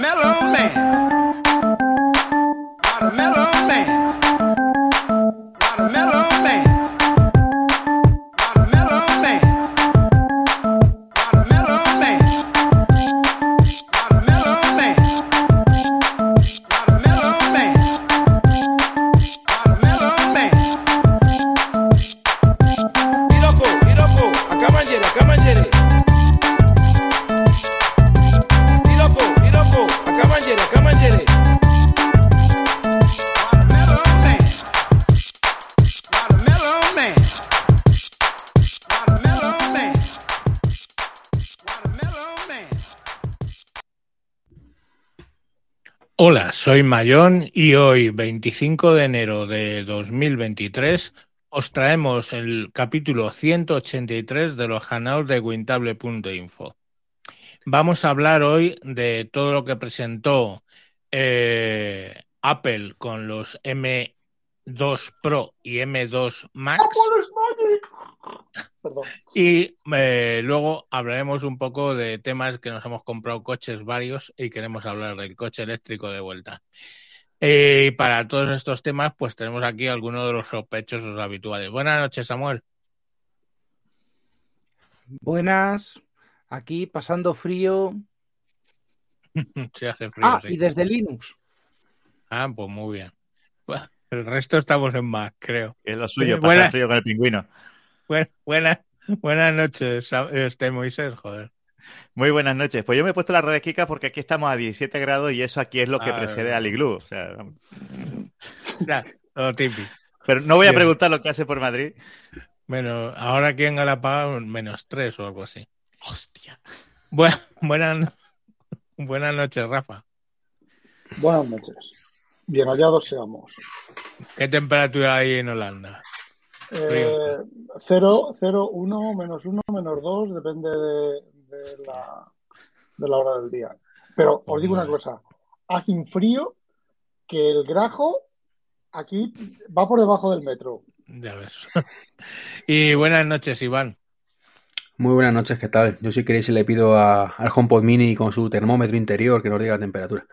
mellow man. A mellow man. Mellow man. Soy Mayón y hoy, 25 de enero de 2023, os traemos el capítulo 183 de los canales de Wintable.info. Vamos a hablar hoy de todo lo que presentó eh, Apple con los M2 Pro y M2 Max. Perdón. Y eh, luego hablaremos un poco de temas que nos hemos comprado coches varios y queremos hablar del coche eléctrico de vuelta. Eh, Y para todos estos temas, pues tenemos aquí algunos de los sospechosos habituales. Buenas noches, Samuel. Buenas, aquí pasando frío. Se hace frío, Ah, sí. y desde Linux. Ah, pues muy bien. El resto estamos en más, creo. Es lo suyo, Eh, pasar buena- frío con el pingüino. Bueno, buenas, buenas noches, este Moisés, joder. Muy buenas noches. Pues yo me he puesto la red Kika porque aquí estamos a 17 grados y eso aquí es lo que Ah, precede al iglú. O sea, típico. pero no voy a preguntar lo que hace por Madrid. Bueno, ahora aquí en Galápagos menos tres o algo así. Hostia. Bu- buenas, buenas noches, Rafa. Buenas noches. Bien hallados seamos. ¿Qué temperatura hay en Holanda? Eh, 0, 0, 1, menos 1, menos 2, depende de, de la, de la hora del día. Pero os digo una cosa, hace un frío que el grajo aquí va por debajo del metro. Ya ves. y buenas noches, Iván. Muy buenas noches, ¿qué tal? Yo si queréis le pido a- al HomePod Mini con su termómetro interior que nos diga la temperatura.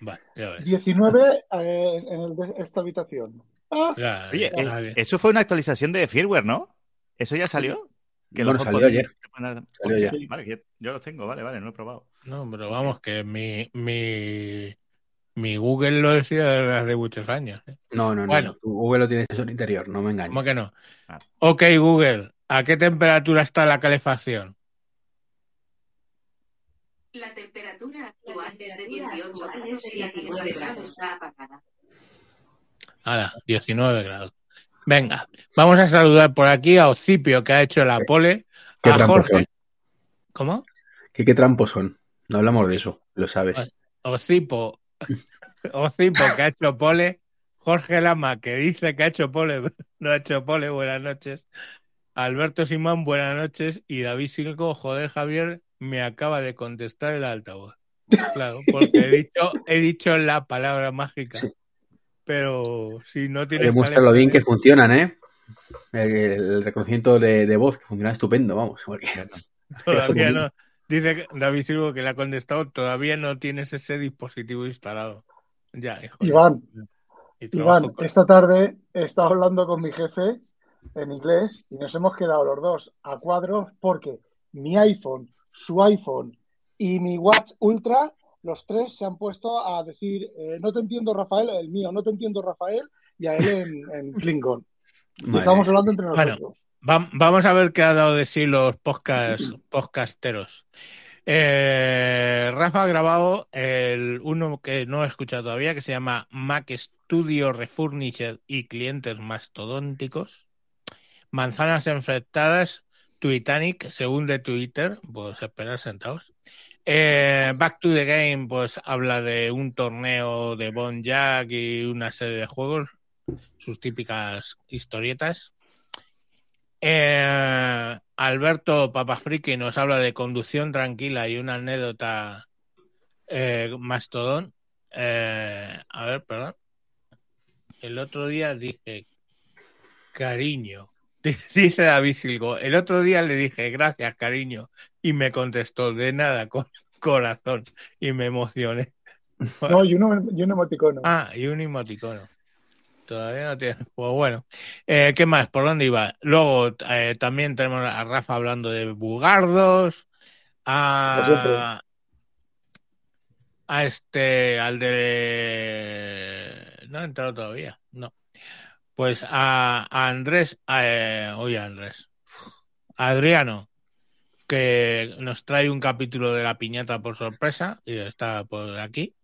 Vale, ya ves. 19 eh, en el de esta habitación. Ah, Oye, eh, eso fue una actualización de firmware, ¿no? ¿Eso ya salió? Bueno, los salió ayer. te pueden dar- Salió Hostia, ayer. Vale, que yo, los tengo, vale, vale, no lo he probado. No, pero vamos, que mi, mi, mi Google lo decía desde hace muchos años. ¿eh? No, no, no. Bueno. Tu Google lo tiene sensor interior, no me engañes. ¿Cómo que no? Ah. Ok, Google, ¿a qué temperatura está la calefacción? La temperatura actual es de 18 grados y la calefacción está apagada. Ahora, 19 grados. Venga, vamos a saludar por aquí a Ocipio, que ha hecho la pole. Qué A Jorge. son. ¿Cómo? ¿Qué, qué trampos son? No hablamos de eso, lo sabes. Ocipo. Ocipo, que ha hecho pole. Jorge Lama, que dice que ha hecho pole, no ha hecho pole, buenas noches. Alberto Simón, buenas noches. Y David Silco, joder, Javier, me acaba de contestar el altavoz. Claro, porque he dicho, he dicho la palabra mágica. Sí. Pero si no tienes Demuestra lo bien que funcionan, ¿eh? El, el reconocimiento de, de voz, que funciona estupendo, vamos. porque- Todavía no. Dice David Silva que le ha contestado, todavía no tienes ese dispositivo instalado. Ya, hijo. Iván, Iván, con- esta tarde he estado hablando con mi jefe en inglés y nos hemos quedado los dos a cuadros porque mi iPhone, su iPhone y mi Watch Ultra, los tres se han puesto a decir, eh, no te entiendo Rafael, el mío, no te entiendo Rafael, y a él en, en Klingon. Estamos hablando entre Bueno. nosotros. Va- vamos a ver qué ha dado de sí los podcast, podcasteros. Eh, Rafa ha grabado el uno que no he escuchado todavía, que se llama Mac Studio Refurnished y clientes mastodónticos. Manzanas enfrentadas, Titanic, según de Twitter, pues esperar sentados. Eh, Back to the Game, pues habla de un torneo de Bon Jack y una serie de juegos, sus típicas historietas. Eh, Alberto Papafriki nos habla de conducción tranquila y una anécdota eh, mastodón. Eh, a ver, perdón. El otro día dije, cariño, dice David Silgo, el otro día le dije, gracias, cariño, y me contestó, de nada, con, corazón y me emocioné. No, y un, y un emoticono. Ah, y un emoticono. Todavía no tiene. Pues bueno, Eh, ¿qué más? ¿Por dónde iba? Luego eh, también tenemos a Rafa hablando de bugardos, a, a este, al de. No ha entrado todavía, no. Pues a, Andrés, eh, oye Andrés, a Adriano, que nos trae un capítulo de la piñata por sorpresa y está por aquí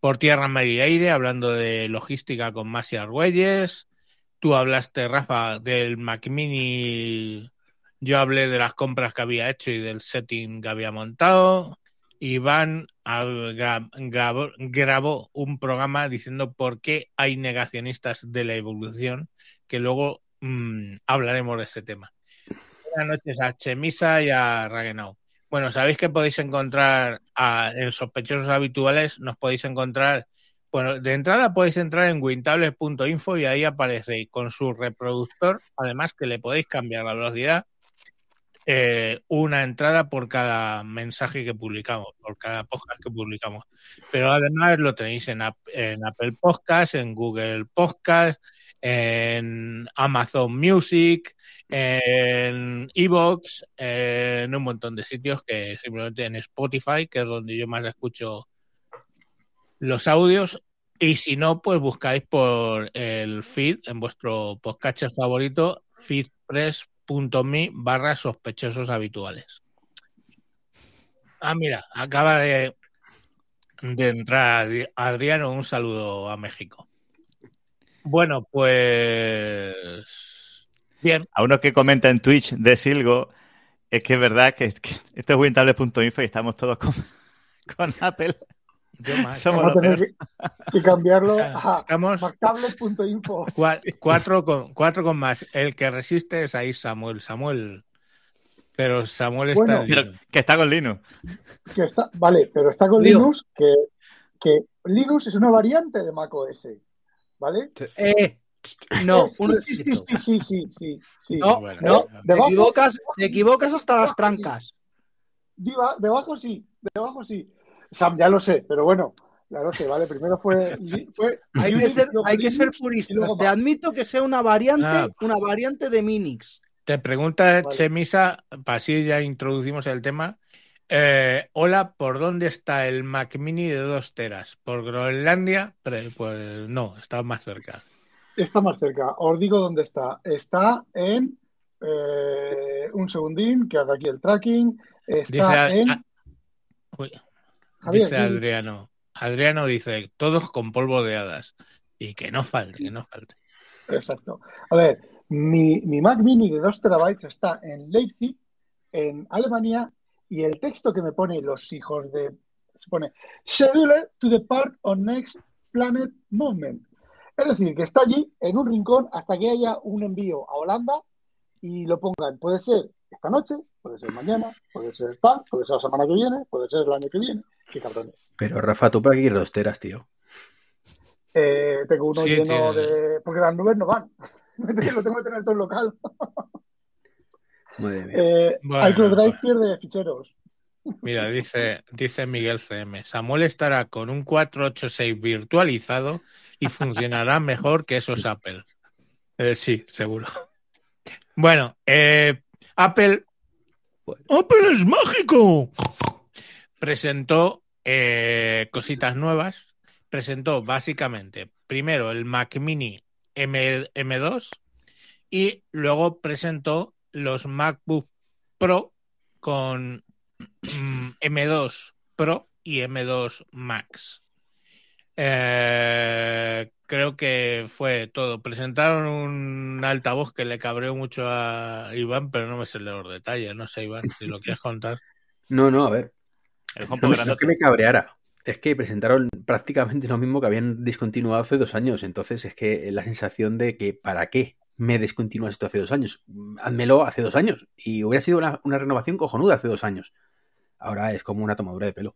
por tierra, mar y aire, hablando de logística con Masi Argüelles. Tú hablaste, Rafa, del Mac Mini. Yo hablé de las compras que había hecho y del setting que había montado. Iván gra- grabó, grabó un programa diciendo por qué hay negacionistas de la evolución, que luego mm, hablaremos de ese tema. Buenas noches a Chemisa y a Ragenau. Bueno, sabéis que podéis encontrar a, en sospechosos habituales, nos podéis encontrar, bueno, de entrada podéis entrar en wintables.info y ahí aparece con su reproductor, además que le podéis cambiar la velocidad, eh, una entrada por cada mensaje que publicamos, por cada podcast que publicamos. Pero además lo tenéis en, en Apple Podcast, en Google Podcast, en Amazon Music, en Evox, en un montón de sitios que simplemente en Spotify, que es donde yo más escucho los audios. Y si no, pues buscáis por el feed en vuestro podcatcher favorito, feedpress.me barra sospechosos habituales. Ah, mira, acaba de, de entrar Adri- Adriano, un saludo a México. Bueno, pues bien, A uno que comenta en Twitch de Silgo, es que es verdad que, que esto es wintable.info y estamos todos con, con Apple. Yo más. Somos Vamos a tener que, que cambiarlo O sea, a estamos cua- cuatro con, cuatro con más. El que resiste es ahí Samuel. Samuel. Pero Samuel está Bueno. en Pero que está con Linux. Que está, vale, pero está con Lío. Linux, que, que Linux es una variante de macOS. ¿Vale? Eh, no, Eh, sí, sí, sí, sí, sí, sí, sí. No, Bueno, no, bueno. te Debajo- equivocas, te equivocas hasta las trancas. Diva- debajo sí, debajo sí. Sam, ya lo sé, pero bueno, ya lo sé, ¿vale? Primero fue. fue Hay que ser, hay que ser puristas. luego Te admito que sea una variante, Ah. una variante de Minix. Te pregunta Vale. Chemisa, para así ya introducimos el tema. Eh, hola, ¿por dónde está el Mac Mini de 2 teras? ¿Por Groenlandia? Pues no, está más cerca. Está más cerca. Os digo dónde está. Está en. eh, un segundín, que haga aquí el tracking. Está en. a- uy, Javier, dice di- Adriano. Adriano dice, todos con polvo de hadas. Y que no falte, que no falte. Exacto. A ver, mi, mi Mac Mini de 2 terabytes está en Leipzig, en Alemania, y el texto que me pone los hijos de. Se pone Schedule to depart on next planet movement. Es decir, que está allí en un rincón hasta que haya un envío a Holanda y lo pongan. Puede ser esta noche, puede ser mañana, puede ser tal, puede ser la semana que viene, puede ser el año que viene. Qué cabrones. Pero Rafa, ¿tú para qué quieres dos teras, tío? Eh, tengo uno Sí, lleno de. Porque las nubes no van. lo tengo que tener todo en local. Madre mía. Eh, Bueno, iCloud Drive pierde ficheros. Mira, dice, dice Miguel CM, Samuel estará con un 486 virtualizado y funcionará mejor que esos Apple. Eh, sí, seguro. Bueno, eh, Apple. Apple es mágico. Presentó eh, cositas nuevas. Presentó básicamente primero el Mac Mini M, M2 y luego presentó los MacBook Pro con mm, M2 Pro y M2 Max. Eh, creo que fue todo. Presentaron un altavoz que le cabreó mucho a Iván, pero no me sé los detalles. No sé, Iván, si lo quieres contar. No, no, a ver. El No, HomePod que me cabreara. Es que presentaron prácticamente lo mismo que habían discontinuado hace dos años. Entonces es que la sensación de que ¿para qué me descontinúas esto hace dos años? Házmelo hace dos años. Y hubiera sido una, una renovación cojonuda hace dos años. Ahora es como una tomadura de pelo.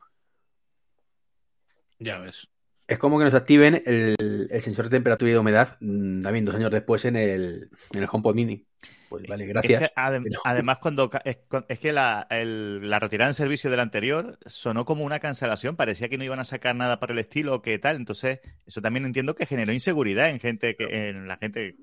Ya ves. Es como que nos activen el, el sensor de temperatura y de humedad mm, también dos años después en el, en el HomePod Mini. Pues vale, gracias. Es que adem- pero- Además, cuando es, que la, el- la retirada en servicio del anterior sonó como una cancelación, parecía que no iban a sacar nada para el estilo o qué tal. Entonces, eso también entiendo que generó inseguridad en gente que, en la gente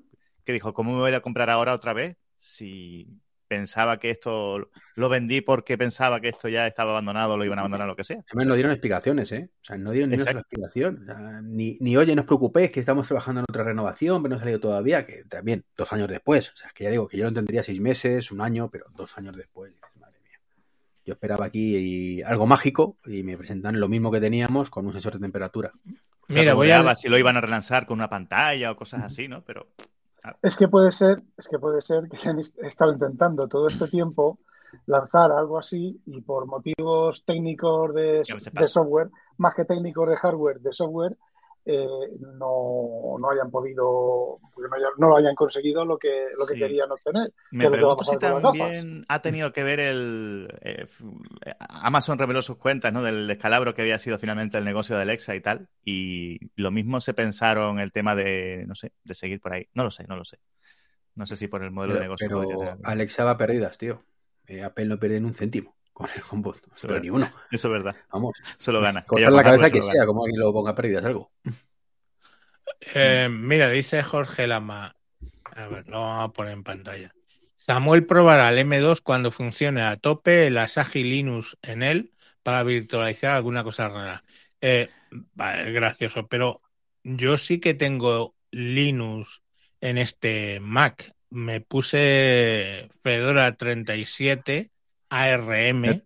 que dijo, ¿cómo me voy a comprar ahora otra vez? Si pensaba que esto lo vendí porque pensaba que esto ya estaba abandonado, lo iban a abandonar, lo que sea. Además, no dieron explicaciones, ¿eh? O sea, no dieron ni una sola explicación. O sea, ni, ni, oye, no os preocupéis, que estamos trabajando en otra renovación, pero no ha salido todavía, que también dos años después. O sea, es que ya digo que yo lo entendería seis meses, un año, pero dos años después. dices, Madre mía. Yo esperaba aquí algo mágico y me presentan lo mismo que teníamos con un sensor de temperatura. O sea, Mira, voy a- rumoreaba si lo iban a relanzar con una pantalla o cosas así, ¿no? Pero Es que puede ser, es que puede ser que han est- estado intentando todo este tiempo lanzar algo así y por motivos técnicos de, se de software, más que técnicos de hardware, de software, eh, no, no hayan podido, no, haya- no lo hayan conseguido lo que, lo que Sí. querían obtener. Me a pregunto si también ha tenido que ver el... eh, Amazon reveló sus cuentas, ¿no? Del descalabro que había sido finalmente el negocio de Alexa y tal. Y lo mismo se pensaron el tema de, no sé, de seguir por ahí. No lo sé, no lo sé. No sé si por el modelo de negocio pero podría tener- Alexa va perdidas, tío. Eh, Apple no pierde ni un céntimo con el HomePod. Pero verdad. ni uno. Eso es verdad. Vamos. Solo gana. Cortar la cabeza que sea, gana. como alguien lo ponga pérdidas algo. Eh, mira, dice Jorge Lama. A ver, lo vamos a poner en pantalla. Samuel probará el M2 cuando funcione a tope el Asahi Linux en él para virtualizar alguna cosa rara. Eh, vale, gracioso, pero yo sí que tengo Linux en este Mac. Me puse Fedora 37 ARM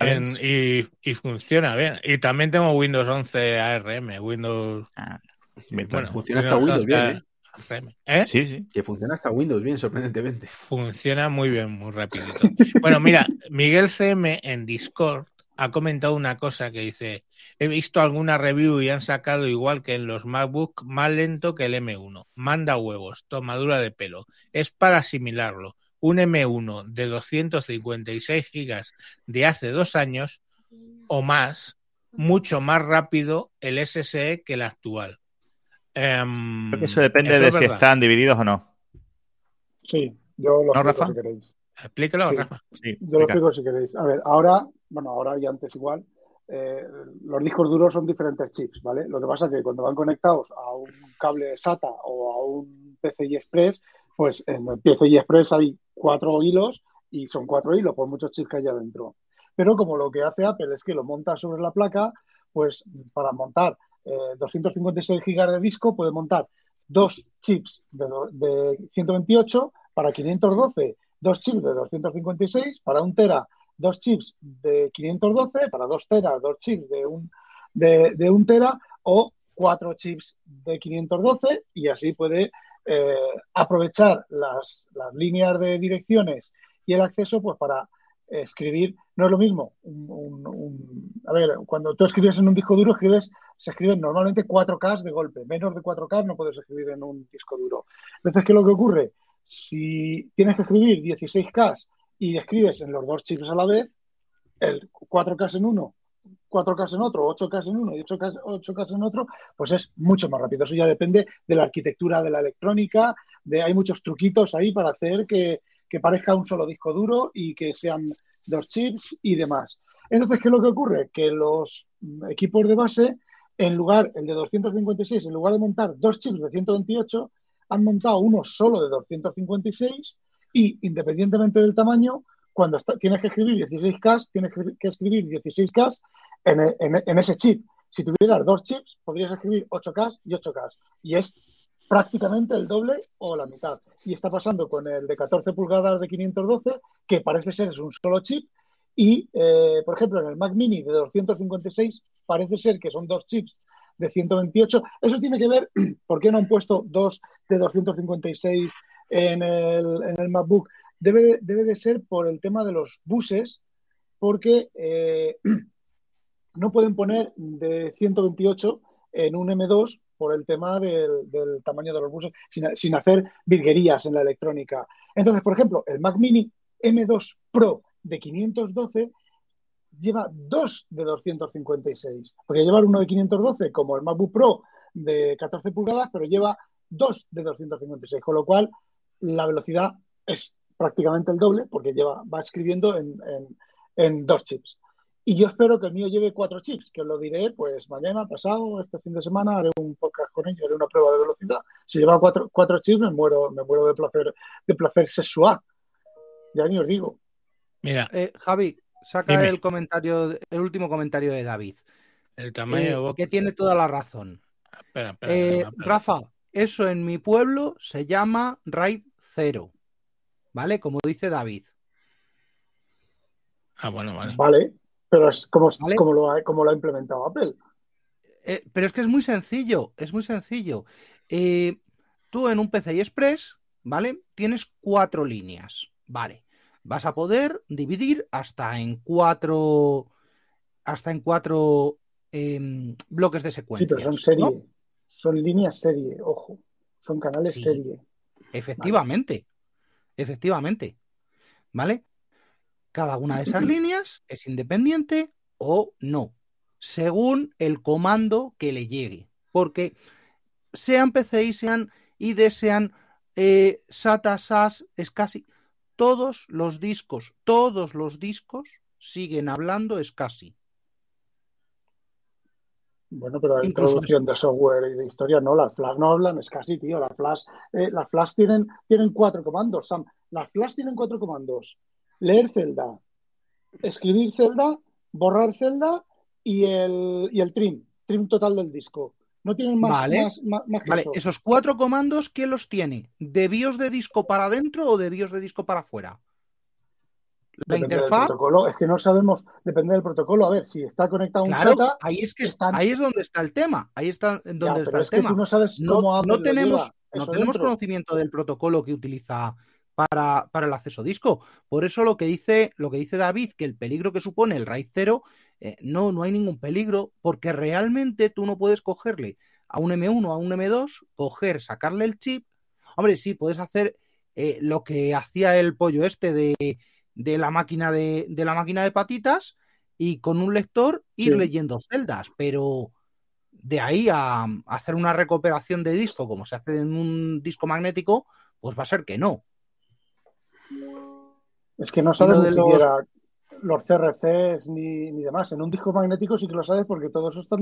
en- y, y funciona bien. Y también tengo Windows 11 ARM, Windows Ah, bueno, funciona hasta Windows bien, ¿eh? ¿Eh? Sí, sí. Que funciona hasta Windows bien, sorprendentemente. Funciona muy bien, muy rapidito. Bueno, mira, Miguel CM en Discord ha comentado una cosa que dice, he visto alguna review y han sacado igual que en los MacBook más lento que el M1. Manda huevos, tomadura de pelo. Es para asimilarlo. Un M1 de 256 gigas de hace dos años o más, mucho más rápido el SSE que el actual. Em, Creo que eso depende eso de es si verdad. están divididos o no. Sí, yo lo ¿No, explico Rafa? si queréis. Explícalo, Sí. Rafa. Sí, Yo lo explico si queréis. A ver, ahora, bueno, ahora y antes igual, eh, los discos duros son diferentes chips, ¿vale? Lo que pasa es que cuando van conectados a un cable SATA o a un PCI Express, pues en el PCI Express hay cuatro hilos y son cuatro hilos, por muchos chips que haya dentro. Pero como lo que hace Apple es que lo monta sobre la placa, pues para montar eh, 256 gigas de disco puede montar dos chips de, de 128 para 512, dos chips de 256 para un tera, dos chips de 512 para dos teras, dos chips de un, de, de un tera o cuatro chips de 512 y así puede eh, aprovechar las, las líneas de direcciones y el acceso pues para escribir, no es lo mismo. un- un- a ver, cuando tú escribes en un disco duro, escribes, se escriben normalmente 4K de golpe. Menos de 4K no puedes escribir en un disco duro. Entonces, ¿qué es lo que ocurre? Si tienes que escribir 16K y escribes en los dos chips a la vez, el 4K en uno, 4K en otro, 8K en uno y 8K, 8K en otro, pues es mucho más rápido. Eso ya depende de la arquitectura de la electrónica, de, hay muchos truquitos ahí para hacer que, que parezca un solo disco duro y que sean dos chips y demás. Entonces, ¿qué es lo que ocurre? Que los equipos de base, en lugar, el de 256, en lugar de montar dos chips de 128, han montado uno solo de 256 y, independientemente del tamaño, cuando tienes que escribir 16K, tienes que, escribir 16K en, e- e- en ese chip. Si tuvieras dos chips, podrías escribir 8K y 8K. Y es prácticamente el doble o la mitad. Y está pasando con el de 14 pulgadas de 512, que parece ser es un solo chip, y, eh, por ejemplo, en el Mac Mini de 256 parece ser que son dos chips de 128. Eso tiene que ver, ¿por qué no han puesto dos de 256 en el, en el MacBook? Debe, de- debe de ser por el tema de los buses, porque eh, no pueden poner de 128 en un M2 por el tema del, tamaño de los buses, sin, sin hacer virguerías en la electrónica. Entonces, por ejemplo, el Mac Mini M2 Pro de 512 lleva dos de 256. Podría llevar uno de 512 como el MacBook Pro de 14 pulgadas, pero lleva dos de 256, con lo cual la velocidad es prácticamente el doble porque lleva, va escribiendo en, en- en dos chips. Y yo espero que el mío lleve cuatro chips, que os lo diré pues mañana, pasado, este fin de semana, haré un podcast con ello, haré una prueba de velocidad. Si lleva cuatro, cuatro chips, me muero, me muero de placer, de placer sexual. Ya ni os digo. Mira, Eh, Javi, saca Dime. el comentario, el último comentario de David. el tamaño Eh, que tiene toda la razón. Espera, espera, Eh, espera, espera. Rafa, eso en mi pueblo se llama RAID 0. ¿Vale? Como dice David. Ah, bueno, vale. Vale, pero es como, Vale. como, lo, ha, como lo ha implementado Apple. Eh, pero es que es muy sencillo, es muy sencillo. Eh, tú en un PCI Express, ¿vale? Tienes cuatro líneas, ¿vale? Vas a poder dividir hasta en cuatro, hasta en cuatro em, bloques de Sí, secuencia. pero son serie. Son líneas serie, ojo. Son canales Sí. serie. Efectivamente, efectivamente, ¿vale? Cada una de esas líneas es independiente o no, según el comando que le llegue. Porque sean PCI, sean ID, sean eh, SATA, SAS, SCSI, todos los discos, todos los discos siguen hablando SCSI. Bueno, pero la Incluso introducción de software y de historia no, las flash no hablan, es casi, tío, las flash, eh, las flash tienen, tienen cuatro comandos, Sam. Las flash tienen cuatro comandos. Leer celda, escribir celda, borrar celda y el, y el trim, trim total del disco. No tienen más, Vale. más, más, más que Vale, eso. esos cuatro comandos, ¿quién los tiene? ¿De BIOS de disco para adentro o de BIOS de disco para afuera? La interfaz, protocolo, es que no sabemos, depende del protocolo. A ver, si está conectado a un claro, SATA, ahí es que están- ahí es donde está el tema, ahí está ya, donde está el es que tema. tú no sabes cómo tenemos, no tenemos dentro. conocimiento del protocolo que utiliza para, para el acceso disco. Por eso lo que dice, lo que dice David, que el peligro que supone el RAID 0, eh, no, no hay ningún peligro, porque realmente tú no puedes cogerle a un M1 a un M2, coger, sacarle el chip. Hombre, sí, puedes hacer eh, lo que hacía el pollo este de, de la máquina de, de la máquina de patitas y con un lector ir Sí. leyendo celdas, pero de ahí a, a hacer una recuperación de disco como se hace en un disco magnético, pues va a ser que no. Es que no sabes ni los- siquiera los CRCs ni, ni demás. En un disco magnético sí que lo sabes porque todo eso está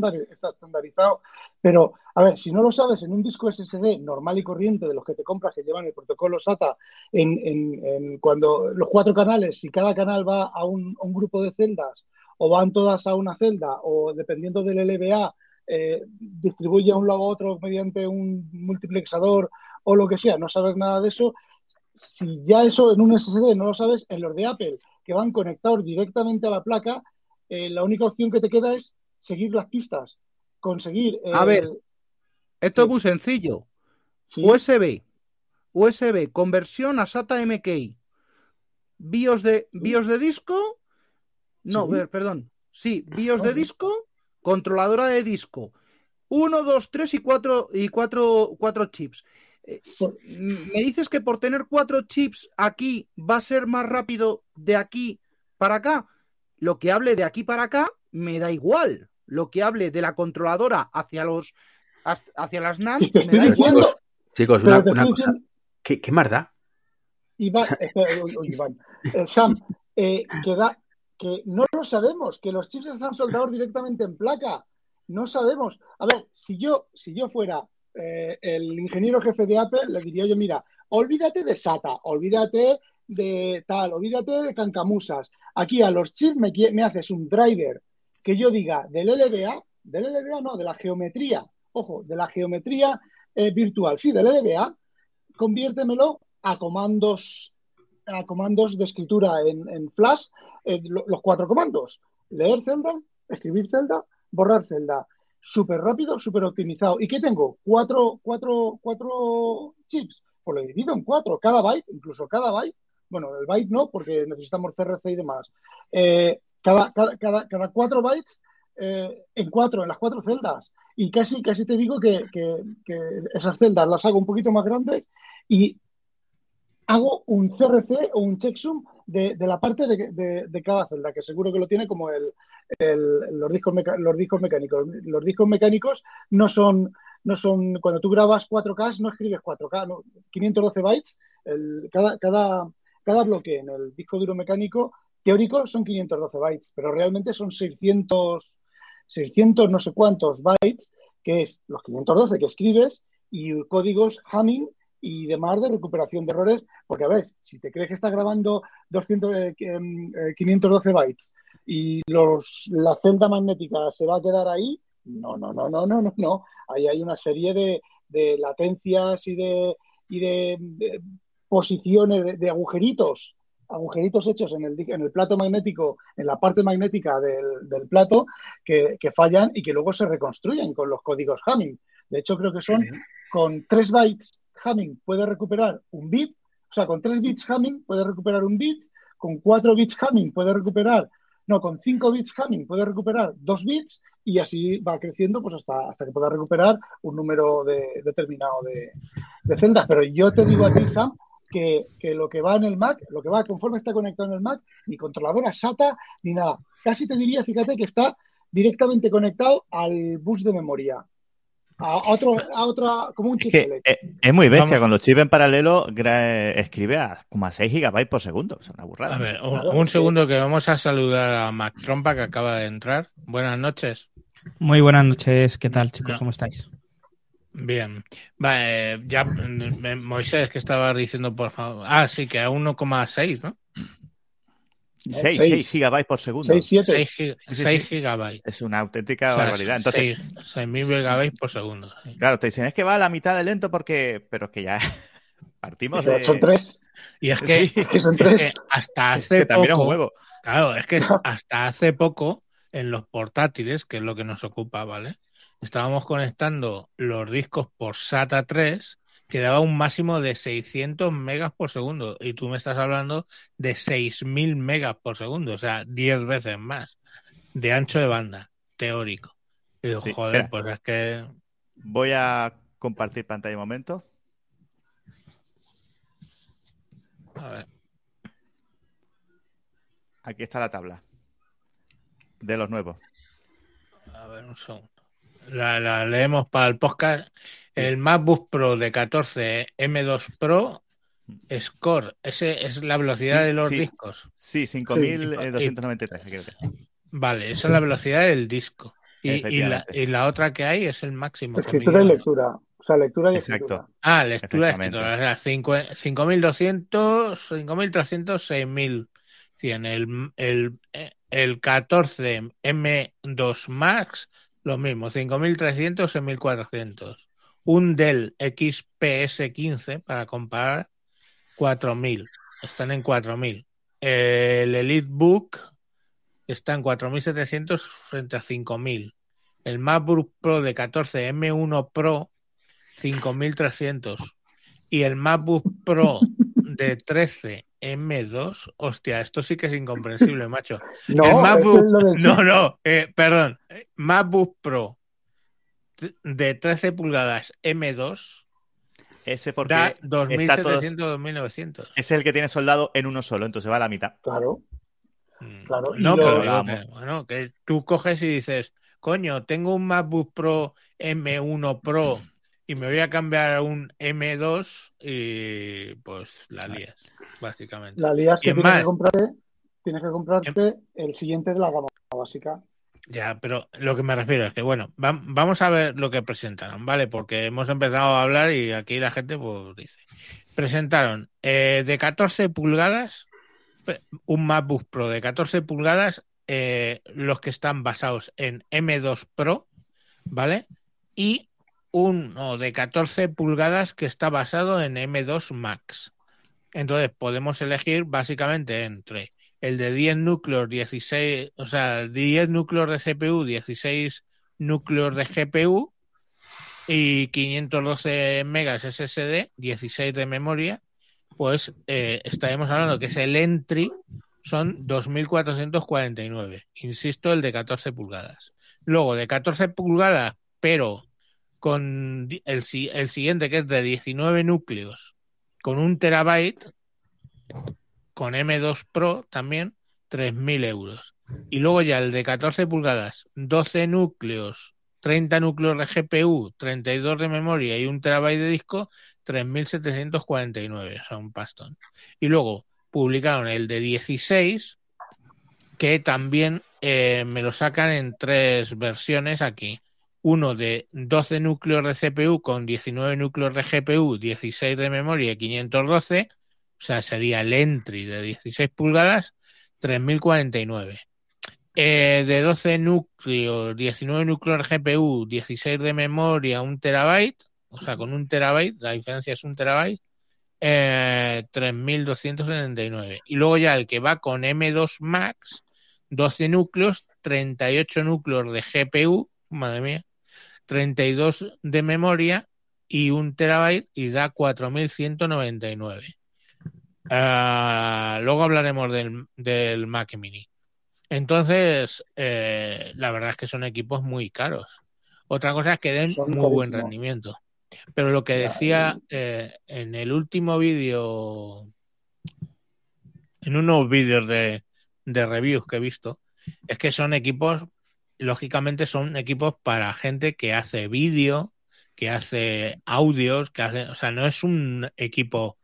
estandarizado. Pero, a ver, si no lo sabes en un disco SSD normal y corriente de los que te compras que llevan el protocolo SATA, en, en- cuando los cuatro canales, si cada canal va a un, a un grupo de celdas o van todas a una celda o dependiendo del LBA, eh, distribuye a un lado a otro mediante un multiplexador o lo que sea, no sabes nada de eso, si ya eso en un SSD no lo sabes, en los de Apple, que van conectados directamente a la placa, eh, la única opción que te queda es seguir las pistas, conseguir... A el- ver. Esto es muy sencillo. sí, USB, USB, conversión a SATA MKI. BIOS de, BIOS de disco. No, Sí. ver, perdón. Sí, BIOS de disco, controladora de disco. Uno, dos, tres y cuatro, y cuatro, cuatro chips. Eh, ¿Me dices que por tener cuatro chips aquí va a ser más rápido de aquí para acá? Lo que hable de aquí para acá me da igual. Lo que hable de la controladora hacia los hacia las te me da igual. diciendo- Chicos, una, una cosa. ¿Qué, qué más da? Iván. Eh, Sam, eh, que, da- que no lo sabemos, que los chips están soldados directamente en placa. No sabemos. A ver, si yo, si yo fuera eh, el ingeniero jefe de Apple, le diría yo, mira, olvídate de SATA, olvídate de tal, olvídate de cancamusas. Aquí a los chips me, me haces un driver que yo diga del LBA, del LBA no, de la geometría, ojo, de la geometría eh, virtual, sí, del LBA, conviértemelo a comandos a comandos de escritura en, en Flash, eh, lo- los cuatro comandos. Leer celda, escribir celda, borrar celda. Súper rápido, súper optimizado. ¿Y qué tengo? Cuatro, cuatro, cuatro chips. Pues lo divido en cuatro. Cada byte, incluso cada byte. Bueno, el byte no, porque necesitamos CRC y demás. Eh, cada, cada, cada, cuatro bytes eh, en cuatro, en las cuatro celdas. Y casi, casi te digo que, que- esas celdas las hago un poquito más grandes y hago un CRC o un checksum de, de la parte de, de- de cada celda, que seguro que lo tiene como el, el- los, discos meca- los discos mecánicos. Los discos mecánicos no son, no son, cuando tú grabas 4K, no escribes 4K, no, 512 bytes, el- cada, cada, cada bloque en el disco duro mecánico teórico son 512 bytes, pero realmente son 600, 600 no sé cuántos bytes, que es los 512 que escribes y códigos Hamming y demás de recuperación de errores, porque a ver, si te crees que estás grabando 200, eh, em, eh, 512 bytes y los, la celda magnética se va a quedar ahí, no, no, no, no, no, no, no. Ahí hay una serie de, latencias y de, y de posiciones, de, de agujeritos, agujeritos hechos en el, en el plato magnético, en la parte magnética del, del plato, que, que fallan y que luego se reconstruyen con los códigos Hamming. De hecho, creo que son con 3 bytes Hamming puede recuperar un bit, o sea, con 3 bits Hamming puede recuperar un bit, con 4 bits Hamming puede recuperar, no, con 5 bits Hamming puede recuperar 2 bits y así va creciendo pues hasta, hasta que pueda recuperar un número de- determinado de, de celdas. Pero yo te digo a ti, Sam, que, que lo que va en el Mac, lo que va conforme está conectado en el Mac, ni controladora SATA ni nada. Casi te diría, fíjate, que está directamente conectado al bus de memoria. A otro, a otra, como un Es chip que es muy bestia. Vamos. Con los chips en paralelo escribe a como a 6 gigabytes por segundo. Es una burrada. A ver, un, segundo que vamos a saludar a Mac Trompa que acaba de entrar. Buenas noches. Muy buenas noches, ¿qué tal chicos? No. ¿Cómo estáis? Bien. Va, eh, ya mm, Moisés que estaba diciendo por favor. Ah, sí, que a 1,6, ¿no? 6, seis. 6 gigabytes por segundo. 6, 7. 6, gi- Sí, sí, seis sí. gigabytes. Es una auténtica O sea, barbaridad. Entonces, seis- 6.000 megabytes por segundo. sí. claro, te dicen, es que va a la mitad de lento porque... Pero es que ya partimos de... Son 3. Y es que, Sí. Que son es que tres. hasta que hace también es un poco, huevo. claro, es que hasta hace poco en los portátiles, que es lo que nos ocupa, ¿vale? Estábamos conectando los discos por SATA 3 que daba un máximo de 600 megas por segundo y tú me estás hablando de 6.000 megas por segundo, o sea, 10 veces más de ancho de banda, teórico. Y digo, Sí, joder, espera. pues es que... Voy a compartir pantalla un momento. A ver, Aquí está la tabla de los nuevos. a ver un segundo. La, la leemos para el podcast. El MacBook Pro de 14 M2 Pro Score, ese es la velocidad Sí, de los sí. discos. Sí, 5.293. aquí lo tengo. Vale, esa es la velocidad del disco. Y, y, la, y la otra que hay es el máximo. que Escritura y lectura. O sea, lectura y Exacto. escritura. Ah, lectura Efectivamente. escritura. O sea, cinco- 5200, 5300, 6100. El, el, el 14 M2 Max, lo mismo, 5300, 6400. Un Dell XPS 15 para comparar, 4000. Están en 4000. El EliteBook está en 4700 frente a 5000. El MacBook Pro de 14 M1 Pro 5300 y el MacBook Pro de 13 M2, hostia, esto sí que es incomprensible, macho. No, el eso MacBook, es lo del no, no, eh, perdón, eh, MacBook Pro de 13 pulgadas M2 Ese porque da está todos- 2700 2900. ese es el que tiene soldado en uno solo, entonces va a la mitad. Claro. Mm, Claro, No, lo- pero que, bueno, que tú coges y dices, coño, tengo un MacBook Pro M1 Pro y me voy a cambiar a un M2 y pues la lías, básicamente. La lías que es tienes más- que comprarte, tienes que comprarte el siguiente de la gama básica. Ya, pero lo que me refiero es que, bueno, va- vamos a ver lo que presentaron, ¿vale? Porque hemos empezado a hablar y aquí la gente pues dice. Presentaron eh, de 14 pulgadas, un MacBook Pro de 14 pulgadas, eh, los que están basados en M2 Pro, ¿vale? Y uno de 14 pulgadas que está basado en M2 Max. Entonces podemos elegir básicamente entre el de 10 núcleos, 16, o sea, 10 núcleos de CPU, 16 núcleos de GPU y 512 megas SSD, 16 de memoria, pues eh, estaremos hablando que es el entry, son 2.449. Insisto, el de 14 pulgadas. Luego, de 14 pulgadas, pero con el, el siguiente que es de 19 núcleos, con un terabyte, con M2 Pro también 3.000 euros. Y luego ya el de 14 pulgadas, 12 núcleos, 30 núcleos de GPU, 32 de memoria y un terabyte de disco, 3.749, o sea, un pastón. Y luego publicaron el de 16, que también eh, me lo sacan en tres versiones aquí. Uno de 12 núcleos de CPU con 19 núcleos de GPU, 16 de memoria y 512, o sea, sería el entry de 16 pulgadas, 3049. Eh, de 12 núcleos, 19 núcleos de GPU, 16 de memoria, un terabyte, o sea, con un terabyte, la diferencia es un terabyte, eh, 3279. Y luego ya el que va con M2 Max, 12 núcleos, 38 núcleos de GPU, madre mía, 32 de memoria y un terabyte y da 4199. Ah, luego hablaremos del, del Mac Mini. Entonces, eh, la verdad es que son equipos muy caros. Otra cosa es que den Son muy buen rendimiento. Pero lo que decía eh, en el último vídeo, en unos vídeos de, de reviews que he visto, es que son equipos, lógicamente son equipos para gente que hace vídeo, que hace audios, que hace, o sea, no es un equipo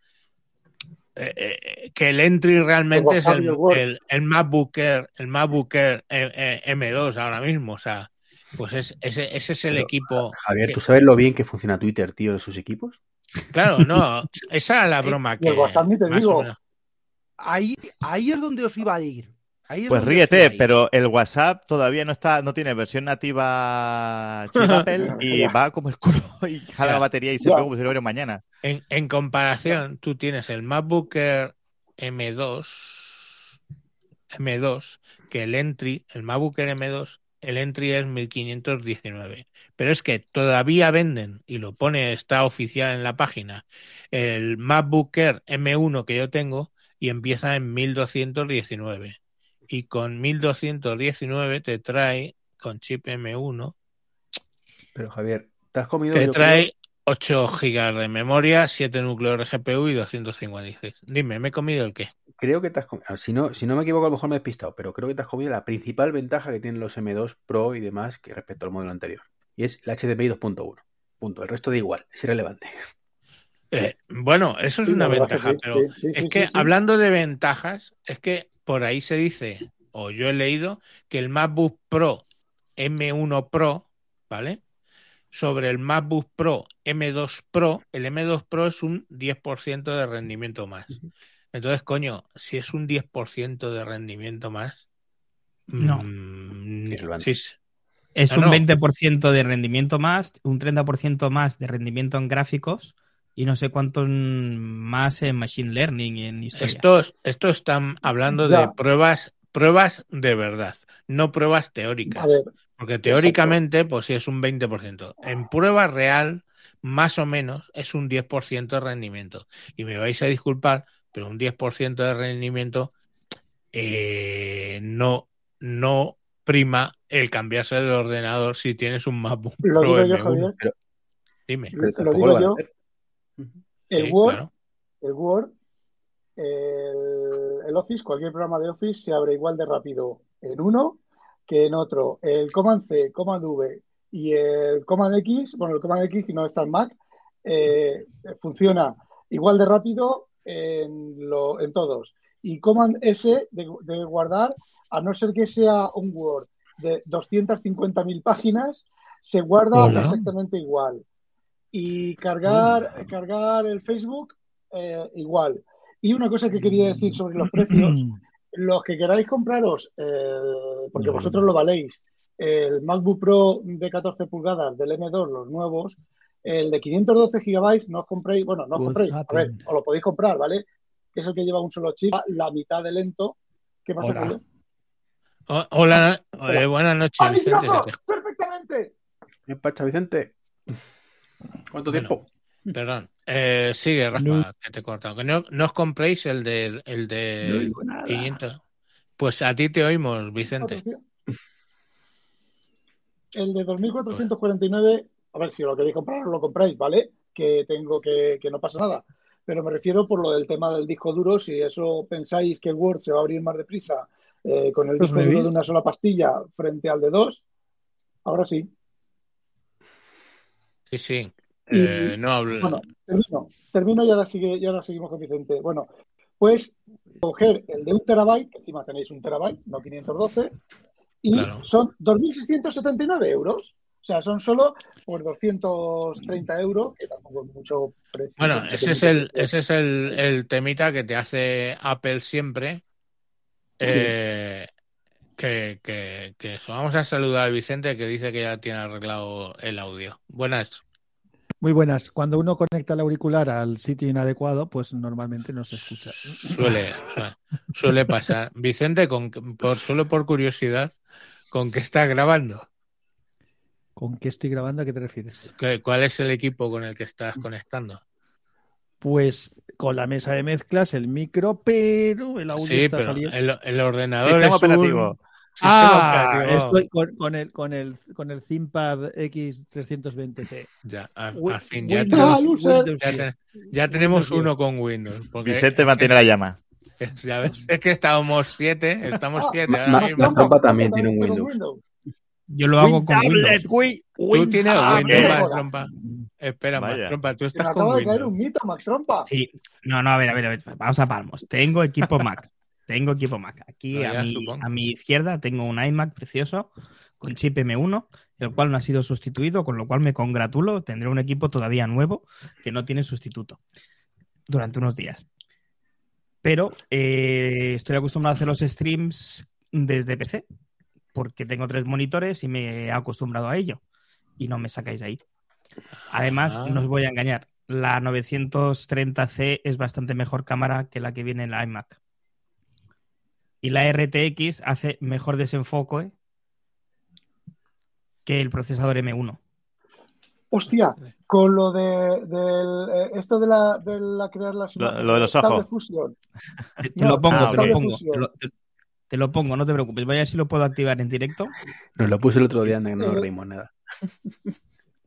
eh, eh, que el entry realmente es el, el el, el MacBook Air, el MacBook Air, eh, eh, M2 ahora mismo, o sea, pues es, ese, ese es el Pero, equipo. Javier, que- ¿tú sabes lo bien que funciona Twitter, tío, de sus equipos? Claro, no, esa era la broma Y que el WhatsApp ni te digo. Ahí, ahí es donde os iba a ir. Pues ríete, pero el WhatsApp todavía no está, no tiene versión nativa chip Apple y va como el culo y jala la batería y se pega como si lo mañana. En, en comparación, tú tienes el MacBook Air M2, M2, que el entry, el MacBook Air M2, el entry es 1519. Pero es que todavía venden, y lo pone, está oficial en la página, el MacBook Air M1 que yo tengo y empieza en 1219. Y con 1219 te trae, con chip M1, Pero Javier, ¿te has comido? te trae 8 GB de memoria, 7 núcleos de GPU y 256. Dime, ¿me he comido el qué? Creo que te has comido. Si no, si no me equivoco, a lo mejor me he despistado, pero creo que te has comido la principal ventaja que tienen los M2 Pro y demás que respecto al modelo anterior. Y es la HDMI 2.1. Punto. El resto da igual, es irrelevante. Eh, bueno, eso es Sí, una que ventaja, pero sí, sí, es que hablando de ventajas, es que por ahí se dice, o yo he leído, que el MacBook Pro M1 Pro, ¿vale? Sobre el MacBook Pro M2 Pro, el M2 Pro es un 10% de rendimiento más. Entonces, coño, si es un 10% de rendimiento más, No. mm. Es un no. 20% de rendimiento más, un 30% más de rendimiento en gráficos y no sé cuántos más en Machine Learning y en historia. Estos, estos están hablando de pruebas, pruebas de verdad, no pruebas teóricas. Ver, Porque teóricamente, pues sí es un 20%. En prueba real, más o menos, es un 10% de rendimiento. Y me vais a disculpar, pero un 10% de rendimiento eh, no, no prima el cambiarse de ordenador si tienes un MacBook lo Pro digo yo, M1. Javier. Dime. Pero Lo tampoco digo lo yo. El Sí, Word, claro. el Word, el, el Office, cualquier programa de Office se abre igual de rápido en uno que en otro. El Command C, Command V y el Command X, bueno, el Command X que no está en Mac, eh, funciona igual de rápido en, lo, en todos. Y Command S de, de guardar, a no ser que sea un Word de 250.000 páginas, se guarda Hola. exactamente igual. Y cargar, cargar el Facebook, eh, igual. Y una cosa que quería decir sobre los precios, los que queráis compraros, eh, porque vosotros lo valéis, el MacBook Pro de 14 pulgadas del M2, los nuevos, el de 512 gigabytes, no os compréis, bueno, no os compréis, a ver, os lo podéis comprar, ¿vale? Que es el que lleva un solo chip, la mitad de lento. ¿Qué pasa, Hola. O- Hola, eh, buenas noches, ¡Ah, Vicente. ¡Perfectamente! ¿Qué pasa, Vicente? ¿Cuánto Bueno. tiempo? Perdón. Eh, sigue, Rafa, No. que te he cortado. Que no, no os compréis el de, el No de. 500. Pues a ti te oímos, Vicente. El de 2449, a ver si lo queréis comprar, lo compráis, ¿vale? Que tengo que, que no pasa nada. pero me refiero por lo del tema del disco duro, si eso pensáis que Word se va a abrir más deprisa eh, con el Pues disco duro de una sola pastilla frente al de dos, ahora sí. Sí, sí. Y, Eh, no hablo. Bueno, termino, termino y ahora, sigue, y ahora seguimos con Vicente. Bueno, pues coger el de un terabyte, que encima tenéis un terabyte, no 512, y Claro. son 2.679 euros. O sea, son solo pues 230 euros, que tampoco es mucho precio. Bueno, ese es el, ese es el, el temita que te hace Apple siempre. Eh, que, que, que eso. Vamos a saludar a Vicente que dice que ya tiene arreglado el audio. Buenas. Muy buenas. Cuando uno conecta el auricular al sitio inadecuado, pues normalmente no se escucha. Suele, suele, pasar. Vicente, con, por, solo por curiosidad, ¿con qué estás grabando? ¿Con qué estoy grabando? ¿A qué te refieres? ¿Qué- ¿Cuál es el equipo con el que estás conectando? Pues con la mesa de mezclas, el micro, pero el audio Sí, está pero saliendo. el, el ordenador Sistema es un- operativo. sistema Ah, estoy con, con el, con, el, con el ThinkPad X320C. Ya, al, fin, ya Windows- tenemos, Windows ya, 10. te- ya tenemos Windows 10. uno con Windows. Porque Vicente mantiene la llama. es, ya ves, es que estábamos siete, estamos Ah, siete Ma- ahora ma- mismo. También Trompa tiene un Windows. Yo lo hago con Windows. Tú tienes Ah, Windows, más trompa. Espera, más trompa, tú estás con acaba de caer Windows. un mito, Trompa. Sí, no, no, a ver, a ver, a ver, vamos a palmos. Tengo equipo Mac. Tengo equipo Mac. Aquí No, ya a, mi, supongo. a mi izquierda tengo un iMac precioso con chip M1, el cual no ha sido sustituido, con lo cual me congratulo. Tendré un equipo todavía nuevo que no tiene sustituto durante unos días. Pero eh, estoy acostumbrado a hacer los streams desde PC, porque tengo tres monitores y me he acostumbrado a ello. Y no me sacáis de ahí. Además, Ah. no os voy a engañar. La 930C es bastante mejor cámara que la que viene en la iMac. Y la RTX hace mejor desenfoque que el procesador M1. Hostia, con lo de eh, esto de la, de la crear las Lo- de los ojos. Te, te No, lo pongo, ah, te lo pongo. Te lo, te- te lo pongo, no te preocupes. Voy a ver si lo puedo activar en directo. Nos lo puse el otro día, no nos Eh, reímos nada.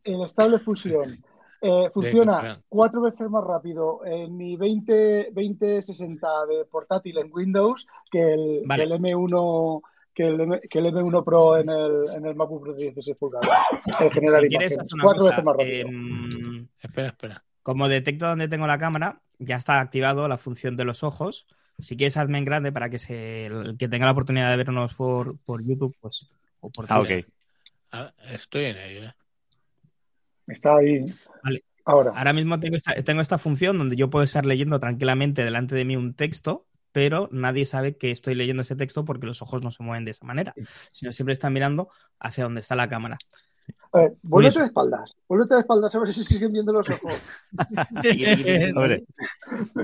El Stable Fusion eh, funciona cuatro veces más rápido en mi 20, 2060 de portátil en Windows que el, Vale. que el M1 que el, M- que el M1 Pro en el, en el MacBook Pro de 16 pulgadas. El generar Si quieres, imágenes. haz una Cuatro cosa. veces más rápido. em, Espera, espera. como detecto dónde tengo la cámara, ya está activado la función de los ojos. Si quieres, hazme en grande para que se, el que tenga la oportunidad de vernos por, por YouTube, pues. O por Ah, ok. Ah, Estoy en ello. ¿eh? Está ahí. Vale. Ahora. Ahora mismo tengo esta, tengo esta función donde yo puedo estar leyendo tranquilamente delante de mí un texto, pero nadie sabe que estoy leyendo ese texto porque los ojos no se mueven de esa manera, sino siempre están mirando hacia donde está la cámara. A ver, vuélvete de espaldas. Vuélvete de espaldas a ver si siguen viendo los ojos. Hombre,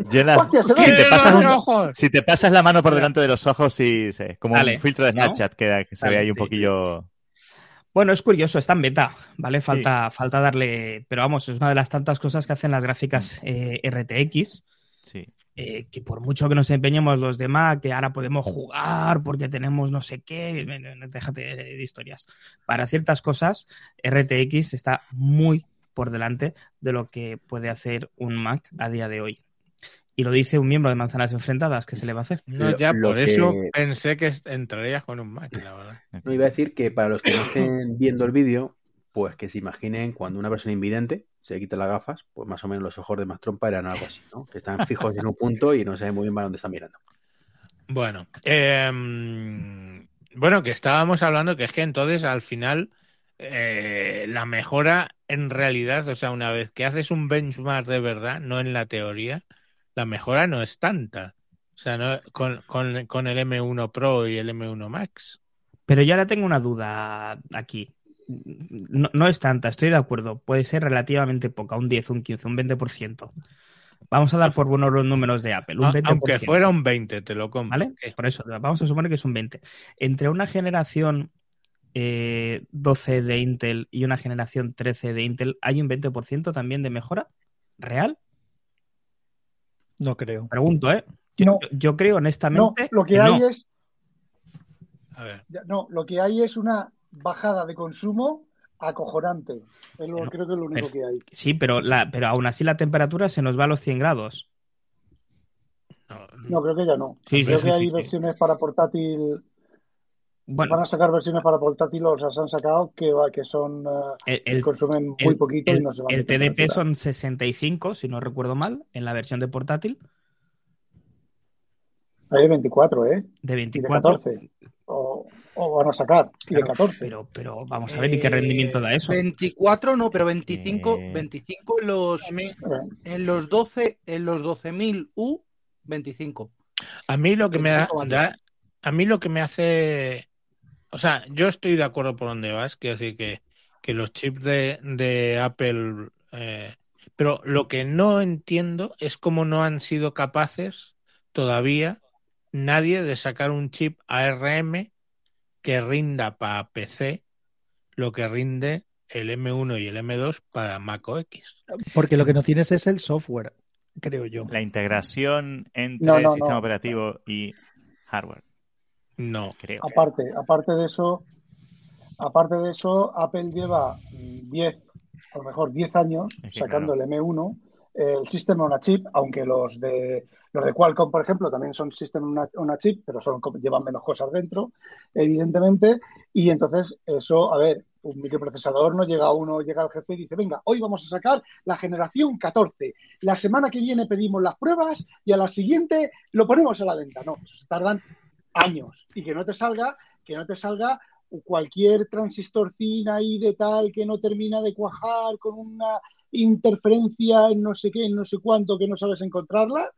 Llena- Hostia, se si, te pasas un- ojos! si te pasas la mano por delante de los ojos, sí, sí, como Dale, un filtro de ¿no? Snapchat que, que se Dale, ve ahí un sí. poquillo. Bueno, es curioso, está en beta, ¿vale? Falta, falta darle. Pero vamos, es una de las tantas cosas que hacen las gráficas eh, RTX. Sí. eh, que por mucho que nos empeñemos los demás, que ahora podemos jugar porque tenemos no sé qué, déjate de historias. Para ciertas cosas, RTX está muy por delante de lo que puede hacer un Mac a día de hoy. Y lo dice un miembro de Manzanas Enfrentadas, ¿qué se le va a hacer? No, Lo- ya, lo por eso que- pensé que entrarías con un Mac, la verdad. No iba a decir que para los que no estén viendo el vídeo, pues que se imaginen cuando una persona invidente se quita las gafas, pues más o menos los ojos de más trompa eran algo así, ¿no? Que están fijos en un punto y no saben muy bien para dónde están mirando. Bueno, em, bueno, que estábamos hablando que es que entonces al final eh, la mejora en realidad, o sea, una vez que haces un benchmark de verdad, no en la teoría, la mejora no es tanta. O sea, no, con, con, con el M1 Pro y el M1 Max. Pero yo ahora tengo una duda aquí. No, no es tanta, estoy de acuerdo. Puede ser relativamente poca, un 10, un 15, un 20%. Vamos a dar por buenos los números de Apple, un A- 20%. Aunque fuera un 20, te lo compro. ¿Vale? Por eso, vamos a suponer que es un 20. Entre una generación eh, 12 de Intel y una generación 13 de Intel, ¿hay un 20% también de mejora real? No creo. Pregunto, ¿eh? Yo, No. yo creo No, honestamente lo que que hay no. es A ver, No, lo que hay es una bajada de consumo acojonante. Es lo- creo que es lo único pero- que hay. Sí, pero, la, pero aún así la temperatura se nos va a los 100 grados. No, creo que ya no. Sí, creo sí, que sí, hay sí. versiones para portátil. Bueno, Van a sacar versiones para portátil, o sea, se han sacado que, va- que son eh, el, el- consumen muy el- poquito y el- no se van el TDP son 65, si no recuerdo mal, en la versión de portátil, Hay de 24, ¿eh? de Y de 24. 14. O, o van a sacar. Y de Claro, 14. Pero, pero vamos a ver, ¿y qué rendimiento da eso? 24 no, pero 25, Eh. 25 en los, Eh, en los 12, en los 12.000 U, 25. A mí lo que me da, 25 vale. da- a mí lo que me hace, o sea, yo estoy de acuerdo por donde vas, quiero decir que, que los chips de, de Apple, eh, pero lo que no entiendo es cómo no han sido capaces todavía nadie de sacar un chip ARM que rinda para PC lo que rinde el M1 y el M2 para Mac OS. Porque lo que no tienes es el software, creo yo. La integración entre No, no, sistema no. operativo y hardware, No. creo. Aparte, aparte de eso, aparte de eso, Apple lleva mm, 10, a lo mejor 10 años Es que, sacando el M1, el System on a Chip, aunque los de los de Qualcomm, por ejemplo, también son System on a, on a Chip, pero son, llevan menos cosas dentro, evidentemente, y entonces eso, a ver, un microprocesador no llega uno, llega al jefe y dice, venga, hoy vamos a sacar la generación 14, la semana que viene pedimos las pruebas y a la siguiente lo ponemos a la venta. No, eso se tardan años y que no te salga, que no te salga cualquier transistorcín ahí de tal que no termina de cuajar con una interferencia en no sé qué, en no sé cuánto que no sabes encontrarla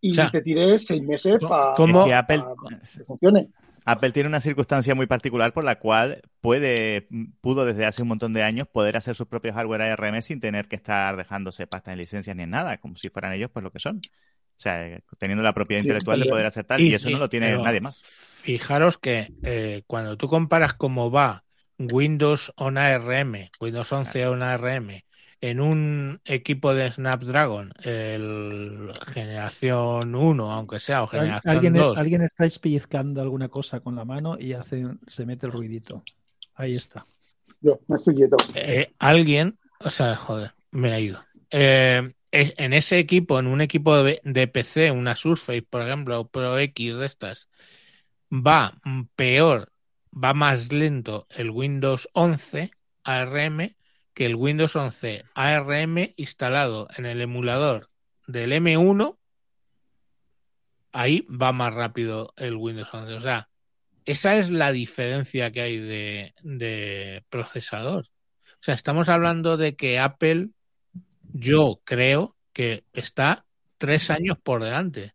y O sea, te tires seis meses para ¿cómo- Es que Apple, que funcione. Apple tiene una circunstancia muy particular por la cual puede, pudo desde hace un montón de años poder hacer sus propios hardware ARM sin tener que estar dejándose pasta en licencias ni en nada, como si fueran ellos pues lo que son. O sea, teniendo la propiedad Sí, intelectual de poder hacer tal, y, eso sí, no lo tiene nadie más. Fijaros que eh, cuando tú comparas cómo va Windows on ARM, Windows 11 on ARM, en un equipo de Snapdragon, el generación 1, aunque sea, o generación Alguien, 2, alguien está pellizcando alguna cosa con la mano y hace, se mete el ruidito. Ahí está. Yo me estoy quieto. eh, alguien, o sea, joder, me ha ido. Eh, es- en ese equipo, en un equipo de, PC, una Surface, por ejemplo, o Pro X de estas, va peor, va más lento el Windows 11 ARM que el Windows 11 ARM instalado en el emulador del M1. Ahí va más rápido el Windows 11. O sea, esa es la diferencia que hay de, de procesador. O sea, estamos hablando de que Apple, yo creo que está tres años por delante.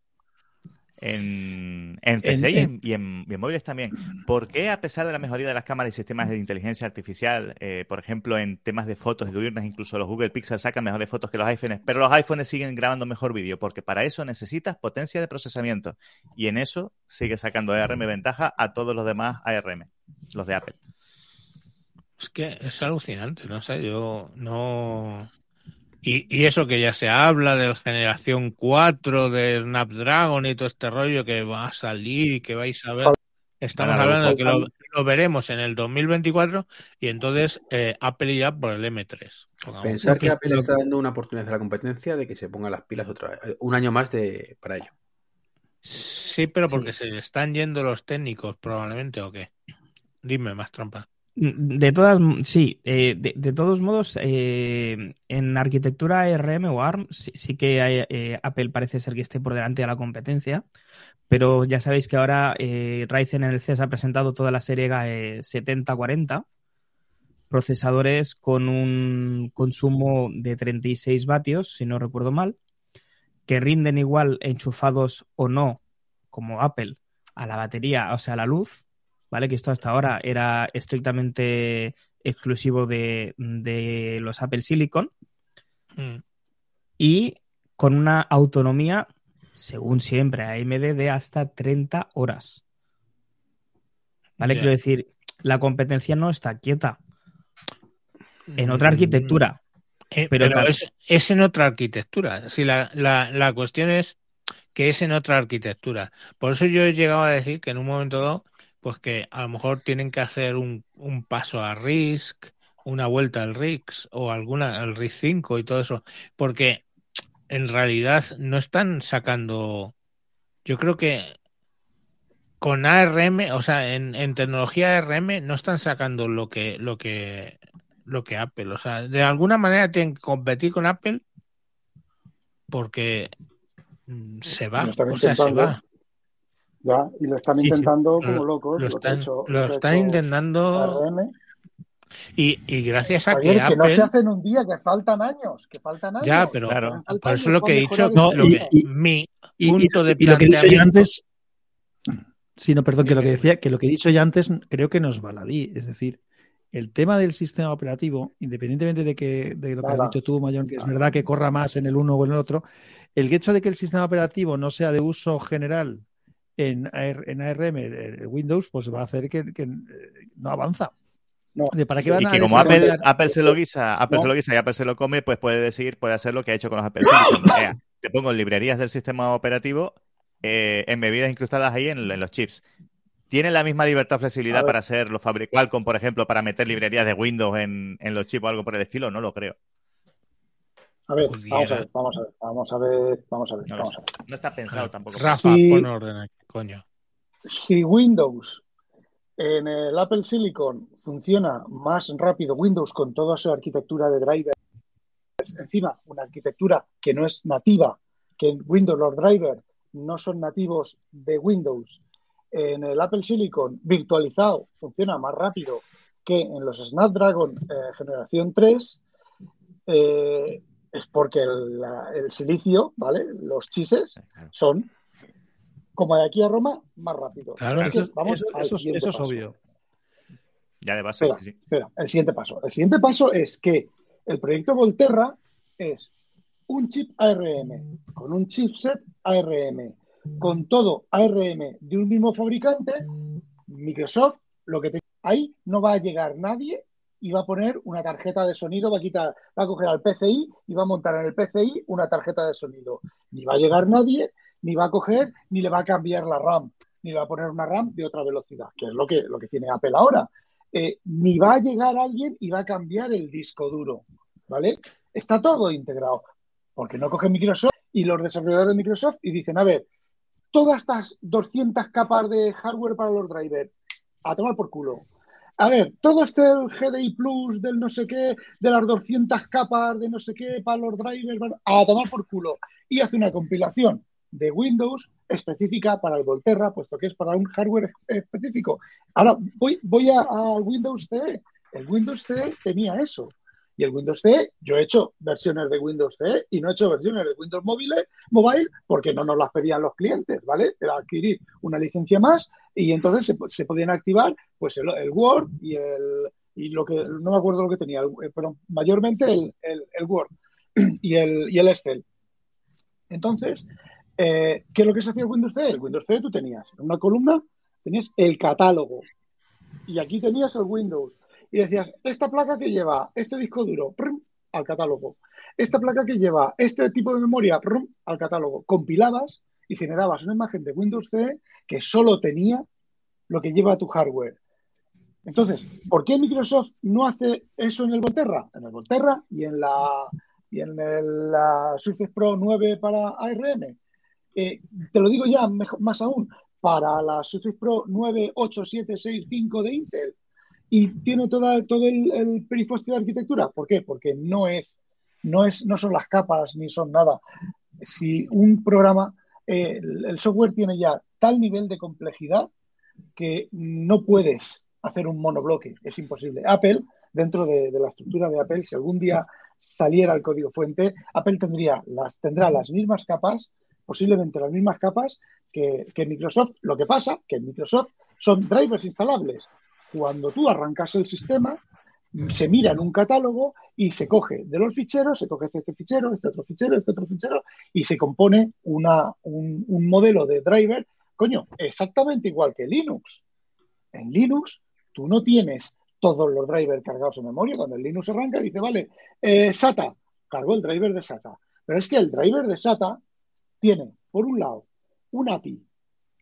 En, en PC En- y, en, y en- y en móviles también. ¿Por qué, a pesar de la mejoría de las cámaras y sistemas de inteligencia artificial, eh, por ejemplo, en temas de fotos diurnas, incluso los Google Pixel sacan mejores fotos que los iPhones, pero los iPhones siguen grabando mejor vídeo? Porque para eso necesitas potencia de procesamiento. Y en eso sigue sacando ARM ventaja a todos los demás ARM, los de Apple. Es que es alucinante, no sé, yo no... Y, y eso que ya se habla de la generación 4 de Snapdragon y todo este rollo que va a salir y que vais a ver. Estamos hablando de que lo, veremos en el 2024 y entonces eh, Apple irá por el M3. Pongamos. Pensar que Apple está dando una oportunidad a la competencia de que se ponga las pilas otra vez. Un año más de, para ello. Sí, pero porque se están yendo los técnicos probablemente o qué. Dime más trampa. De todas, sí, eh, de, todos modos, eh, en arquitectura ARM o ARM sí, que eh, Apple parece ser que esté por delante de la competencia, pero ya sabéis que ahora Ryzen en el CES ha presentado toda la serie eh, 7040, procesadores con un consumo de 36 vatios, si no recuerdo mal, que rinden igual enchufados o no, como Apple, a la batería, o sea, a la luz, ¿vale? Que esto hasta ahora era estrictamente exclusivo de, de los Apple Silicon Mm. y con una autonomía, según siempre, AMD de hasta 30 horas. ¿Vale? Quiero decir, la competencia no está quieta. En otra arquitectura. Eh, Pero es, es en otra arquitectura. Si la, la, la cuestión es que es en otra arquitectura. Por eso yo he llegado a decir que en un momento dado, pues que a lo mejor tienen que hacer un, un paso a RISC una vuelta al RIX o alguna al RIX 5 y todo eso, porque en realidad no están sacando. Yo creo que con ARM, o sea, en, en tecnología ARM no están sacando lo que lo que lo que Apple, o sea, de alguna manera tienen que competir con Apple porque mm, se va, o sea, se va. Ya, y lo están Sí, sí. intentando como locos. Lo están, hecho- lo están intentando y, y gracias a Javier, que que no se Apple hace en un día, que faltan años, que faltan años. Ya, pero Claro. Por eso años lo que he dicho, No, lo el que, y- mi Y, y- punto de y lo que he dicho yo planteamiento. antes, sí, no, perdón, que lo que decía, que lo que he dicho ya antes creo que nos baladí. Es decir, el tema del sistema operativo, independientemente de que de lo que has dicho tú, Mayón, que es verdad que corra más en el uno o en el otro, el hecho de que el sistema operativo no sea de uso general en, AR en ARM, el Windows, pues va a hacer que, que, eh, no avanza. No. De ¿Para qué van Y a que como Apple? Apple se lo guisa, Apple No. se lo guisa y Apple se lo come, pues puede decir, puede hacer lo que ha hecho con los Apple Silicon. Te pongo librerías del sistema operativo eh, embebidas incrustadas ahí en, en los chips. ¿Tienen la misma libertad flexibilidad para hacer los Qualcomm, por ejemplo, para meter librerías de Windows en, en los chips o algo por el estilo? No lo creo. A ver, vamos a ver, vamos a ver, vamos a ver, vamos a ver, No vamos a ver. No está pensado tampoco. Rafa, Sí. pon orden aquí, coño. Si Windows en el Apple Silicon funciona más rápido, Windows con toda su arquitectura de drivers, encima una arquitectura que no es nativa, que en Windows los drivers no son nativos de Windows, en el Apple Silicon virtualizado funciona más rápido que en los Snapdragon eh, generación 3, eh, es porque el, la- el silicio, ¿vale? Los chises son como de aquí a Roma más rápido. Claro, Eso, es- vamos eso- eso es- siguiente eso es paso. obvio. Ya de base, Espera, sí, sí. espera, el siguiente paso. El siguiente paso es que el proyecto Volterra es un chip ARM con un chipset ARM, con todo ARM de un mismo fabricante. Microsoft, lo que te- ahí no va a llegar nadie y va a poner una tarjeta de sonido, va a quitar, va a coger al PCI y va a montar en el PCI una tarjeta de sonido. Ni va a llegar nadie, ni va a coger, ni le va a cambiar la RAM, ni le va a poner una RAM de otra velocidad, que es lo que, lo que tiene Apple ahora. Eh, ni va a llegar alguien y va a cambiar el disco duro, ¿vale? Está todo integrado, porque no coge Microsoft y los desarrolladores de Microsoft y dicen, a ver, todas estas 200 capas de hardware para los drivers, a tomar por culo. A ver, todo este GDI Plus del no sé qué, de las 200 capas de no sé qué para los drivers, a tomar por culo. Y hace una compilación de Windows específica para el Volterra, puesto que es para un hardware específico. Ahora voy, voy a- Windows CE. El Windows CE tenía eso. Y el Windows CE, yo he hecho versiones de Windows CE y no he hecho versiones de Windows Mobile, Mobile porque no nos las pedían los clientes, ¿vale? Era adquirir una licencia más y entonces se, se podían activar pues el, Word y el y lo que no me acuerdo lo que tenía, pero mayormente el, el- el Word y el, y el Excel. Entonces, eh, ¿qué es lo que se hacía el Windows CE? El Windows CE tú tenías en una columna, tenías el catálogo y aquí tenías el Windows y decías, esta placa que lleva este disco duro, prum, al catálogo. Esta placa que lleva este tipo de memoria, prum, al catálogo. Compilabas y generabas una imagen de Windows CE que solo tenía lo que lleva tu hardware. Entonces, ¿por qué Microsoft no hace eso en el Volterra? En el Volterra y en la y en el, Surface Pro 9 para ARM. Te lo digo ya mejor- más aún, para la Surface Pro 9, 8, 7, 6, 5 de Intel y tiene todo el, el de arquitectura. ¿Por qué? Porque no es, no es, no son las capas ni son nada. Si un programa, eh, el, el software tiene ya tal nivel de complejidad que no puedes hacer un monobloque, es imposible. Apple, dentro de, de la estructura de Apple, si algún día saliera el código fuente, Apple tendría las, tendrá las mismas capas, posiblemente las mismas capas que, Microsoft. Lo que pasa que en Microsoft son drivers instalables. Cuando tú arrancas el sistema, se mira en un catálogo y se coge de los ficheros, se coge este fichero, este otro fichero, este otro fichero, y se compone una, un, modelo de driver, coño, exactamente igual que Linux. En Linux, tú no tienes todos los drivers cargados en memoria. Cuando el Linux arranca, dice, vale, eh, SATA, cargó el driver de SATA. Pero es que el driver de SATA tiene, por un lado, un API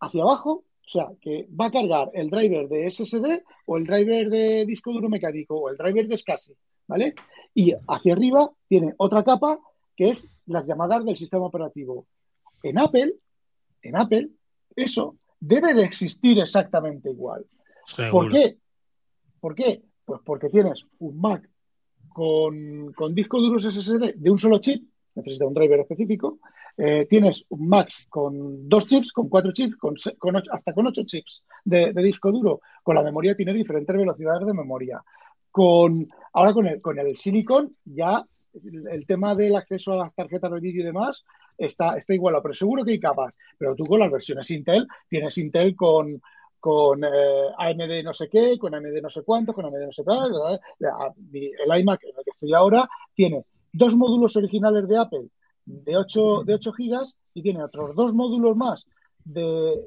hacia abajo, sea, que va a cargar el driver de SSD o el driver de disco duro mecánico o el driver de SCSI, ¿vale? Y hacia arriba tiene otra capa que es las llamadas del sistema operativo. En Apple, en Apple, eso debe de existir exactamente igual. ¿Por qué? ¿Por qué? Pues porque tienes un Mac con, con discos duros SSD de un solo chip, necesita un driver específico. Eh, tienes un Mac con dos chips, con cuatro chips, con, hasta con ocho chips de, disco duro. Con la memoria tiene diferentes velocidades de memoria. Con, ahora con el, con el Silicon ya el, tema del acceso a las tarjetas de vídeo y demás está, está igualado, pero seguro que hay capas. Pero tú con las versiones Intel tienes Intel con, con eh, AMD no sé qué, con AMD no sé cuánto, con AMD no sé mi- El iMac en el que estoy ahora tiene dos módulos originales de Apple de 8, de 8 gigas y tiene otros dos módulos más de,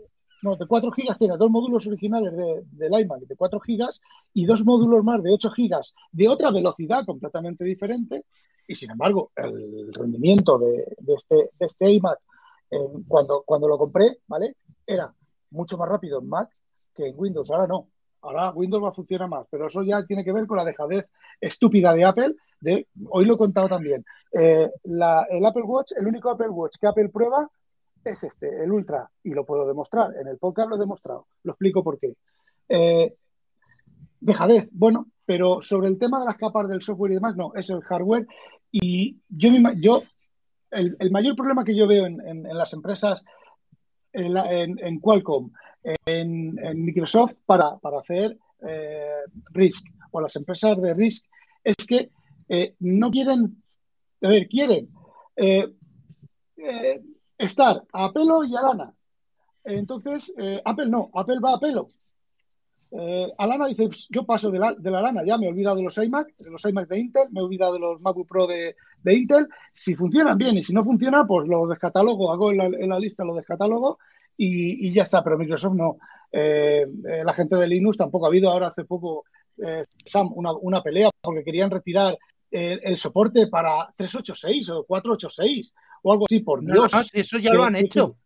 no, de 4 gigas, tiene dos módulos originales de, del iMac de 4 gigas y dos módulos más de 8 gigas de otra velocidad completamente diferente. Y sin embargo, el rendimiento de, de este, de este iMac eh, cuando, cuando lo compré, ¿vale? Era mucho más rápido en Mac que en Windows. Ahora no. Ahora Windows va a funcionar más, pero eso ya tiene que ver con la dejadez estúpida de Apple. De, hoy lo he contado también. Eh, el Apple Watch, el único Apple Watch que Apple prueba es este, el Ultra, y lo puedo demostrar. En el podcast lo he demostrado. Lo explico por qué. Eh, dejadez, bueno, pero sobre el tema de las capas del software y demás, no, es el hardware. Y yo, yo el, mayor problema que yo veo en, las empresas, en Qualcomm, en, Microsoft para, para hacer eh, RISC o las empresas de RISC, es que eh, no quieren, a ver, quieren eh, eh, estar a pelo y a lana. Entonces, Apple no, Apple va a pelo. Alana dice, "Pues, yo paso de la, de la lana, ya me he olvidado de los iMac, de los iMac de Intel, me he olvidado de los MacBook Pro de, de Intel. Si funcionan bien y si no funciona, pues lo descatalogo, hago en la, lista, lo descatalogo y, y ya está. Pero Microsoft no. Eh, eh, la gente de Linux tampoco ha habido ahora hace poco, eh, Sam, una, una pelea porque querían retirar eh, el soporte para 386 o 486 o algo así, por No, Dios. no, eso ya Que- lo han que- hecho.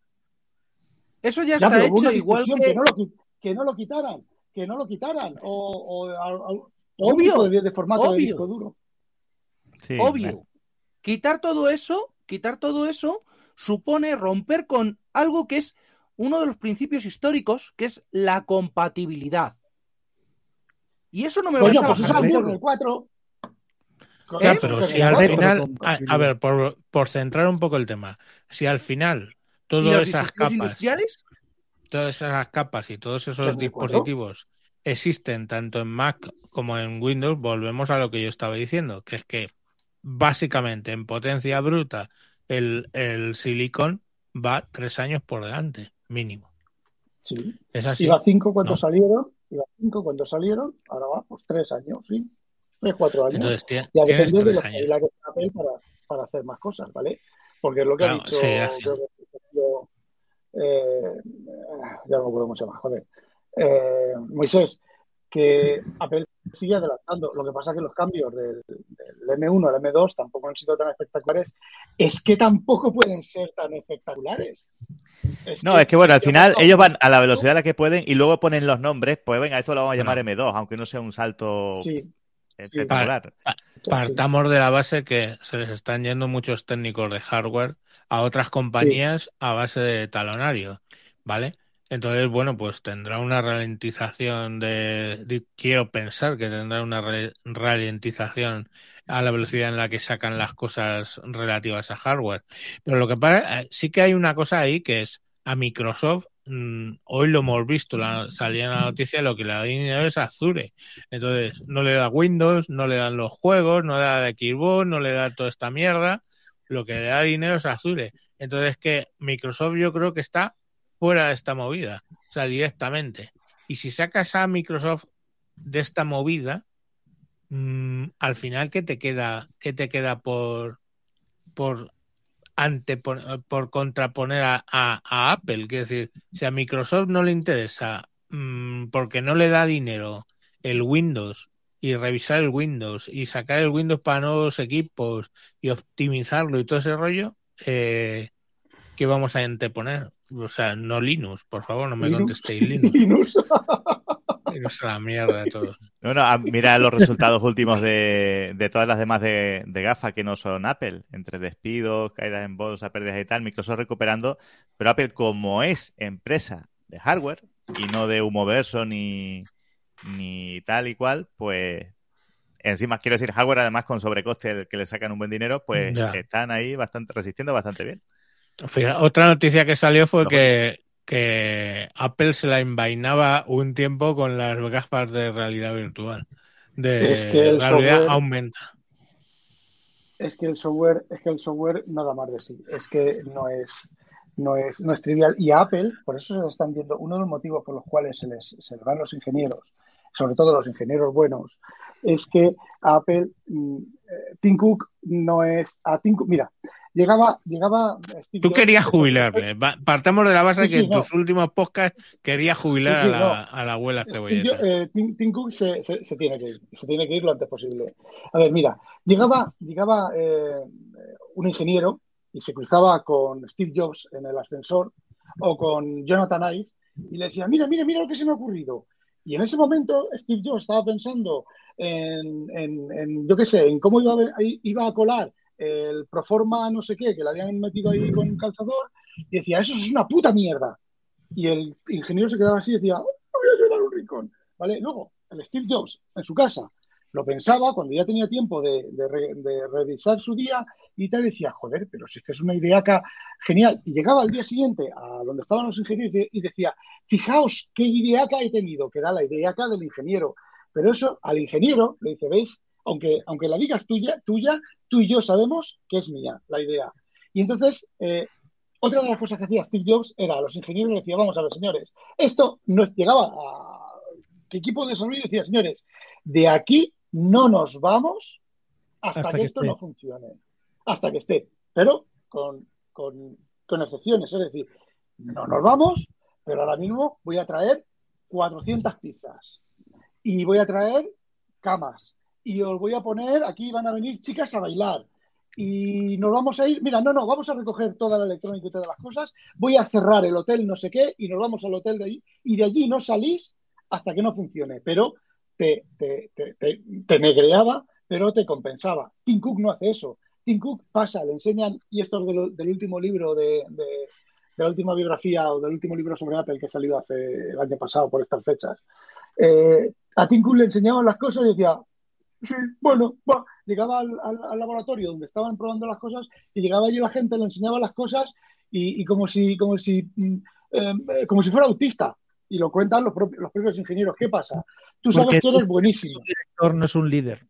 Eso ya ya, está hecho, igual que. que no lo, que no lo quitaran, que no lo quitaran, o, o, a- a- otro Obvio, de, de formato de obvio. disco duro. Sí, Obvio. Quitar todo eso, quitar todo eso supone romper con algo que es uno de los principios históricos, que es la compatibilidad. Y eso no me lo a pues usa el burro. Kernel 4. Ya, pero Kernel si al 4. final, a, a ver, por, por centrar un poco el tema, si al final ¿Y todas esas capas, todas esas capas y todos esos Kernel 4. dispositivos existen tanto en Mac como en Windows, volvemos a lo que yo estaba diciendo, que es que básicamente en potencia bruta el, el Silicon va tres años por delante, mínimo. Sí. Es así. Iba 5 cuando No. salieron, iba 5 cuando salieron, ahora va, pues 3 años, sí. 3, 4 años. Entonces tienes depende de tres años. la que Apple para, para hacer más cosas, ¿vale? Porque es lo que Claro, ha dicho, sí, así. creo que yo, eh, ya no me acuerdo cómo se llama, joder, eh, Moisés, que Apple sigue adelantando. Lo que pasa es que los cambios del, del M1 al M2 tampoco han sido tan espectaculares. Es que tampoco pueden ser tan espectaculares. Es No, es que bueno, al final ellos van a la velocidad a la que pueden y luego ponen los nombres, pues venga, esto lo vamos a llamar Bueno. M2, aunque no sea un salto Sí, espectacular. Partamos de la base que se les están yendo muchos técnicos de hardware a otras compañías a base de talonario, ¿vale? Entonces, bueno, pues tendrá una ralentización de, quiero pensar que tendrá una ralentización a la velocidad en la que sacan las cosas relativas a hardware. Pero lo que pasa, eh, sí que hay una cosa ahí que es a Microsoft, mm, hoy lo hemos visto, la, salía en la noticia, lo que le da dinero es Azure. Entonces, no le da Windows, no le dan los juegos, no le da Xbox, no le da toda esta mierda. Lo que le da dinero es Azure. Entonces, que Microsoft yo creo que está fuera de esta movida, o sea, directamente. Y si sacas a Microsoft de esta movida, mm, al final, ¿qué te queda, qué te queda por, por antepon- por contraponer a, a- a Apple? Quiero decir, si a Microsoft no le interesa mm, porque no le da dinero el Windows y revisar el Windows y sacar el Windows para nuevos equipos y optimizarlo y todo ese rollo, eh, ¿qué vamos a anteponer? O sea, no Linux, por favor, no me Linux. contestéis Linux. Linux. Linux a la mierda de todos. No, no, ah, mira los resultados últimos de, de todas las demás de, de GAFA que no son Apple, entre despidos, caídas en bolsa, pérdidas y tal, Microsoft recuperando, pero Apple como es empresa de hardware y no de humoverso ni, ni tal y cual, pues encima quiero decir hardware además con sobrecoste que le sacan un buen dinero, pues Ya. están ahí bastante resistiendo bastante bien. Fija- otra noticia que salió fue que, que Apple se la envainaba un tiempo con las gafas de realidad virtual. De Es que el realidad software- aumenta. es que el software, es que el software no da más de sí. Es que no es, no es, no es trivial. Y a Apple, por eso se están viendo, uno de los motivos por los cuales se les, se les van los ingenieros, sobre todo los ingenieros buenos, es que a Apple, mm, eh, Tim Cook no es, a Tim Cook, mira, llegaba, llegaba Steve Tú Jobs- querías jubilarle. Va- Partamos de la base de que sí, en no. tus últimos podcasts querías jubilar Sí, a, la, a la abuela cebolleta. Eh, Tim, Tim Cook se, se- se tiene que ir, se tiene que ir lo antes posible. A ver, mira, llegaba, llegaba eh, un ingeniero y se cruzaba con Steve Jobs en el ascensor o con Jonathan Ive y le decía, mira, mira, mira lo que se me ha ocurrido. Y en ese momento Steve Jobs estaba pensando en, en- en, yo qué sé, en cómo iba a, iba a colar el Proforma no sé qué, que le habían metido ahí con un calzador, y decía, eso es una puta mierda. Y el ingeniero se quedaba así y decía, "Oh, voy a llorar un rincón. ¿Vale? Luego, el Steve Jobs en su casa lo pensaba cuando ya tenía tiempo de, de re- de revisar su día y tal, decía, joder, pero si es que es una ideaca genial. Y llegaba al día siguiente a donde estaban los ingenieros y decía, fijaos qué ideaca he tenido, que era la ideaca del ingeniero. Pero eso al ingeniero le dice, ¿veis? Aunque, aunque la digas tuya, tuya, tú y yo sabemos que es mía la idea. Y entonces, eh, otra de las cosas que hacía Steve Jobs era a los ingenieros le decía, vamos a ver, señores, esto no es- llegaba a que equipo de desarrollo decía, señores, de aquí no nos vamos hasta, Hasta que, que esto esté. no funcione, hasta que esté, pero con, con, con excepciones, es decir, no nos vamos, pero ahora mismo voy a traer 400 pizzas y voy a traer camas y os voy a poner, aquí van a venir chicas a bailar y nos vamos a ir, mira, no, no, vamos a recoger toda la electrónica y todas las cosas, voy a cerrar el hotel no sé qué y nos vamos al hotel de ahí y de allí no salís hasta que no funcione, pero te, te, te, te, te negreaba, pero te compensaba. Tim Cook no hace eso. Tim Cook pasa, le enseñan, y esto es del, del último libro de, de, de, la última biografía o del último libro sobre Apple que ha salido hace el año pasado por estas fechas. Eh, a Tim Cook le enseñaban las cosas y decía, sí, bueno, va. llegaba al, al, al, laboratorio donde estaban probando las cosas y llegaba allí la gente, le enseñaba las cosas y, y como si, como si, eh, como si fuera autista. Y lo cuentan los propios, los propios ingenieros. ¿Qué pasa? Tú sabes Porque que eres buenísimo. Un director no es un líder.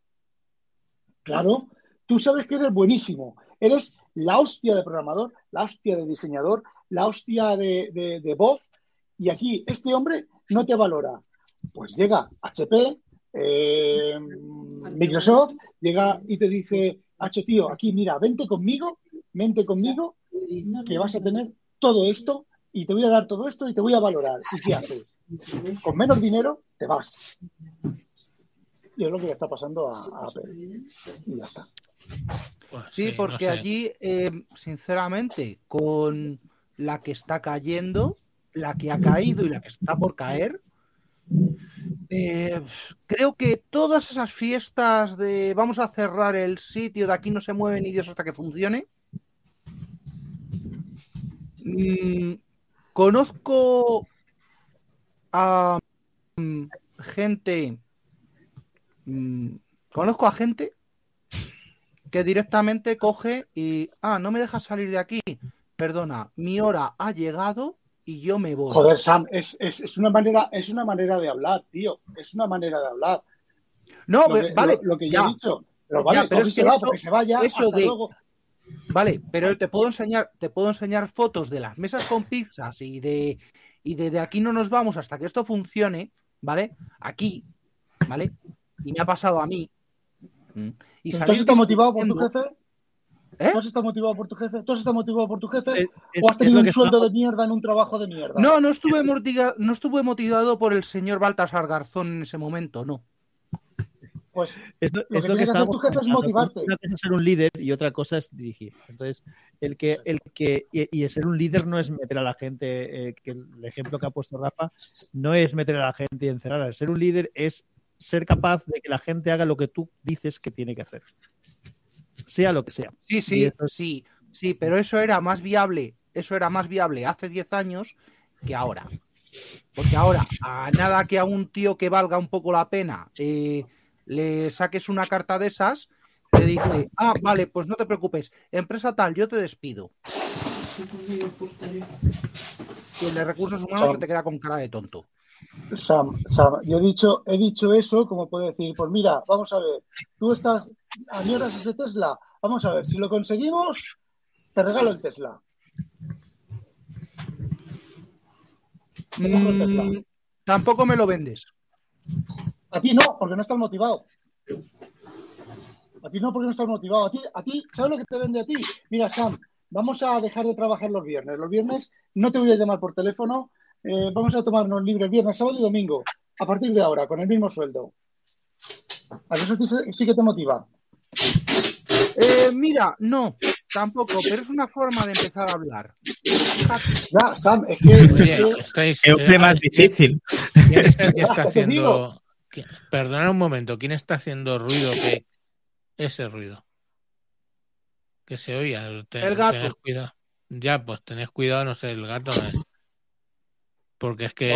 Claro, tú sabes que eres buenísimo. Eres la hostia de programador, la hostia de diseñador, la hostia de, de, de voz. Y aquí este hombre no te valora. Pues llega HP, eh, Microsoft, llega y te dice, Hacho, tío, aquí mira, vente conmigo, vente conmigo, que vas a tener todo esto y te voy a dar todo esto y te voy a valorar. ¿Y qué haces? Con menos dinero te vas. Y es lo que le está pasando a, a Apple. Y ya está. Pues Sí, sí, porque no sé. allí, eh, sinceramente, con la que está cayendo, la que ha caído y la que está por caer, eh, creo que todas esas fiestas de vamos a cerrar el sitio, de aquí no se mueve ni Dios hasta que funcione. mm, conozco a mm, gente, mm, conozco a gente que directamente coge y, ah, no me dejas salir de aquí. Perdona, mi hora ha llegado y yo me voy. Joder, Sam, es, es, es una manera, es una manera de hablar, tío. Es una manera de hablar. no, Lo ve- que, vale, lo, lo que yo ya, he dicho. Pero Ya, vale, pero es que eso- porque se vaya, eso de- luego. vale, pero te puedo enseñar, te puedo enseñar fotos de las mesas con pizzas y de y de, de aquí no nos vamos hasta que esto funcione, ¿vale? Aquí, ¿vale? Y me ha pasado a mí. Y ¿Tú salir has estado motivado por tu jefe? ¿Eh? ¿Tú has estado motivado por tu jefe? ¿Tú has estado motivado por tu jefe? Es- es- ¿O has tenido un sueldo estamos- de mierda en un trabajo de mierda? No, no estuve, mortiga- no estuve motivado por el señor Baltasar Garzón en ese momento, no. Pues Es lo, Lo es que lo que hacer tu jefe es motivarte. Una cosa es ser un líder y otra cosa es dirigir. Entonces, el que, el que y, y ser un líder no es meter a la gente, eh, que el ejemplo que ha puesto Rafa, no es meter a la gente y encerrarla. Ser un líder es ser capaz de que la gente haga lo que tú dices que tiene que hacer. Sea lo que sea. Sí, sí, eso sí, sí, pero eso era más viable, eso era más viable hace 10 años que ahora. Porque ahora, a nada que a un tío que valga un poco la pena eh, le saques una carta de esas, te dice, ah, vale, pues no te preocupes, empresa tal, yo te despido. Y el de recursos humanos Sam. se te queda con cara de tonto. Sam, Sam, yo he dicho, he dicho eso como puede decir, pues mira, vamos a ver, tú estás, añoras ese Tesla, vamos a ver, si lo conseguimos, te regalo el Tesla. Te el Tesla. Mm, tampoco me lo vendes. A ti no, porque no estás motivado. A ti no, porque no estás motivado. A ti, a ti, ¿sabes lo que te vende a ti? Mira, Sam, vamos a dejar de trabajar los viernes. Los viernes no te voy a llamar por teléfono. eh, vamos a tomarnos libres viernes, sábado y domingo. A partir de ahora, con el mismo sueldo. ¿A eso sí, sí que te motiva? Eh, mira, no, tampoco, pero es una forma de empezar a hablar. Ya, Sam, es que. Oye, es que- estáis. Es eh, más difícil. ¿Quién es el que está haciendo? Perdonad un momento, ¿quién está haciendo ruido que ese ruido? Que se oía. El gato. tenés cuidado. Ya, pues tenés cuidado, no sé, el gato no es. Porque es que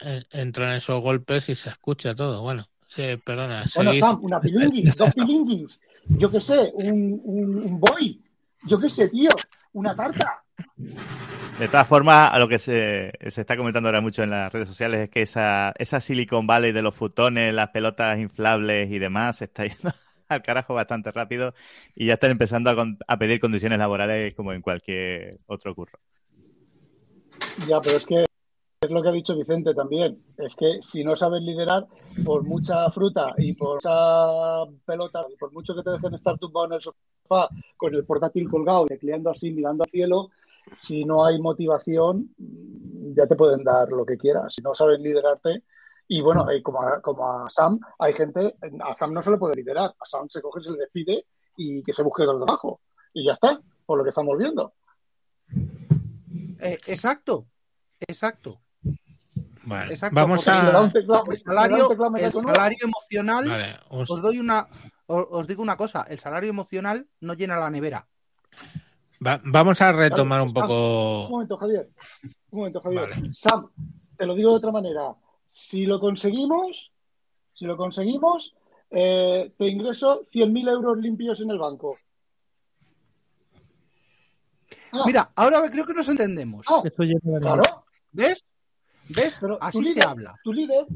eh, entran esos golpes y se escucha todo. Bueno, sí, perdona. Bueno, seguid. Sam, una pilinguis, dos pilinguis. Yo qué sé, un, un, un boy. Yo qué sé, tío. Una tarta. De todas formas, a lo que se, se está comentando ahora mucho en las redes sociales es que esa, esa Silicon Valley de los futones, las pelotas inflables y demás se está yendo al carajo bastante rápido y ya están empezando a, con- a pedir condiciones laborales como en cualquier otro curro. Ya, pero es que es lo que ha dicho Vicente también. Es que si no sabes liderar, por mucha fruta y por mucha pelota, y por mucho que te dejen estar tumbado en el sofá con el portátil colgado, tecleando así, mirando al cielo, si no hay motivación, ya te pueden dar lo que quieras. Si no sabes liderarte, y bueno, eh, como, a, como a Sam, hay gente, a Sam no se le puede liderar. A Sam se coge, se le despide y que se busque otro trabajo. Y ya está, por lo que estamos viendo. Eh, exacto, exacto. Vale, Exacto, vamos a. un teclado, El un salario, teclado el salario emocional, Vale, un- os doy una, os, os digo una cosa, el salario emocional no llena la nevera. va- vamos a retomar un Un poco. momento, Javier. Un momento, Javier. Vale. Sam, te lo digo de otra manera. Si lo conseguimos, si lo conseguimos, eh, te ingreso 100.000 euros limpios en el banco. Ah, Mira, ahora creo que nos entendemos. ah, claro, ¿Ves? ¿Ves? pero tu Así se habla. tu líder,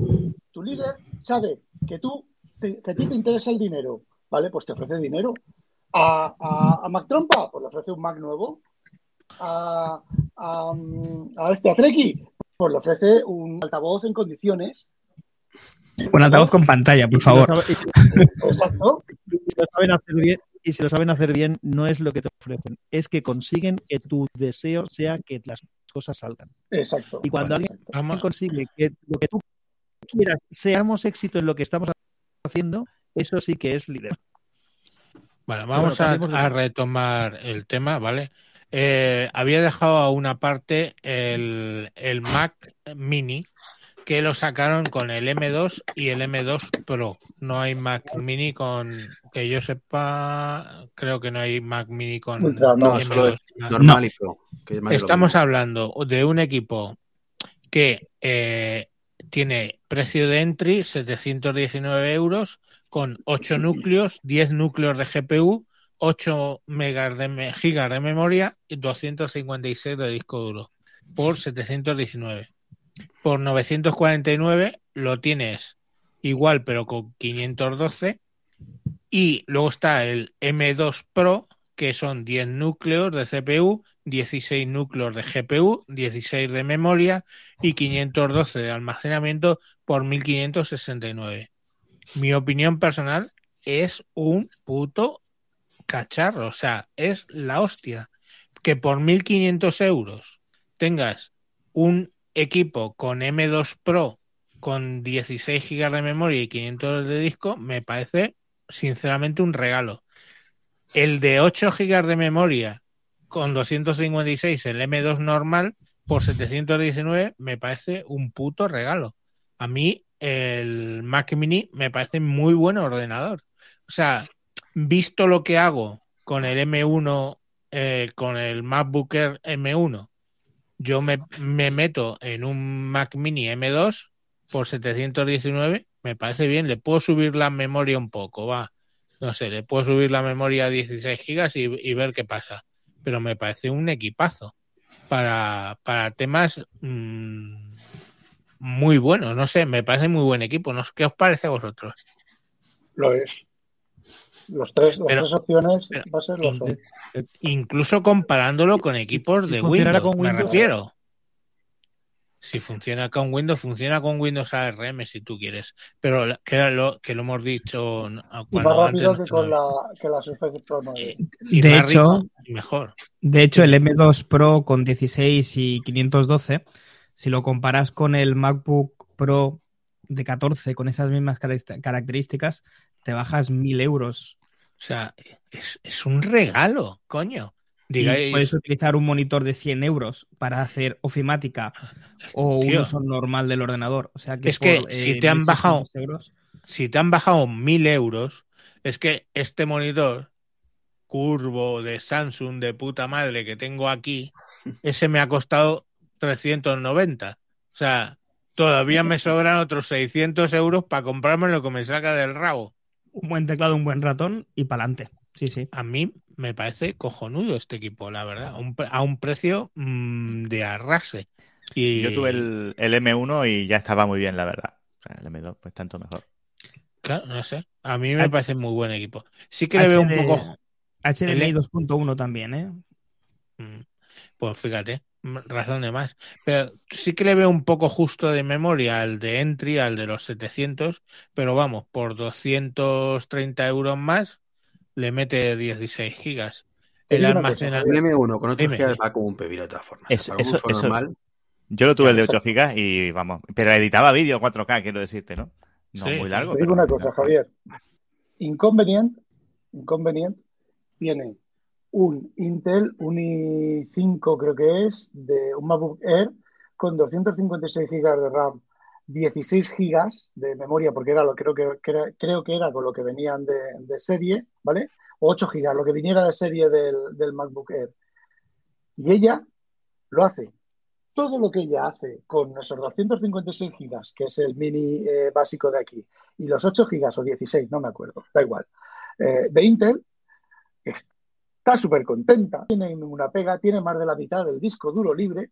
tu líder sabe que tú, te- que a ti te interesa el dinero, ¿vale? Pues te ofrece dinero. A, a, a Mac Trompa, pues le ofrece un Mac nuevo. A, a, a este, a Treki, pues le ofrece un altavoz en condiciones. Un altavoz con pantalla, por Y si lo favor. y Exacto. si lo saben hacer bien, y si lo saben hacer bien, no es lo que te ofrecen, es que consiguen que tu deseo sea que las cosas salgan. Exacto. Y cuando Vale. alguien Vamos, consigue que lo que tú quieras seamos éxito en lo que estamos haciendo, eso sí que es líder. Vale, vamos bueno, a, retomar el tema, ¿vale? Eh, había dejado a una parte el, el Mac Mini, que lo sacaron con el M2 y el M2 Pro. No hay Mac Mini con, que yo sepa, creo que no hay Mac Mini con Ultra, no, M2. solo es Mac. Normal y pro. que Estamos hablando de un equipo que eh, tiene precio de entry 719 euros con 8 núcleos, 10 núcleos de GPU, 8 megas de gigas de memoria y 256 de disco duro por 719. Por 949 lo tienes igual pero con 512 y luego está el M2 Pro que son 10 núcleos de CPU, 16 núcleos de GPU, 16 de memoria y 512 de almacenamiento por 1569. Mi opinión personal es un puto cacharro, o sea, es la hostia. Que por 1500 euros tengas un equipo con M2 Pro con 16 gigas de memoria y 500 de disco me parece sinceramente un regalo. El de 8 gigas de memoria con 256, el M2 normal, por 719, me parece un puto regalo. A mí el Mac Mini me parece muy buen ordenador. O sea, visto lo que hago con el M1, eh, con el MacBook Air M1, yo me, me meto en un Mac Mini M2 por 719, me parece bien. Le puedo subir la memoria un poco, va. No sé, le puedo subir la memoria a 16 gigas y, y ver qué pasa. Pero me parece un equipazo para, para temas mm, muy buenos. No sé, me parece muy buen equipo. No sé, ¿Qué os parece a vosotros? Lo es. Los tres, las Pero- tres opciones pero- va a ser lo son. Incluso comparándolo con equipos de Windows, con me Windows. refiero. Si funciona con Windows, funciona con Windows ARM si tú quieres. Pero que era lo que lo hemos dicho Y más rápido no- que con la, que la Surface Pro 9. y De hecho, rico y mejor. De hecho, el M2 Pro con 16 y 512, si lo comparas con el MacBook Pro de 14 con esas mismas caracter- características, te bajas 1000 euros. O sea, es, es un regalo, coño. Y Digáis, puedes utilizar un monitor de 100 euros para hacer ofimática o un uso normal del ordenador. O sea que Es que si eh, te han 1600 bajado- euros, si te han bajado mil euros, es que este monitor curvo de Samsung de puta madre que tengo aquí, ese me ha costado 390. O sea, todavía me sobran otros 600 euros para comprarme lo que me saca del rabo. Un buen teclado, un buen ratón y pa'lante. Sí, sí. A mí me parece cojonudo este equipo, la verdad, a un, pre- a un precio mm, de arrase. Y Yo tuve el, el M1 y ya estaba muy bien, la verdad. O sea, el M2, pues tanto mejor. Claro, no sé, a mí me H- parece muy buen equipo. Sí que le veo un poco HDMI L- 2.1 también, ¿eh? Mm, Pues fíjate, razón de más. Pero sí que le veo un poco justo de memoria al de Entry, al de los 700, pero vamos, por 230 euros más le mete 16 gigas. El almacenamiento. El M1 con 8 Dime. GB va como un pepino de todas formas. Eso- Para un eso- normal, Yo lo tuve el de Exacto. 8 GB y vamos. Pero editaba vídeo 4K, quiero decirte, ¿no? No Sí, muy largo. Te digo pero- una cosa, Javier. Inconvenient, inconvenient, tiene un Intel, un i5 creo que es, de un MacBook Air con 256 GB de RAM, 16 GB de memoria, porque era lo creo que, que creo que era con lo que venían de, serie, ¿vale? O 8 GB, lo que viniera de serie del, del MacBook Air. Y ella lo hace. Todo lo que ella hace con esos 256 gigas, que es el mini eh, básico de aquí, y los 8 gigas o 16, no me acuerdo, da igual, eh, de Intel, está súper contenta, tiene una pega, tiene más de la mitad del disco duro libre,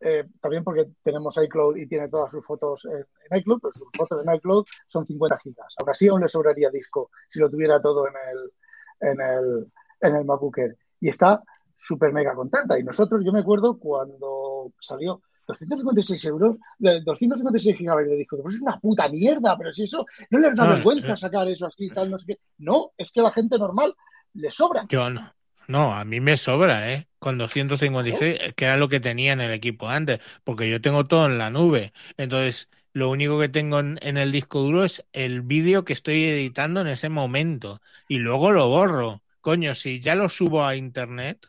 eh, también porque tenemos iCloud y tiene todas sus fotos en, en iCloud, pero sus fotos en iCloud son 50 gigas. Ahora sí aún le sobraría disco si lo tuviera todo en el, en el, en el MacBook Air. Y está súper mega contenta. Y nosotros, yo me acuerdo cuando salió 256 euros, de 256 gigabytes de disco, pues es una puta mierda, pero si eso no les da No, vergüenza eh. sacar eso así, tal, no sé qué. No, es que la gente normal le sobra. Yo no. No, a mí me sobra, ¿eh? Con 256, que era lo que tenía en el equipo antes, porque yo tengo todo en la nube. Entonces, lo único que tengo en, en el disco duro es el vídeo que estoy editando en ese momento. Y luego lo borro. Coño, si ya lo subo a internet,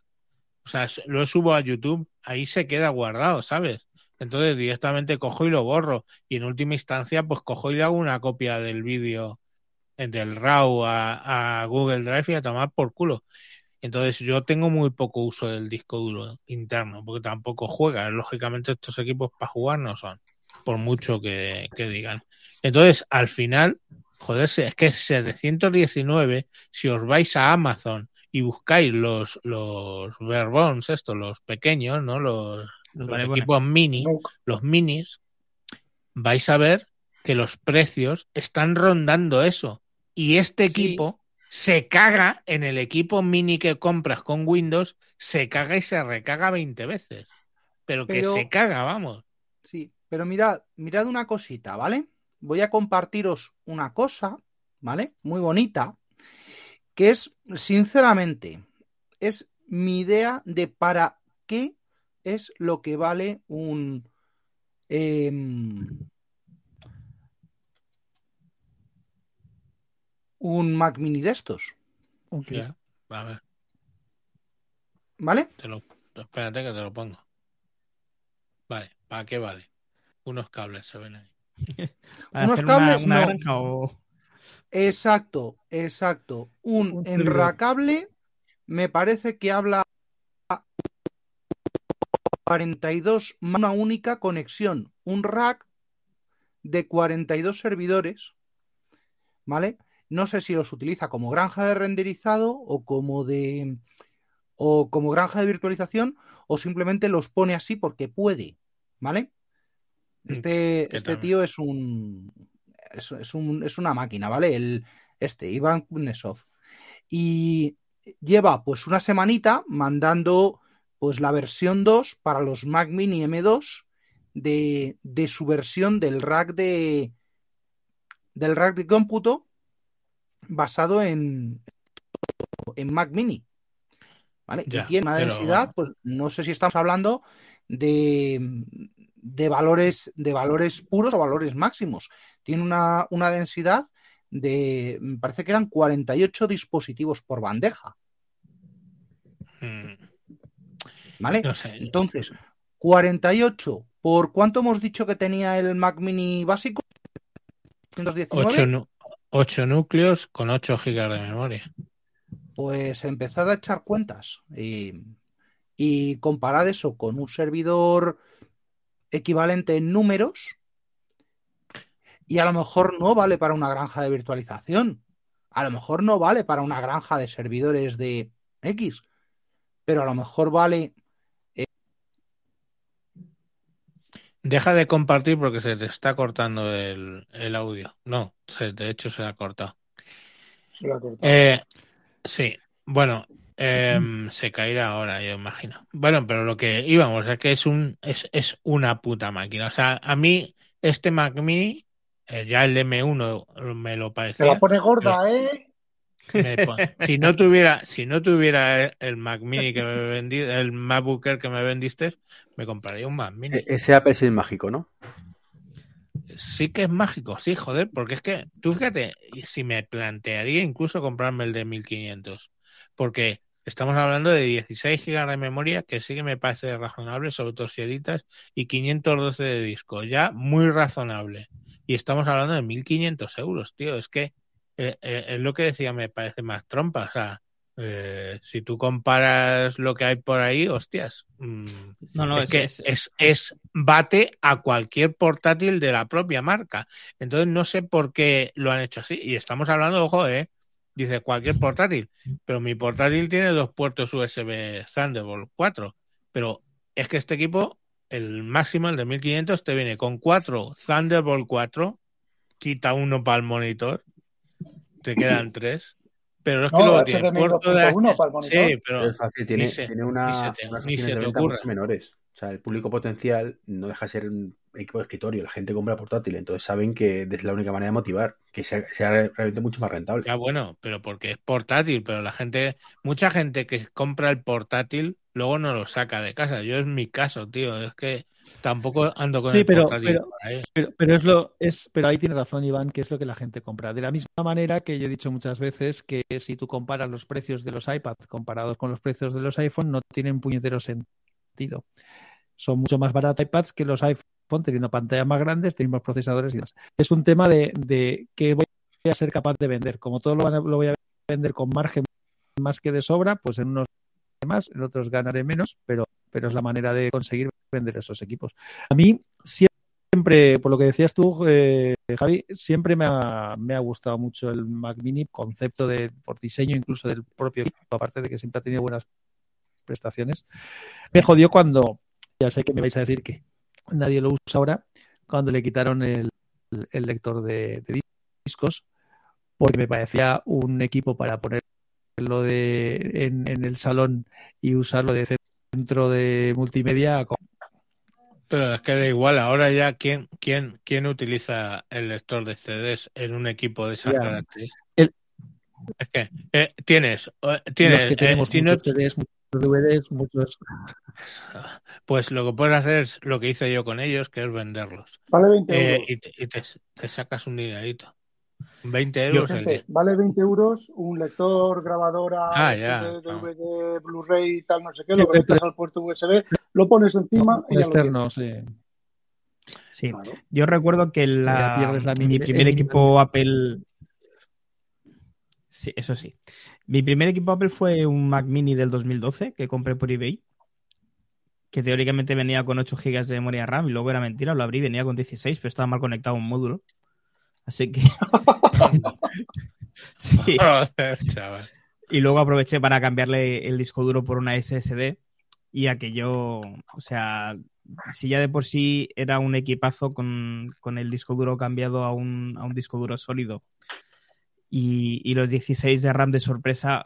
o sea, lo subo a YouTube, ahí se queda guardado, ¿sabes? Entonces directamente cojo y lo borro. Y en última instancia, pues cojo y le hago una copia del vídeo eh, del RAW a, a Google Drive y a tomar por culo. Entonces yo tengo muy poco uso del disco duro interno, porque tampoco juega. Lógicamente estos equipos para jugar no son, por mucho que, que digan. Entonces, al final, joder, es que 719, si os vais a Amazon y buscáis los, los bare bones, estos, los pequeños, ¿no? Los, Los los barebones. equipos mini, los minis, vais a ver que los precios están rondando eso. Y este Sí. equipo se caga en el equipo mini que compras con Windows, se caga y se recaga 20 veces. Pero que se caga, vamos. Sí, pero mirad, mirad una cosita, ¿vale? Voy a compartiros una cosa, ¿vale? Muy bonita, que es, sinceramente, es mi idea de para qué es lo que vale un, em, un Mac Mini de estos, A ver, ¿vale? te lo, espérate que te lo pongo. Vale, ¿para qué vale? Unos cables se ven ahí. Unos una- cables, una, no. granja o. Exacto, exacto. Un Un enracable me parece que habla 42, una única conexión, un rack de 42 servidores, ¿vale? No sé si los utiliza como granja de renderizado o como de o como granja de virtualización o simplemente los pone así porque puede, ¿vale? Este, ¿Qué este tal? tío es un, es, es un- es una máquina, ¿vale? El, este, Iván Kuznetsov. Y lleva pues una semanita mandando pues la versión 2 para los Mac Mini M2 de, de su versión del rack de del rack de cómputo basado en, en Mac Mini. ¿Vale? Ya, y tiene una densidad, pues no sé si estamos hablando de, de valores, de valores puros o valores máximos. Tiene una, una densidad de, me parece que eran 48 dispositivos por bandeja. Mm, ¿Vale? No sé. Entonces, 48 por cuánto hemos dicho que tenía el Mac Mini básico? 119. 8, núcleos con 8 gigas de memoria. Pues empezad a echar cuentas y, y comparad eso con un servidor equivalente en números y a lo mejor no vale para una granja de virtualización. A lo mejor no vale para una granja de servidores de X, pero a lo mejor vale Deja de compartir porque se te está cortando el, el audio. No, se, de hecho se ha cortado. Se ha cortado. Eh, sí, bueno, em, se caerá ahora, yo imagino. Bueno, pero lo que íbamos es que es un es, es una puta máquina. O sea, a mí este Mac Mini, eh, ya el M1 me lo Se parecía. la pone gorda, ¿eh? Si no tuviera, si no tuviera el- Mac Mini que me vendí, el MacBook Air que me vendiste, me compraría un Mac Mini. E- Ese Apple sí es mágico, ¿no? Sí que es mágico, sí, joder, porque es que, tú fíjate, si me plantearía incluso comprarme el de 1500, porque estamos hablando de 16 gigas de memoria, que sí que me parece razonable, sobre todo si editas, y 512 de disco, ya muy razonable. Y estamos hablando de 1500 euros, tío, es que eh, eh, es lo que decía, me parece más trompa, o sea, eh, si tú comparas lo que hay por ahí, hostias. mm, No, no, es, es, que es- es, es bate a cualquier portátil de la propia marca. Entonces no sé por qué lo han hecho así. Y estamos hablando, ojo, eh, dice cualquier portátil, pero mi portátil tiene dos puertos USB Thunderbolt 4. Pero es que este equipo, el máximo, el de 1500, te viene con cuatro Thunderbolt 4, quita uno para el monitor, te quedan tres. Pero es que No, luego tiene puerto de 2.1 para el monitor. Sí, pero es fácil, tiene, se- tiene una, ni se te- unas ni opciones se te mucho menores. O sea, el público potencial no deja de ser un equipo de escritorio, la gente compra portátil, entonces saben que es la única manera de motivar, que sea, sea realmente mucho más rentable. Ya bueno, pero porque es portátil, pero la gente, mucha gente que compra el portátil luego no lo saca de casa. Yo es mi caso, tío, es que tampoco ando con Sí, el pero- portátil pero-. Pero, pero es lo es, pero ahí tiene razón Iván, que es lo que la gente compra. De la misma manera que yo he dicho muchas veces que si tú comparas los precios de los iPad comparados con los precios de los iPhone, no tienen puñetero sentido. Son mucho más baratos iPads que los teniendo pantallas más grandes, teniendo más procesadores y demás. Es un tema de, de que voy a ser capaz de vender. Como todo lo, lo voy a vender con margen más que de sobra, pues en unos más, en otros ganaré menos, pero, pero es la manera de conseguir vender esos equipos. A mí siempre, por lo que decías tú, eh, Javi, siempre me ha, me ha gustado mucho el Mac Mini, concepto de, por diseño incluso del propio equipo, aparte de que siempre ha tenido buenas prestaciones. Me jodió cuando, ya sé que me vais a decir que nadie lo usa ahora, cuando le quitaron el, el lector de, de discos, porque me parecía un equipo para ponerlo de, en, en el salón y usarlo de centro de multimedia con Pero es que da igual, ahora ya, ¿quién, quién, quién utiliza el lector de CDs en un equipo de esas Ya. características? El- Es que eh, tienes, eh, tienes, los que tenemos si no- muchos CDs, muchos DVDs, muchos... pues lo que puedes hacer es lo que hice yo con ellos, que es venderlos. Vale 20 Eh, euros. y te, y te- te sacas un dinerito. 20 euros el Gente, día. vale 20 euros un lector, grabadora, Ah, ya. DVD, Blu-ray, tal, no sé qué, Sí, lo conectas al puerto USB, lo pones encima y ya lo externo, sí. Sí. Claro. Yo recuerdo que la, la mi primer el equipo Apple. Sí, eso sí. Mi primer equipo Apple fue un Mac Mini del 2012 que compré por eBay. Que teóricamente venía con 8 GB de memoria RAM y luego era mentira, lo abrí, venía con 16, pero estaba mal conectado a un módulo. Así que. sí. Y luego aproveché para cambiarle el disco duro por una SSD y aquello, o sea, si ya de por sí era un equipazo con, con el disco duro cambiado a un, a un disco duro sólido y, y los 16 de RAM de sorpresa,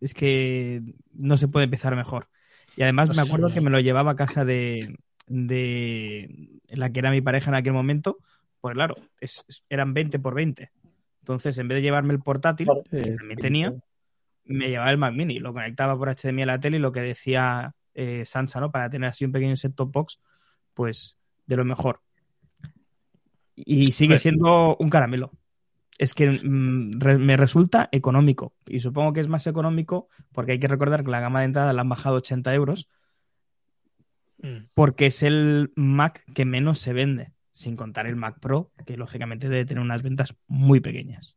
es que no se puede empezar mejor. Y además No me sé. acuerdo que me lo llevaba a casa de, de la que era mi pareja en aquel momento, pues claro, es- eran 20 por 20. Entonces, en vez de llevarme el portátil, que Sí, también tenía, me llevaba el Mac Mini, lo conectaba por HDMI a la tele y lo que decía eh, Sansa, ¿no? Para tener así un pequeño set-top box, pues de lo mejor. Y sigue siendo un caramelo. Es que mm, re- me resulta económico. Y supongo que es más económico porque hay que recordar que la gama de entrada la han bajado 80 euros Mm. porque es el Mac que menos se vende, sin contar el Mac Pro, que lógicamente debe tener unas ventas muy pequeñas.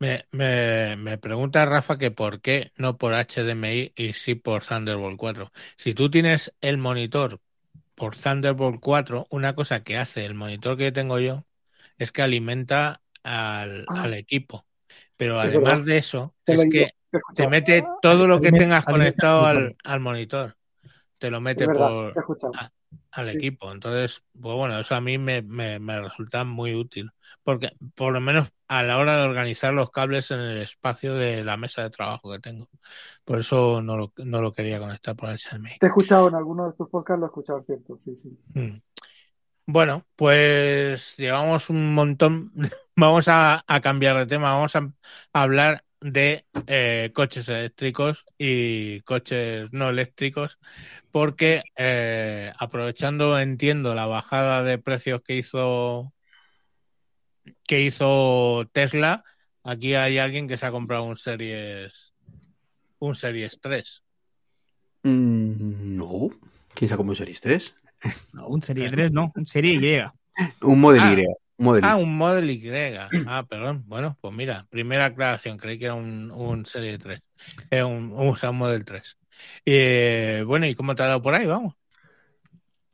Me, me, me pregunta Rafa que por qué no por HDMI y sí por Thunderbolt 4. Si tú tienes el monitor por Thunderbolt 4, una cosa que hace el monitor que tengo yo es que alimenta al, Ah. al equipo. Pero Es además verdad. de eso, Te es que te mete todo lo que tengas conectado al, al monitor. Te lo mete verdad, por, al Sí. equipo. Entonces, pues bueno, eso a mí me, me, me resulta muy útil. Porque por lo menos a la hora de organizar los cables en el espacio de la mesa de trabajo que tengo. Por eso no lo, no lo quería conectar por HDMI. Te he escuchado en alguno de tus podcasts, lo he escuchado, cierto. Sí, sí. Mm. Bueno, pues llevamos un montón. Vamos a, cambiar de tema. Vamos a, hablar de eh, coches eléctricos y coches no eléctricos, porque eh, aprovechando, entiendo, la bajada de precios que hizo que hizo Tesla, aquí hay alguien que se ha comprado un Series un Series 3. Mm, no. ¿Quién sacó un Series 3? No, un Serie 3, no, un Serie Y. Un Model Ah. Y. Un Model Y. Ah, un Model Y. Ah, perdón. Bueno, pues mira, primera aclaración. Creí que era un, un Serie 3. Eh, un, o sea, un Model 3. Eh, bueno, ¿y cómo te ha dado por ahí? Vamos.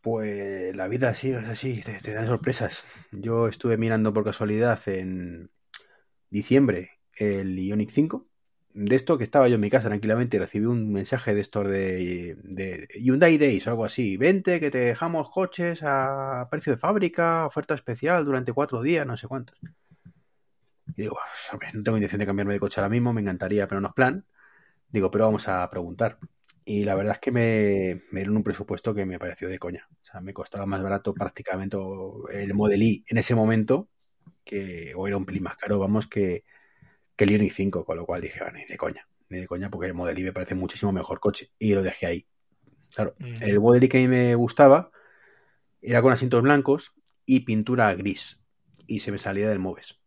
Pues la vida sí es así, te, te da sorpresas. Yo estuve mirando por casualidad en diciembre el Ioniq 5. De esto que estaba yo en mi casa tranquilamente y recibí un mensaje de estos de, de Hyundai Days o algo así. Vente que te dejamos coches a precio de fábrica, oferta especial durante cuatro días, no sé cuántos. Y digo, "Pues, hombre, no tengo intención de cambiarme de coche ahora mismo, me encantaría, pero no es plan. Digo, pero vamos a preguntar. Y la verdad es que me, me dieron un presupuesto que me pareció de coña. O sea, me costaba más barato prácticamente el Model I en ese momento, que, o era un pelín más caro, vamos, que, que el Ioniq 5, con lo cual dije, "Ah, ni de coña, ni de coña, porque el Model I me parece muchísimo mejor coche. Y lo dejé ahí. Claro, Mm. el Model I que a mí me gustaba era con asientos blancos y pintura gris. Y se me salía del Moves.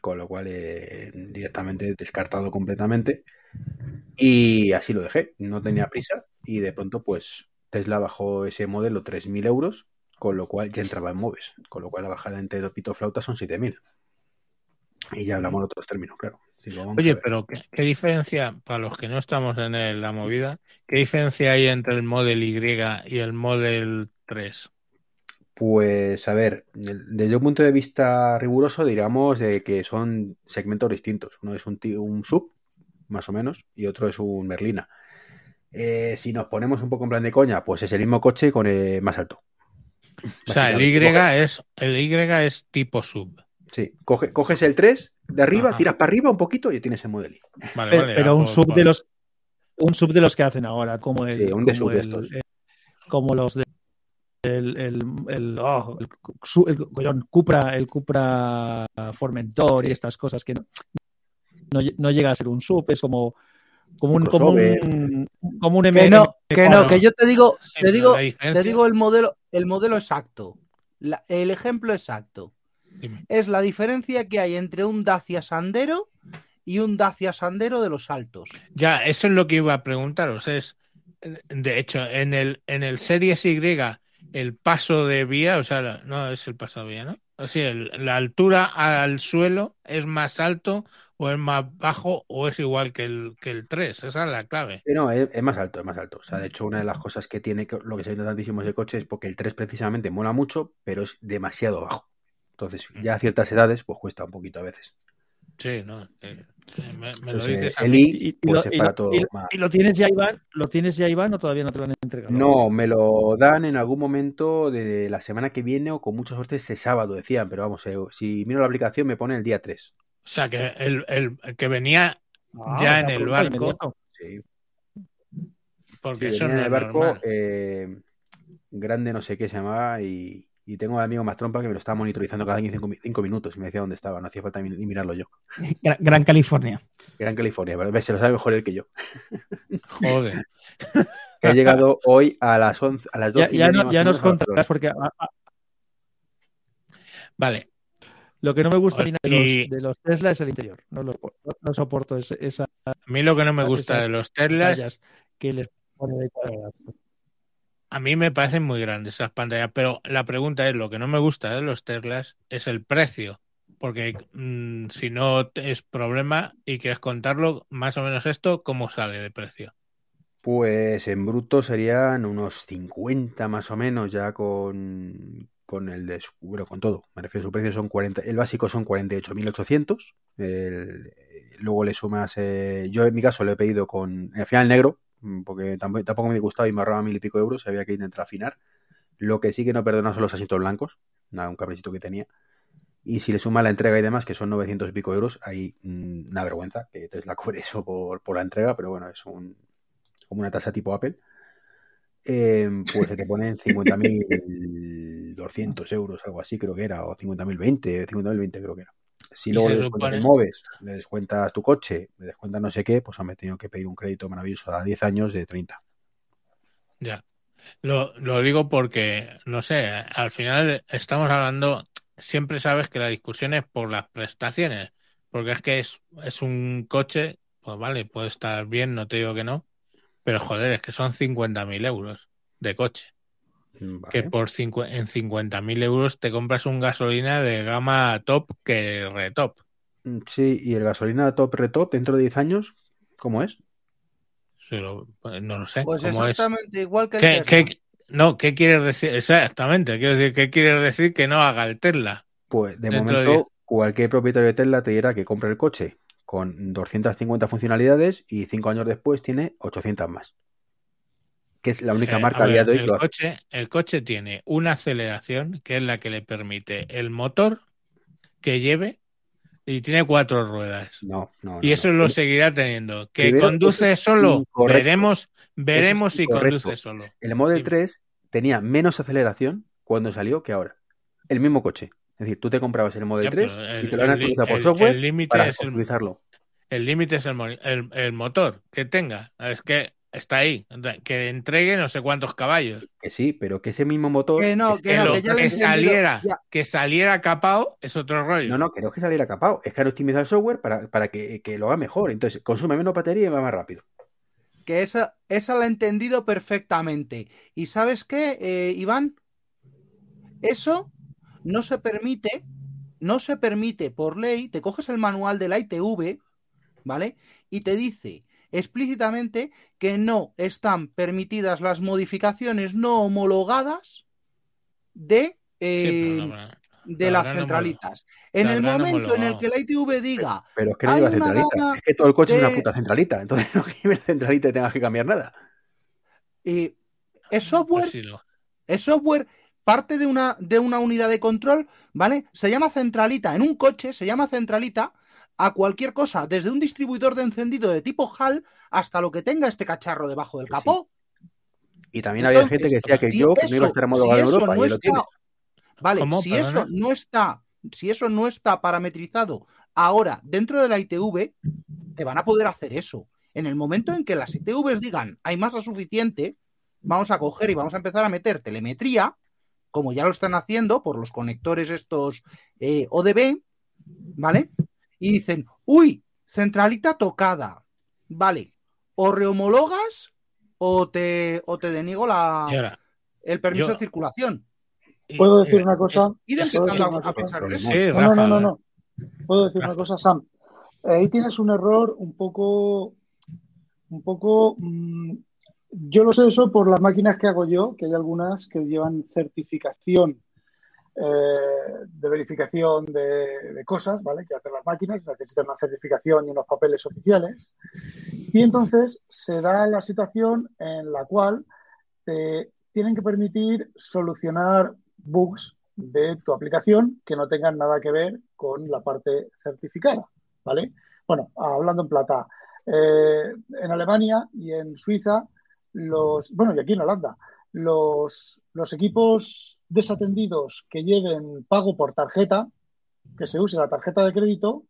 Con lo cual, eh, directamente descartado completamente. Y así lo dejé. No tenía prisa. Y de pronto, pues, Tesla bajó ese modelo 3.000 euros. Con lo cual ya entraba en Moves. Con lo cual la bajada entre dos pito flautas son 7.000. Y ya hablamos de otros términos, claro. Oye, pero ¿qué, qué diferencia, para los que no estamos en el- la movida, qué diferencia hay entre el Model Y y el Model 3? Pues a ver, desde un punto de vista riguroso, diríamos de que son segmentos distintos. Uno es un, un sub, más o menos, y otro es un berlina. Eh, si nos ponemos un poco en plan de coña, pues es el mismo coche con eh, más alto. O sea, el Y es, el Y es tipo sub. Sí, coge- coges el 3 de arriba, Ajá. tiras para arriba un poquito y tienes el Model I. Vale, Pero, vale, pero ya, un por- sub por- de los un sub de los que hacen ahora, como el, Sí, un de como sub de el- estos. el- como los de el, el, el, oh, el el- Cupra, el Cupra Formentor y estas cosas que no, no, no llega a ser un sub, es como como un, como un, como un Que no, que no, M4. que yo te digo, Sí, te digo, te digo el modelo, el modelo exacto, La- el ejemplo exacto. Dime. Es la diferencia que hay entre un Dacia Sandero y un Dacia Sandero de los altos. Ya, eso es lo que iba a preguntaros. Es, de hecho, en el, en el Series Y, el paso de vía, o sea, la- no es el paso de vía, ¿no? O sea, el- la altura al suelo es más alto o es más bajo o es igual que el, que el 3. Esa es la clave. No, es, es más alto, es más alto. O sea, de hecho, una de las cosas que tiene, lo que se vende tantísimo ese coche es porque el 3 precisamente mola mucho, pero es demasiado bajo. Entonces, ya a ciertas edades, pues cuesta un poquito a veces. Sí, no. eh, me, me lo dices a el. I, Y, y pues es para todo y lo- más. y lo tienes ya, Iván? ¿Lo tienes ya, Iván, o todavía no te lo han entregado? No, me lo dan en algún momento de la semana que viene o con mucha suerte este sábado, decían, pero vamos, eh, si miro la aplicación me pone el día 3. O sea, que el, el- el que venía Ah, ya en el barco. Sí, porque sí, eso venía no en el barco, eh, grande no sé qué se llamaba y, y tengo un amigo más trompa que me lo estaba monitorizando cada 5 minutos y me decía dónde estaba, no hacía falta ni, mirarlo yo. Gran, Gran California. Gran California, se lo sabe mejor él que yo. Joder. Que ha llegado hoy a las 11, a las Ya, 12 y ya no- ya o nos contarás, porque a- a- Vale. lo que no me gusta de Y- los, de los Tesla es el interior. No, lo- no- soporto ese- esa A mí lo que no me gusta de los Teslas, que les ponen ahí cuadradas. A mí me parecen muy grandes esas pantallas, pero la pregunta es, lo que no me gusta de los Teslas es el precio, porque mm, si no es problema y quieres contarlo, más o menos esto, ¿cómo sale de precio? Pues en bruto serían unos 50 más o menos, ya con, con el de bueno, con todo. Me refiero, su precio son 40, el básico son 48.800. el- Luego le sumas, eh, yo en mi caso lo he pedido con, al final negro, porque tampoco, me gustaba y me ahorraba mil y pico euros, había que intentar afinar. Lo que sí que no perdona son los asientos blancos, nada, un caprichito que tenía. Y si le suma la entrega y demás, que son 900 y pico euros, hay mm, una vergüenza que Tesla cobre eso por, por la entrega, pero bueno, es un, como una tasa tipo Apple, eh, pues se te ponen 50.200 euros, algo así creo que era, o 50.020, 50.020 creo que era. Si luego le descuentas supone- móvil, le descuentas tu coche, le descuentas no sé qué, pues me he tenido que pedir un crédito maravilloso a 10 años de 30. Ya. Lo, lo digo porque, no sé, al final estamos hablando, siempre sabes que la discusión es por las prestaciones, porque es que es, es un coche, pues vale, puede estar bien, no te digo que no, pero joder, es que son 50.000 euros de coche. Vale. Que por cincu- en 50.000 euros te compras un gasolina de gama top que retop. Mm, Sí, y el gasolina top retop dentro de 10 años, ¿cómo es? Pues no lo sé. Pues ¿Cómo es? exactamente igual que el ¿Qué, Tesla. qué- no, ¿qué quieres decir? Exactamente, quiero decir, ¿qué quieres decir que no haga el Tesla? Pues de momento, cualquier propietario de Tesla te dirá que compra el coche con 250 funcionalidades y 5 años después tiene 800 más. Que es la única Eh, marca a a día ver, de hoy que el coche, el coche tiene una aceleración que es la que le permite el motor que lleve y tiene cuatro ruedas. No, no, Y eso no. lo seguirá teniendo. ¿Que Primero, conduce es solo? incorrecto. Veremos, veremos es si conduce solo. El Model Dime. 3 tenía menos aceleración cuando salió que ahora. El mismo coche. Es decir, tú te comprabas el Model Ya, 3 pero el- y te lo han actualizado por el- software el límite para es el- límite es el- el motor que tenga. Es que está ahí. Que entregue no sé cuántos caballos. Que sí, pero que ese mismo motor. Que no, es- que Que, no, lo- que ya lo he que entendido. saliera, Ya. que saliera capao es otro rollo. No, no, que no es que saliera capado. Es que han optimizado el software para, para que, que lo haga mejor. Entonces, consume menos batería y va más rápido. Que esa, esa la he entendido perfectamente. ¿Y sabes qué, eh, Iván? Eso no se permite, no se permite por ley, te coges el manual de la ITV, ¿vale? Y te dice explícitamente que no están permitidas las modificaciones no homologadas de, eh, Sí, de la las centralitas. En la el momento en el que la ITV diga, Pero es que no lleva centralita. Es que todo el coche es una puta centralita. Entonces no que la centralita y tengas que cambiar nada. eh, es software Pues lo- Es software parte de una, de una unidad de control, ¿vale? Se llama centralita. En un coche se llama centralita a cualquier cosa, desde un distribuidor de encendido de tipo HAL hasta lo que tenga este cacharro debajo del Que sí. capó. Y también había gente que decía que si yo no eso- iba a estar homologado si en Europa no y lo está- tiene. Vale, ¿Cómo? si eso no está, si eso no está parametrizado ahora dentro de la ITV, te van a poder hacer eso. En el momento en que las ITVs digan hay masa suficiente, vamos a coger y vamos a empezar a meter telemetría, como ya lo están haciendo por los conectores estos eh, ODB, ¿vale? Y dicen, uy, centralita tocada, vale, o rehomologas o te, o te deniego la, Y ahora, el permiso yo- de circulación. y- ¿Puedo decir eh, una cosa? Y ¿Puedo decir a, una cosa? pensar en eso. Sí, No, Rafa. no, no, no, no. Puedo decir una cosa, Sam. Ahí tienes un error un poco, un poco. mm, yo lo sé eso por las máquinas que hago yo, que hay algunas que llevan certificación eh, de verificación de, cosas, ¿vale? Que hacen las máquinas, necesitan una certificación y unos papeles oficiales. Y entonces se da la situación en la cual te tienen que permitir solucionar bugs de tu aplicación que no tengan nada que ver con la parte certificada, ¿vale? Bueno, hablando en plata, eh, en Alemania y en Suiza, los, bueno, y aquí en Holanda, los, equipos desatendidos que lleven pago por tarjeta, que se use la tarjeta de crédito,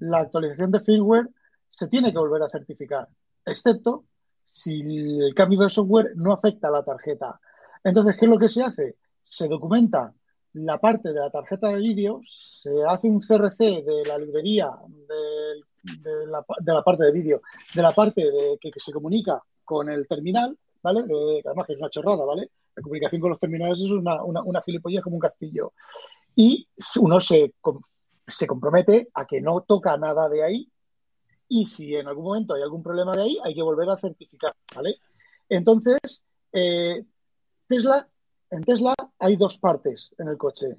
la actualización de firmware se tiene que volver a certificar, excepto si el cambio de software no afecta a la tarjeta. Entonces, ¿qué es lo que se hace? Se documenta la parte de la tarjeta de vídeo, se hace un CRC de la librería de, la, parte de vídeo, de la parte de, que se comunica con el terminal, ¿vale? De- además que es una chorrada, ¿vale? La comunicación con los terminales es una, una, una como un castillo. Y uno se, se compromete a que no toca nada de ahí y si en algún momento hay algún problema de ahí, hay que volver a certificar, ¿vale? Entonces, eh, Tesla, en Tesla hay dos partes en el coche.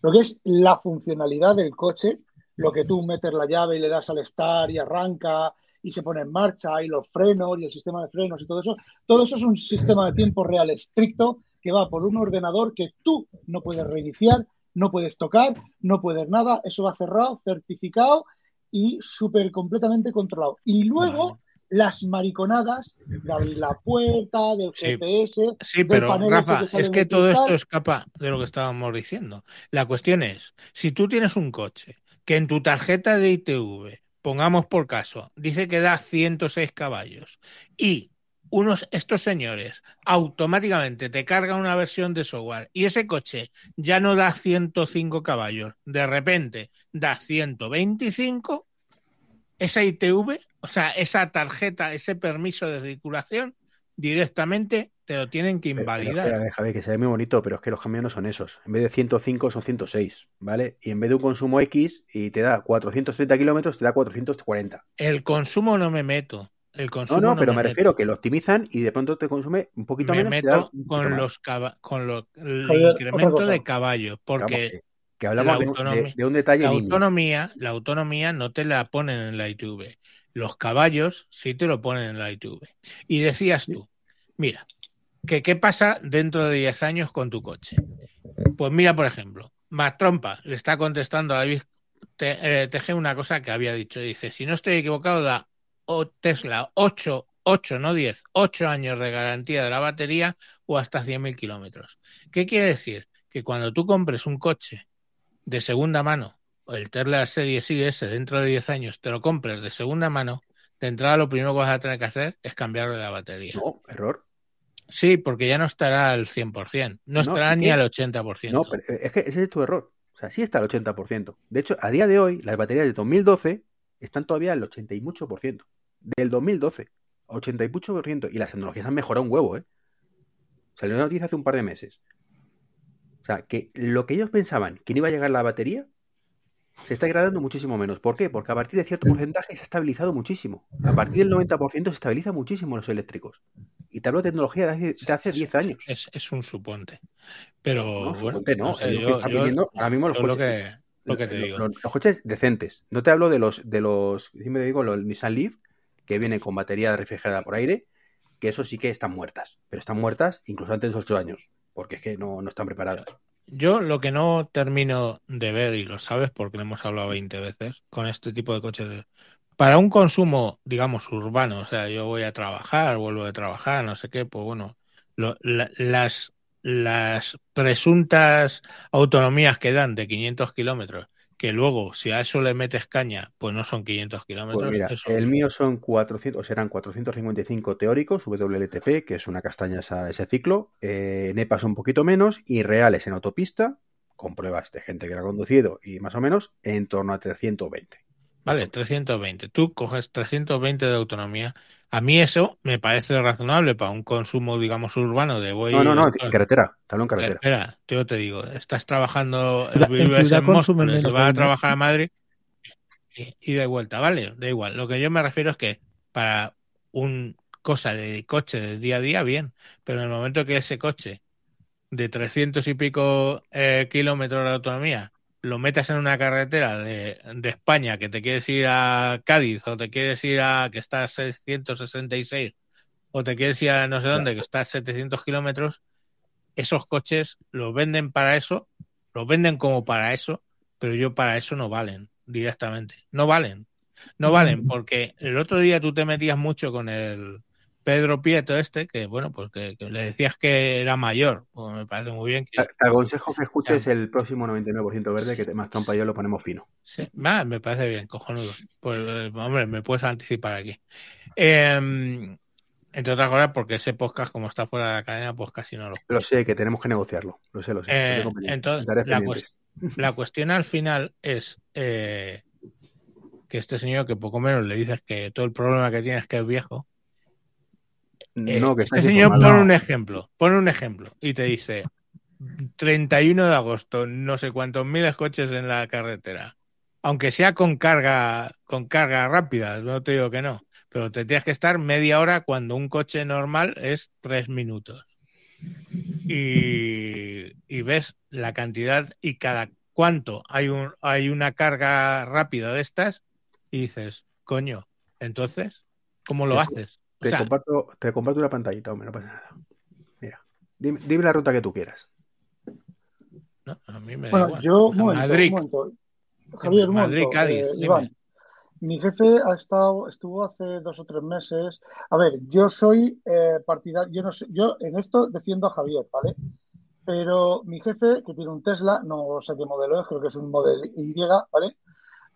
Lo que es la funcionalidad del coche, lo que tú metes la llave y le das al start y arranca y se pone en marcha y los frenos y el sistema de frenos y todo eso. Todo eso es un sistema de tiempo real estricto que va por un ordenador que tú no puedes reiniciar, no puedes tocar, no puedes nada. Eso va cerrado, certificado y súper completamente controlado. Y luego las mariconadas de abrir la puerta, del. GPS. Sí, del pero Rafa, que es que todo esto escapa de lo que estábamos diciendo. La cuestión es, si tú tienes un coche que en tu tarjeta de ITV, pongamos por caso, dice que da 106 caballos y unos estos señores automáticamente te cargan una versión de software y ese coche ya no da 105 caballos, de repente da 125, esa ITV, o sea, esa tarjeta, ese permiso de circulación, directamente te lo tienen que Pero- pero invalidar. espera, Javier, que se ve muy bonito, pero es que los cambios no son esos. En vez de 105 son 106, ¿vale? Y en vez de un consumo X y te da 430 kilómetros, te da 440. El consumo no me meto. El No, consumo no, pero me, meto. refiero que lo optimizan y de pronto te consume un poquito me menos. da meto poquito con los con lo- el incremento de caballos, porque Vamos, que, hablamos la de, un- autonomía- de- de un detalle la autonomía, la autonomía no te la ponen en la ITV. Los caballos sí te lo ponen en la ITV. Y decías tú, mira, que qué pasa dentro de 10 años con tu coche. Pues mira, por ejemplo, Matrompa le está contestando a David eh, TG una cosa que había dicho. Dice, si no estoy equivocado, da Tesla 8, 8, no 10, 8 años de garantía de la batería o hasta 100.000 kilómetros. ¿Qué quiere decir? Que cuando tú compres un coche de segunda mano, o el Tesla Serie S dentro de 10 años, te lo compres de segunda mano, de entrada lo primero que vas a tener que hacer es cambiarle la batería. No, error. Sí, porque ya no estará al 100%, no, No, estará ¿y ni al 80%. No, pero es que ese es tu error. O sea, sí está al 80%. De hecho, a día de hoy, las baterías de 2012 están todavía al 80 y mucho por ciento. Del 2012, 80 y mucho por ciento. Y las tecnologías han mejorado un huevo, ¿eh? Salió una noticia hace un par de meses. O sea, que lo que ellos pensaban que no iba a llegar la batería se está degradando muchísimo menos. ¿Por qué? Porque a partir de cierto porcentaje se ha estabilizado muchísimo. A partir del 90% se estabiliza muchísimo los eléctricos. Y te hablo de tecnología de hace, de hace 10 años. Es, es un suponte. Pero No, bueno, suponte no, que yo, ahora mismo los lo coches. que, lo que te digo. los coches decentes. No te hablo de los, de los, digo, los Nissan Leaf, que vienen con batería refrigerada por aire, que eso sí que están muertas. Pero están muertas incluso antes de los 8 años, porque es que no, no están preparadas. Yo lo que no termino de ver, y lo sabes porque lo hemos hablado 20 veces, con este tipo de coches, para un consumo, digamos, urbano, o sea, yo voy a trabajar, vuelvo de trabajar, no sé qué, pues bueno, lo- la- las, las presuntas autonomías que dan de 500 kilómetros, que luego, si a eso le metes caña, pues no son 500 kilómetros. Pues eso- el mío son 400, o serán 455 teóricos, WLTP, que es una castaña esa- ese ciclo, eh, NEPAs un poquito menos, y reales en autopista, con pruebas de gente que la ha conducido y más o menos, en torno a 320. Vale, 320. Tú coges 320 de autonomía. A mí eso me parece razonable para un consumo, digamos, urbano de voy... No, no, no, en carretera, te hablo en carretera. Espera, yo te digo, estás trabajando, en vives a trabajar a Madrid y, y de vuelta, ¿vale? Da igual. Lo que yo me refiero es que para un cosa de coche del día a día, bien, pero en el momento que ese coche de 300 y pico eh, kilómetros de autonomía lo metas en una carretera de, de España que te quieres ir a Cádiz o te quieres ir a que está a 666 o te quieres ir a no sé dónde que está a 700 kilómetros, esos coches los venden para eso, los venden como para eso, pero yo para eso no valen directamente. No valen. No valen porque el otro día tú te metías mucho con el Pedro Prieto este, que bueno, pues que, que le decías que era mayor. Pues me parece muy bien que... Te aconsejo que escuches el próximo 99% verde, que más trompa yo lo ponemos fino. Sí, ah, me parece bien, cojonudo. Pues, eh, hombre, me puedes anticipar aquí. Eh, entre otras cosas, porque ese podcast, como está fuera de la cadena, pues casi no lo. Lo sé, que tenemos que negociarlo. Lo sé, lo sé. Eh, entonces, la cuestión al final es eh, que este señor, que poco menos le dices que todo el problema que tiene es que es viejo. Eh, No, que este señor pone un ejemplo, pone un ejemplo y te dice 31 de agosto, no sé cuántos miles coches en la carretera. Aunque sea con carga, con carga rápida, no te digo que no, pero te tienes que estar media hora cuando un coche normal es tres minutos. Y, y ves la cantidad y cada cuánto hay un hay una carga rápida de estas y dices, coño, entonces, ¿cómo lo Te-? O sea, comparto, te comparto una pantallita, hombre, no pasa nada. Mira, dime, dime la ruta que tú quieras. no, a mí me da Bueno, igual. yo, un momento, Madrid. un momento. Javier, un Madrid, momento. Cádiz, eh. Iván, mi jefe ha estado, estuvo hace dos o tres meses. A ver, yo soy eh, partidario, yo no sé, yo en esto defiendo a Javier, ¿vale? Pero mi jefe, que tiene un Tesla, no sé qué modelo es, creo que es un modelo Y, ¿vale?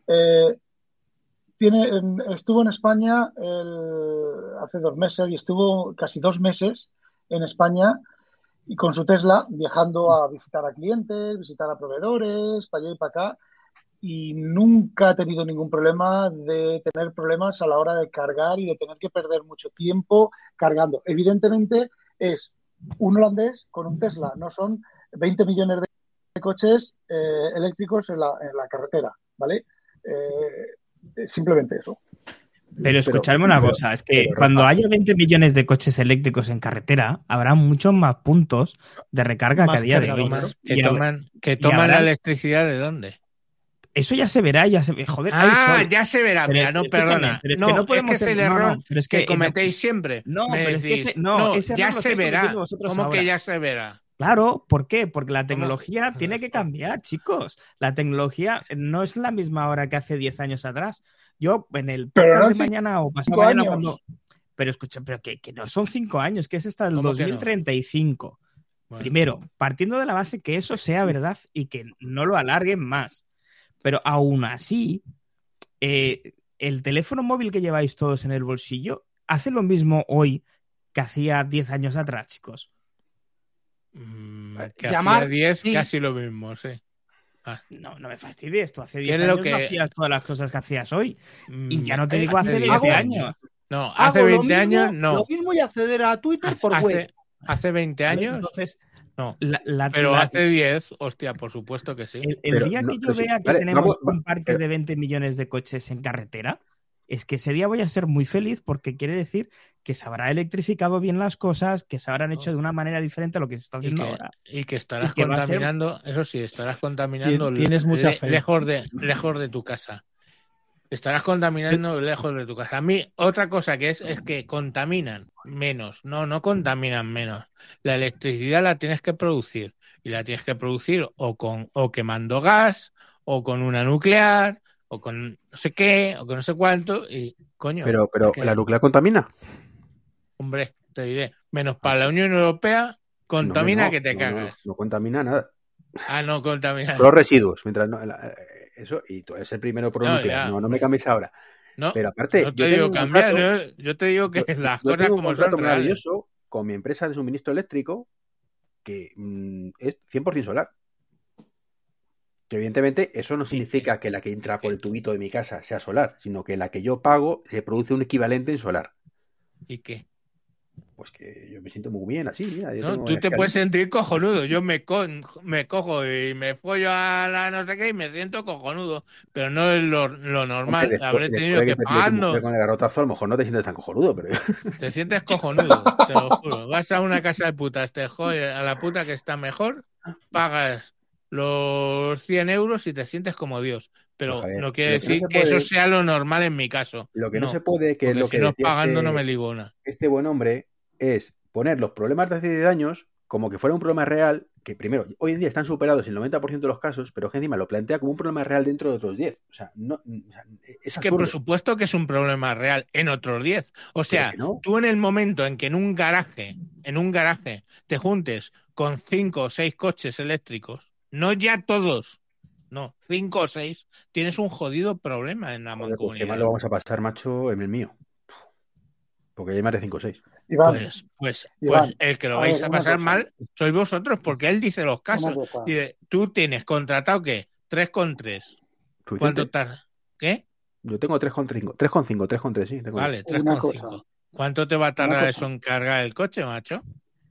Eh, tiene, en- estuvo en España hace dos meses y estuvo casi dos meses en España y con su Tesla viajando a visitar a clientes, visitar a proveedores, para allá y para acá, y nunca ha tenido ningún problema de tener problemas a la hora de cargar y de tener que perder mucho tiempo cargando. Evidentemente es un holandés con un Tesla, no son 20 millones de coches eh, eléctricos en la, en la carretera, ¿vale? Eh, simplemente eso. Pero escuchadme una pero- cosa, es que pero, cuando haya 20 millones de coches eléctricos en carretera, habrá muchos más puntos de recarga que a día de hoy. que toman, que toman habrá- la electricidad de dónde? Eso ya se verá, ya se ve. Joder, Ah, ya se verá. Pero, Mira, no, perdona. pero es no, que no podemos es que es ser- el error no, pero es que, que- cometéis siempre. No, pero es que ese- no, ese ya se verá. ¿Cómo que ya se verá? Claro, ¿por qué? Porque la tecnología ¿Cómo? tiene que cambiar, chicos. La tecnología no es la misma ahora que hace 10 años atrás. Yo en el podcast no de mañana o pasado cinco mañana años. cuando... Pero escucha, pero que, que no son 5 años, que es hasta el ¿Cómo que no? 2035. Bueno, Primero, partiendo de la base que eso sea verdad y que no lo alarguen más. Pero aún así, eh, el teléfono móvil que lleváis todos en el bolsillo hace lo mismo hoy que hacía 10 años atrás, chicos. Mm, Eh, que llamar, hacía 10, sí. casi lo mismo, sí. No, no me fastidies, tú hace 10 es lo años que- no hacías todas las cosas que hacías hoy. Y Mm, ya no te eh, digo hace 10 20 años. No, hace Hago lo 20 años no. Lo mismo y acceder a Twitter por Hace, web. hace 20 años Entonces, no. la- la- Pero la- hace 10, hostia, por supuesto que sí. el, el Pero día no, que yo pero sí, vea que vale, tenemos vamos, un parque pero- de 20 millones de coches en carretera, es que ese día voy a ser muy feliz porque quiere decir que se habrá electrificado bien las cosas, que se habrán hecho de una manera diferente a lo que se está Y haciendo que, ahora. y que estarás Y que va a ser- contaminando, eso sí, estarás contaminando Tien- tienes mucha fe. lejos, de, lejos de tu casa. Estarás contaminando lejos de tu casa. A mí, otra cosa que es, es que contaminan menos. No, no contaminan menos. La electricidad la tienes que producir. Y la tienes que producir o con, o quemando gas, o con una nuclear, o con no sé qué, o con no sé cuánto. Y, coño, Pero, pero ¿la nuclear contamina? hombre, te diré, menos para la Unión Europea, contamina No, no, que te no, cagas. No, contamina nada. Ah, no contamina. Solo residuos. Mientras no- la- eso, y tú eres el primero por No, nuclear. No, no me cambies ahora. No, Pero aparte, no yo te tengo digo cambiar, contrato- yo, yo te digo que las yo cosas tengo un como contrato son reales. maravilloso con mi empresa de suministro eléctrico que mm, es 100% solar. Que evidentemente eso no significa que la que entra por el tubito de mi casa sea solar, sino que la que yo pago se produce un equivalente en solar. ¿Y qué? Pues que yo me siento muy bien así, mira. yo No, tengo tú te escalera. puedes sentir cojonudo. Yo me, co- me cojo y me follo a la no sé qué y me siento cojonudo. Pero no es lo, lo normal. Hombre, después- Habré tenido que pagando. mujer con el garrotazo, a lo mejor no te sientes tan cojonudo, pero Te sientes cojonudo, te lo juro. Vas a una casa de putas, te jodes a la puta que está mejor, pagas los 100 euros y te sientes como Dios. Pero Pues, Javier, no quiere no decir que eso sea lo normal en mi caso. lo que no, se puede, que lo si que no pagando este- no me ligo una. este buen hombre, es poner los problemas de hace 10 años como que fuera un problema real, que primero, hoy en día están superados el 90% de los casos, pero que encima lo plantea como un problema real dentro de otros 10. O sea, no, o sea, es Es que por supuesto que es un problema real en otros 10. O sea, no. tú en el momento en que en un garaje, en un garaje, te juntes con cinco o seis coches eléctricos, no ya todos, no, cinco o seis, tienes un jodido problema en la Joder, pues qué mancomunidad. mal lo vamos a pasar, macho, en el mío. Porque hay más de 5 o 6. Iván, Pues, pues, Iván, pues el que lo a vais ver, a pasar cosa. mal sois vosotros, porque él dice los casos. Dice, tú tienes contratado qué? 3,3. ¿Cuánto tarda? ¿Qué? Yo tengo 3,5, 3,5, 3,3, sí. tengo Vale, Una 3,5. ¿Cuánto te va a tardar eso en cargar el coche, macho?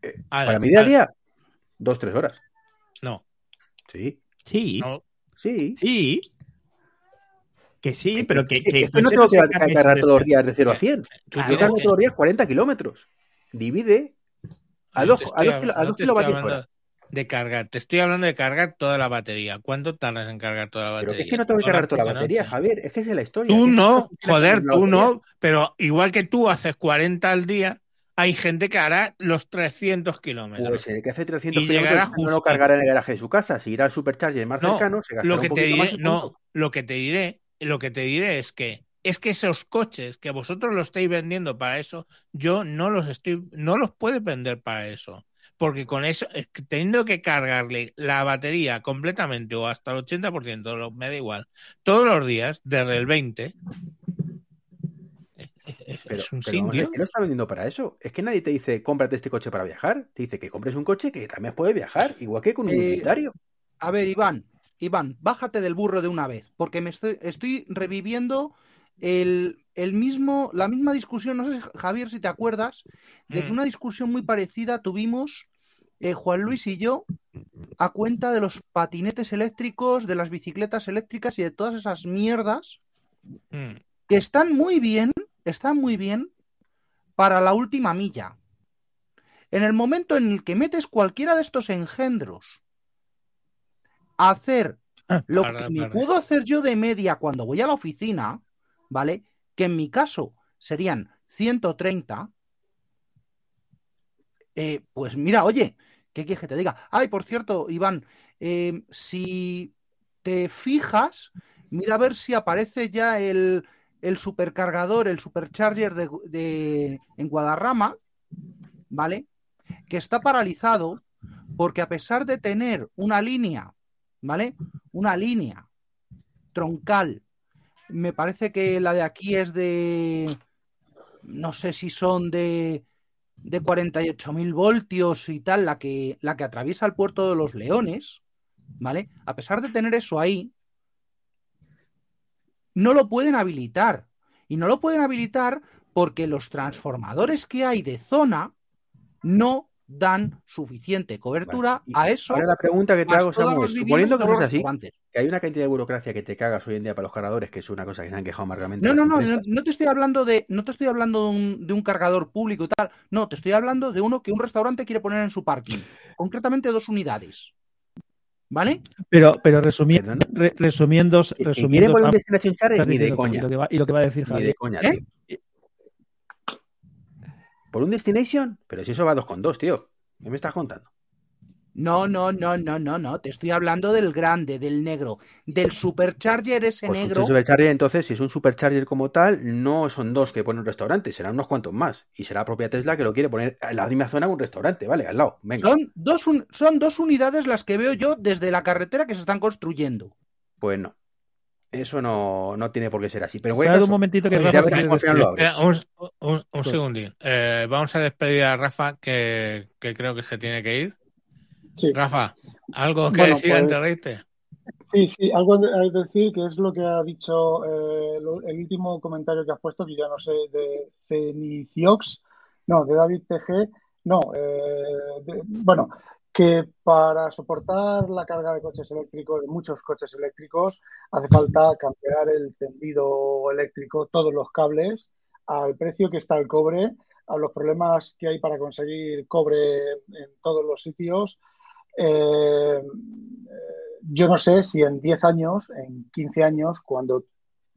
Eh, Para mi día a día, 2-3 horas. No, Sí, Sí, no. sí. sí. Que sí, pero que, que es que no tengo que ese- todos los días de 0 a 100. Tú Yo cargo que- todos los días 40 kilómetros. Divide a No 2 te a estoy dos hab- kilo- a no kilovatios hora. De cargar, te estoy hablando de cargar toda la batería. ¿Cuánto tardas en cargar toda la Pero batería? que es que no tengo que cargar toda la batería, noche. Javier. Es que esa es la historia. Tú Que no, que joder, tú no, pero igual que tú haces 40 al día, hay gente que hará los 300 kilómetros. Pues el que hace 300 Y llegará kilómetros no lo cargará en el garaje de su casa. Si irá al supercharger más No, cercano, se gastará lo que un te más no, lo que te diré, lo que te diré es que es que esos coches que vosotros los estáis vendiendo para eso, yo no los estoy, no los puedo vender para eso. Porque con eso, teniendo que cargarle la batería completamente o hasta el 80%, lo- me da igual, todos los días, desde el 20, es, Pero, es un pero. ¿quién lo está vendiendo para eso? Es que nadie te dice, cómprate este coche para viajar. Te dice que compres un coche que también puede viajar, igual que con un Eh, utilitario. A ver, Iván, Iván, bájate del burro de una vez, porque me estoy, estoy reviviendo el, el mismo, la misma discusión, no sé, Javier, si te acuerdas, de que Mm. una discusión muy parecida tuvimos eh, Juan Luis y yo a cuenta de los patinetes eléctricos, de las bicicletas eléctricas y de todas esas mierdas Mm. que están muy bien, están muy bien para la última milla. En el momento en el que metes cualquiera de estos engendros a hacer lo Para, que me para. puedo hacer yo de media cuando voy a la oficina, ¿vale? Que en mi caso serían 130. eh, pues mira, oye, ¿qué quieres que te diga? Ay, por cierto, Iván, eh, si te fijas, mira a ver si aparece ya el, el supercargador, el supercharger de, de- en Guadarrama, ¿vale? Que está paralizado porque a pesar de tener una línea, ¿vale? Una línea troncal, me parece que la de aquí es de, no sé si son de, de 48.000 voltios y tal, la que, la que atraviesa el puerto de los Leones, ¿vale? A pesar de tener eso ahí, no lo pueden habilitar. Y no lo pueden habilitar porque los transformadores que hay de zona no dan suficiente cobertura Vale, a eso. Ahora la pregunta que te hago, todas Samu, las es, viviendas suponiendo que fuese los así, que hay una cantidad de burocracia que te cagas hoy en día para los cargadores, que es una cosa que se han quejado amargamente. No, no, no, no, no te estoy hablando de, no te estoy hablando de un, de un cargador público y tal. No, te estoy hablando de uno que un restaurante quiere poner en su parking. Concretamente dos unidades. ¿Vale? Pero, pero resumiendo, Perdona. re- resumiendo, quiere resumiendo, Destination Charger estás ni de coña. y lo que va, y lo que va a decir Ni Javier. de coña, ¿Eh? tío. ¿Por un Destination? Pero si eso va dos con dos, tío. ¿Qué me estás contando? No, no, no, no, no, no. Te estoy hablando del grande, del negro, del supercharger ese Pues un negro. supercharger, entonces, si es un supercharger como tal, no son dos que pone un restaurante, serán unos cuantos más. Y será la propia Tesla que lo quiere poner en la misma zona de un restaurante, ¿vale? Al lado, venga. Son dos, un- son dos unidades las que veo yo desde la carretera que se están construyendo. Pues no. Eso no, no tiene por qué ser así. Pero cualquier un momentito que ya Rafa. Espera, un, un- un Pues- segundín. Eh, vamos a despedir a Rafa, que, que creo que se tiene que ir. Sí. Rafa, ¿algo que Bueno, decir pues- antes de irte? Sí, sí, algo de- que decir que es lo que ha dicho eh, lo- el último comentario que has puesto, que ya no sé, de Ceniciox, no, de David TG, no, eh, de- bueno, que para soportar la carga de coches eléctricos, de muchos coches eléctricos, hace falta cambiar el tendido eléctrico, todos los cables, al precio que está el cobre, a los problemas que hay para conseguir cobre en todos los sitios. Eh, yo no sé si en 10 años, en 15 años, cuando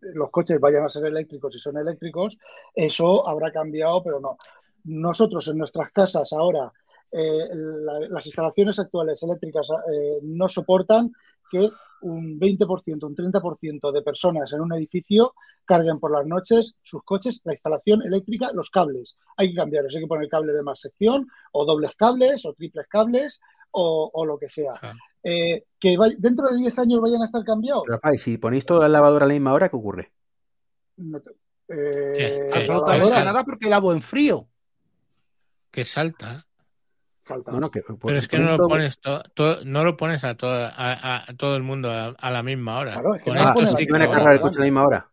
los coches vayan a ser eléctricos y son eléctricos, eso habrá cambiado, pero no. Nosotros en nuestras casas ahora, eh, la- las instalaciones actuales eléctricas eh, no soportan que un 20%, un 30% de personas en un edificio carguen por las noches sus coches, la instalación eléctrica, los cables. Hay que cambiarlos, hay que poner cable de más sección, o dobles cables, o triples cables, o, o lo que sea. Ah. Eh, que dentro de 10 años vayan a estar cambiados. Rafa, y si ponéis toda la lavadora a la misma hora, ¿qué ocurre? No te- eh, nada porque lavo en frío. Que salta. salta. No, no, que, Pero es que no lo pones, to- to- no lo pones a, toda- a, a todo el mundo a, a la misma hora. Claro, es que Con no Ah, esto sí van a la no. cargar el coche a la misma hora.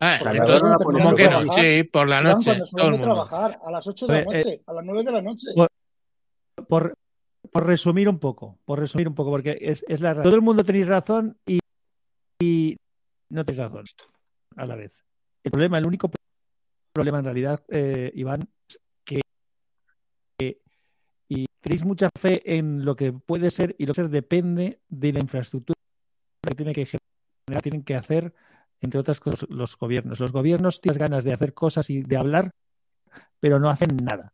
Ah, entonces, ¿cómo que no? Sí, por la noche, todo el mundo. trabajar, a las 8 de la Eh, eh, noche, a las 9 de la noche. Por, por resumir un poco, por resumir un poco, porque es, es la. Todo el mundo tenéis razón y, y no tenéis razón a la vez. El problema, el único problema en realidad, eh, Iván, es que, que- y tenéis mucha fe en lo que puede ser y lo que ser depende de la infraestructura que tiene que generar, tienen que hacer, entre otras cosas, los gobiernos. Los gobiernos tienen ganas de hacer cosas y de hablar, pero no hacen nada.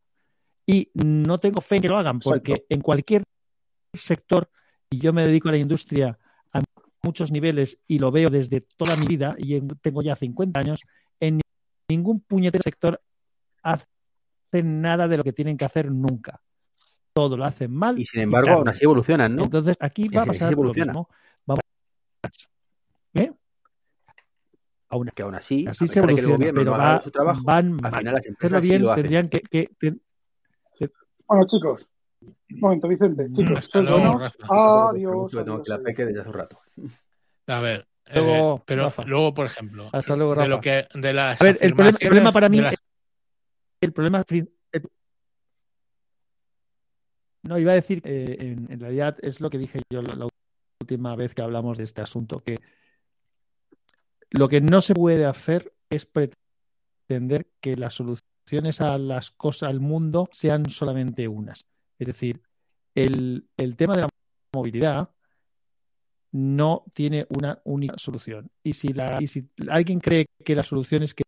Y no tengo fe en que lo hagan, porque Exacto. en cualquier sector, y yo me dedico a la industria a muchos niveles y lo veo desde toda mi vida, y en- tengo ya 50 años, en ningún puñetero sector hacen nada de lo que tienen que hacer nunca. Todo lo hacen mal. Y sin embargo, tarde. aún así evolucionan, ¿no? Entonces aquí va a pasar lo mismo. Vamos. ¿Eh? Aún Que aún así, se que el gobierno pero no haga va- su trabajo, van al final las empresas sí bien lo hacen. tendrían que, que- que- Bueno, chicos, un momento, Vicente, chicos, Hasta sois luego, buenos. Rafa. Adiós. Que tengo que la peque desde hace un rato. A ver, eh, Luego, pero Rafa. luego, por ejemplo, Hasta luego, de lo Rafa. que de las A ver, el problema, el problema para mí, el problema, el- no iba a decir, eh, en, en realidad es lo que dije yo la, la última vez que hablamos de este asunto, que lo que no se puede hacer es pretender que las soluciones a las cosas, al mundo, sean solamente unas. Es decir, el, el tema de la movilidad no tiene una única solución. Y si, la, y si alguien cree que la solución es que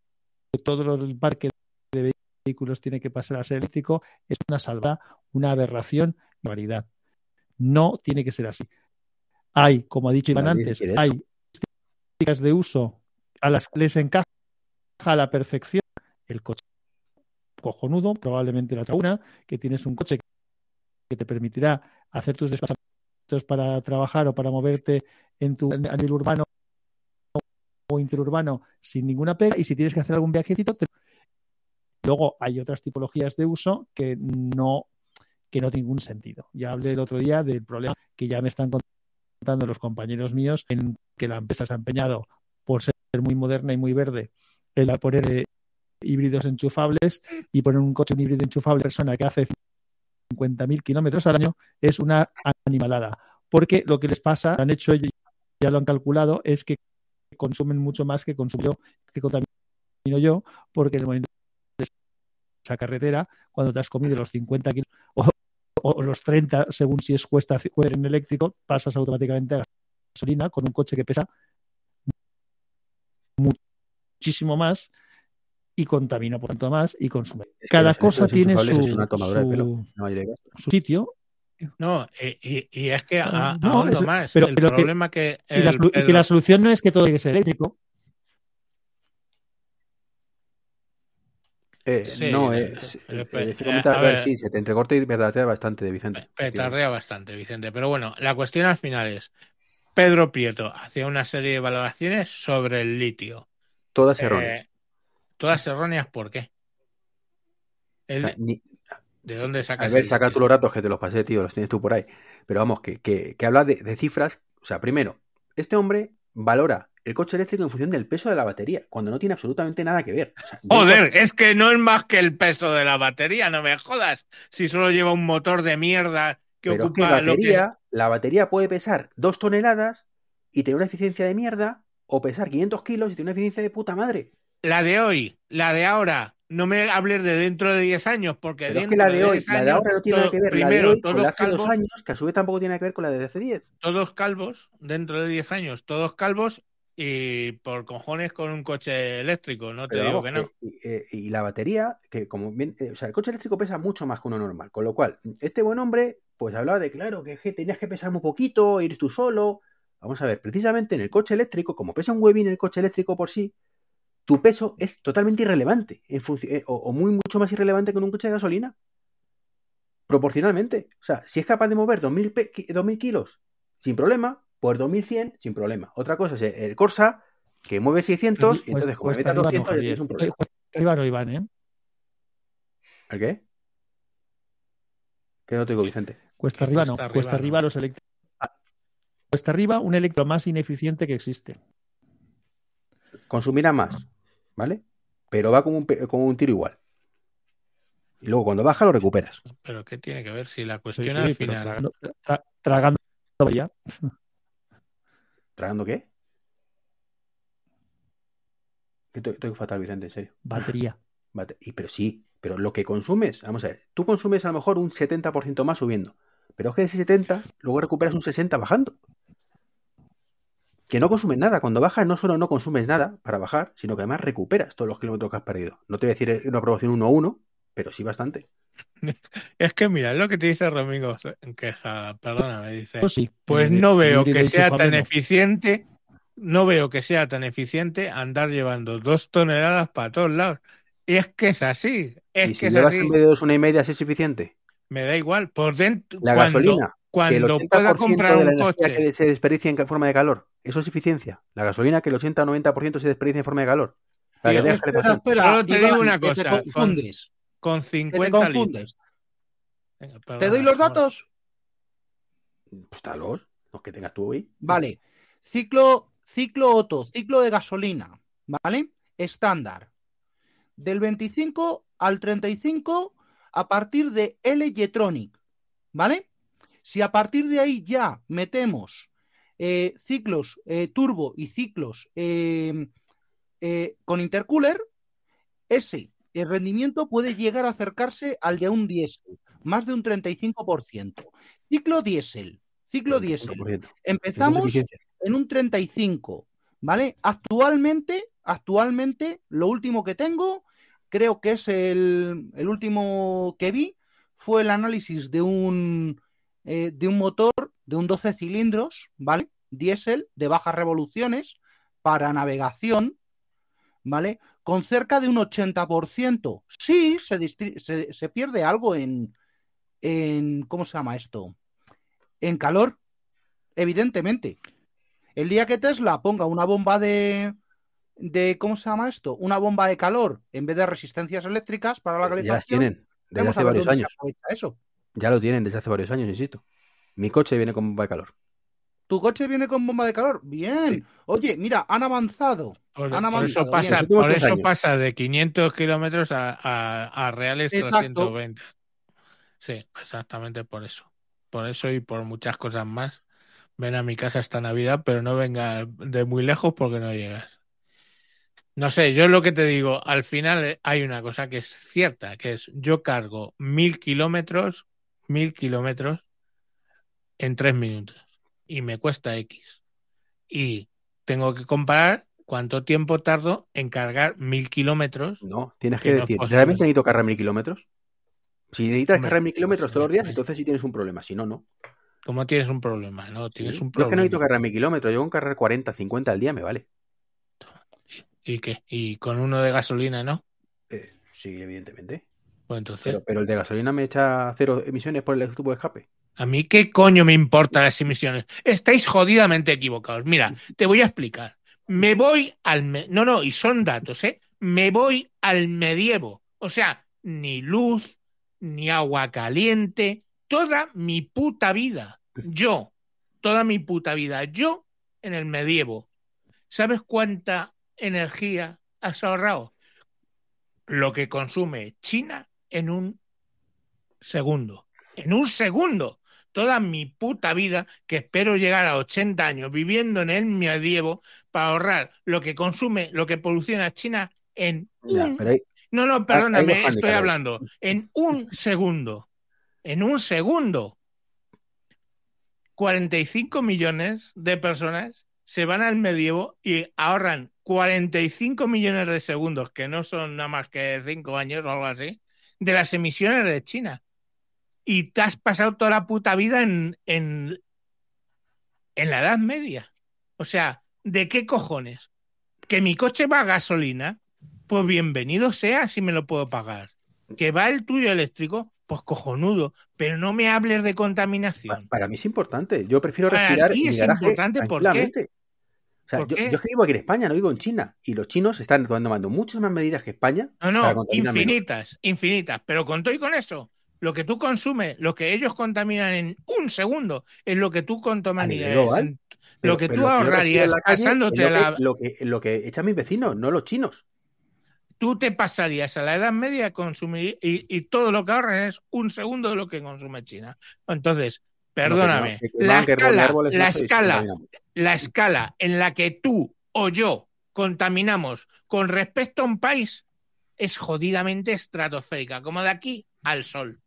todo el parque de vehículos tiene que pasar a ser eléctrico, es una salvada, una aberración, barbaridad. No tiene que ser así. Hay, como ha dicho Iván Nadie antes, hay características de uso a las que les encaja a la perfección el coche cojonudo, probablemente la tribuna, que tienes un coche que te permitirá hacer tus desplazamientos para trabajar o para moverte en tu nivel urbano o interurbano sin ninguna pega y si tienes que hacer algún viajecito luego hay otras tipologías de uso que no que no tienen ningún sentido. Ya hablé el otro día del problema que ya me están contando los compañeros míos en que la empresa se ha empeñado por ser muy moderna y muy verde en poner eh, híbridos enchufables y poner un coche un híbrido enchufable persona que hace 50.000 kilómetros al año es una animalada. Porque lo que les pasa, lo han hecho ellos, ya lo han calculado, es que consumen mucho más que consumo yo, que contamino yo, porque en el momento de esa carretera, cuando te has comido los 50 kilos o, los 30, según si es cuesta en eléctrico, pasas automáticamente a gasolina con un coche que pesa muchísimo más y contamina por tanto más y consume. Es que Cada cosa tiene su, es una tomadura de pelo. su- No hay de gasto. su sitio No, y, y- es que a, Ah, no, es- más. pero- el pero que- problema que, y, la, el- solu- y que el- la solución no es que todo tiene que ser eléctrico. Eh, Sí, no, eh, eh, eh, este eh, a ver, sí, se te entrecorta y me bastante de Vicente. pe- petardea bastante, Vicente. Pero bueno, la cuestión al final es, Pedro Prieto hacía una serie de valoraciones sobre el litio. Todas Eh, erróneas. Todas erróneas, ¿por qué? Ni- ¿De dónde sacas A ver, el saca tú los datos que te los pasé, tío, los tienes tú por ahí. Pero vamos, que, que, que habla de, de cifras. O sea, primero, este hombre valora el coche eléctrico en función del peso de la batería, cuando no tiene absolutamente nada que ver. O sea, yo Joder, es que no es más que el peso de la batería, no me jodas. Si solo lleva un motor de mierda que Pero es que ocupa lo que. batería, la batería puede pesar dos toneladas y tener una eficiencia de mierda, o pesar 500 kilos y tener una eficiencia de puta madre. La de hoy, la de ahora. No me hables de dentro de 10 años, porque Pero es dentro que la de hoy, 10 la de ahora no tiene nada que ver. la de primero, hoy todos la de hace dos calvos, años, que a su vez tampoco tiene que ver con la de hace 10. todos calvos, dentro de 10 años, todos calvos y por cojones con un coche eléctrico, no te Pero digo vamos, que no. y, eh, y la batería, que como bien, eh, o sea, el coche eléctrico pesa mucho más que uno normal, con lo cual, este buen hombre, pues hablaba de, claro, que, es que tenías que pesar muy poquito, ir tú solo. Vamos a ver, precisamente en el coche eléctrico, como pesa un huevín el coche eléctrico por sí, tu peso es totalmente irrelevante, en eh, o, o muy mucho más irrelevante que en un coche de gasolina. Proporcionalmente. O sea, si es capaz de mover 2.000, pe- ki- 2.000 kilos sin problema, pues 2.100 sin problema. Otra cosa es el Corsa, que mueve 600, y entonces como Cuesta metas arriba no, 200 ya tienes un problema. cuesta arriba no, Iván, ¿eh? ¿El qué? ¿Qué no te digo, Vicente? Cuesta Que arriba no. cuesta arriba Cuesta no. los eléctricos. Cuesta arriba un electro más ineficiente que existe. Consumirá más, ¿vale? Pero va como un, como un tiro igual. Y luego cuando baja lo recuperas. Pero ¿qué tiene que ver si la cuestión sí, al final... tragando, tra- tragando ya. ¿Tragando qué? Que estoy, estoy fatal, Vicente, en serio. Batería. Bate- Y, pero sí, pero lo que consumes, vamos a ver, tú consumes a lo mejor un 70% más subiendo, pero es que de ese 70 luego recuperas un 60 bajando. Que no consumes nada. Cuando bajas no solo no consumes nada para bajar, sino que además recuperas todos los kilómetros que has perdido. No te voy a decir una proporción 1 a 1, pero sí bastante. Es que mira, es lo que te dice Domingo Quesada, perdóname, dice... Eso sí. Pues Eh, no veo que sea tan no. eficiente, no veo que sea tan eficiente andar llevando dos toneladas para todos lados. Y es que es así, es y que si es llevas así. en vez de dos una y media, ¿sí es suficiente? Me da igual, por dentro, La cuando, gasolina, cuando 80% pueda comprar de la un energía coche, que se desperdicia en forma de calor, eso es eficiencia. La gasolina que el 80 o 90% se desperdicia en forma de calor. Para que tengas Espera, calefacción. espera, Solo te Iván, digo una te cosa, con- confundes. con te 50 confundes. litros. Venga, ¿Te doy los datos? Pues dalos, los que tengas tú hoy. Vale. Ciclo, ciclo Otto, ciclo de gasolina, ¿vale? Estándar. Del 25 al 35 a partir de L-Jetronic, ¿vale? Si a partir de ahí ya metemos eh, ciclos eh, turbo y ciclos eh, con intercooler, ese el rendimiento puede llegar a acercarse al de un diésel, más de un 35%. Ciclo diésel, ciclo diésel. 35%. Eso es Empezamos en un 35, ¿vale? Actualmente, actualmente, lo último que tengo, creo que es el, el último que vi, fue el análisis de un, eh, de un motor de un 12 cilindros, ¿vale? Diésel de bajas revoluciones para navegación, ¿vale? Con cerca de un 80%. Sí, se, se, se pierde algo en, en, ¿cómo se llama esto? En calor, evidentemente. El día que Tesla ponga una bomba de, de ¿cómo se llama esto? Una bomba de calor en vez de resistencias eléctricas para la Ya las calefacción, tienen desde hace varios años. eso. Ya lo tienen desde hace varios años, insisto. Mi coche viene con bomba de calor. ¿Tu coche viene con bomba de calor? Bien. Oye, mira, han avanzado. Por, Han por eso pasa, por eso pasa de 500 kilómetros a, a- a reales Exacto. 320. Sí, exactamente por eso. Por eso y por muchas cosas más. Ven a mi casa esta Navidad, pero no venga de muy lejos porque no llegas. No sé, yo lo que te digo, al final eh, hay una cosa que es cierta, que es yo cargo mil kilómetros, mil kilómetros en tres minutos y me cuesta X. Y tengo que comparar cuánto tiempo tardo en cargar mil kilómetros. No, tienes Que no decir, posible. ¿realmente necesito cargar mil kilómetros? Si necesitas cargar mil kilómetros pues, todos los días, eh. entonces sí tienes un problema. Si no, no. Como tienes un problema, ¿no? Tienes Sí. un Yo es que no problema. necesito cargar mil kilómetros. Yo con cargar 40, 50 al día me vale. ¿Y qué? ¿Y con uno de gasolina, no? Eh, sí, evidentemente. Entonces, Pero, pero el de gasolina me echa cero emisiones por el tubo de escape. A mí qué coño me importan las emisiones. Estáis jodidamente equivocados. Mira, te voy a explicar. Me voy al... me- No, no, y son datos, ¿eh? Me voy al medievo. O sea, ni luz, ni agua caliente, toda mi puta vida. Yo, toda mi puta vida. Yo en el medievo. ¿Sabes cuánta energía has ahorrado? Lo que consume China en un segundo. En un segundo. Toda mi puta vida, que espero llegar a 80 años viviendo en el medievo para ahorrar lo que consume, lo que poluciona China en un pero hay- no, no, hay perdóname, estoy hablando. En un segundo. En un segundo. 45 millones de personas se van al medievo y ahorran 45 millones de segundos, que no son nada más que 5 años o algo así, de las emisiones de China. Y te has pasado toda la puta vida en, en, en la Edad Media. O sea, ¿de qué cojones? ¿Que mi coche va a gasolina? Pues bienvenido sea si me lo puedo pagar. ¿Que va el tuyo eléctrico? Pues cojonudo. Pero no me hables de contaminación. Para mí es importante. Yo prefiero Para respirar ti en mi es importante, ¿por qué? O sea, ¿Por yo, es que vivo aquí en España, no vivo en China. Y los chinos están tomando muchas más medidas que España No, no, menos. infinitas, infinitas. Pero con todo y con eso, lo que tú consumes, lo que ellos contaminan en un segundo, es lo que tú A contaminarías. lo que tú ahorrarías pasándote lo que, la. lo que, lo que echan mis vecinos, no los chinos. Tú te pasarías a la Edad Media a consumir y, y todo lo que ahorras es un segundo de lo que consume China. Entonces, perdóname, No, que la que escala, árboles, la escala, la escala en la que tú o yo contaminamos con respecto a un país es jodidamente estratosférica, como de aquí al sol.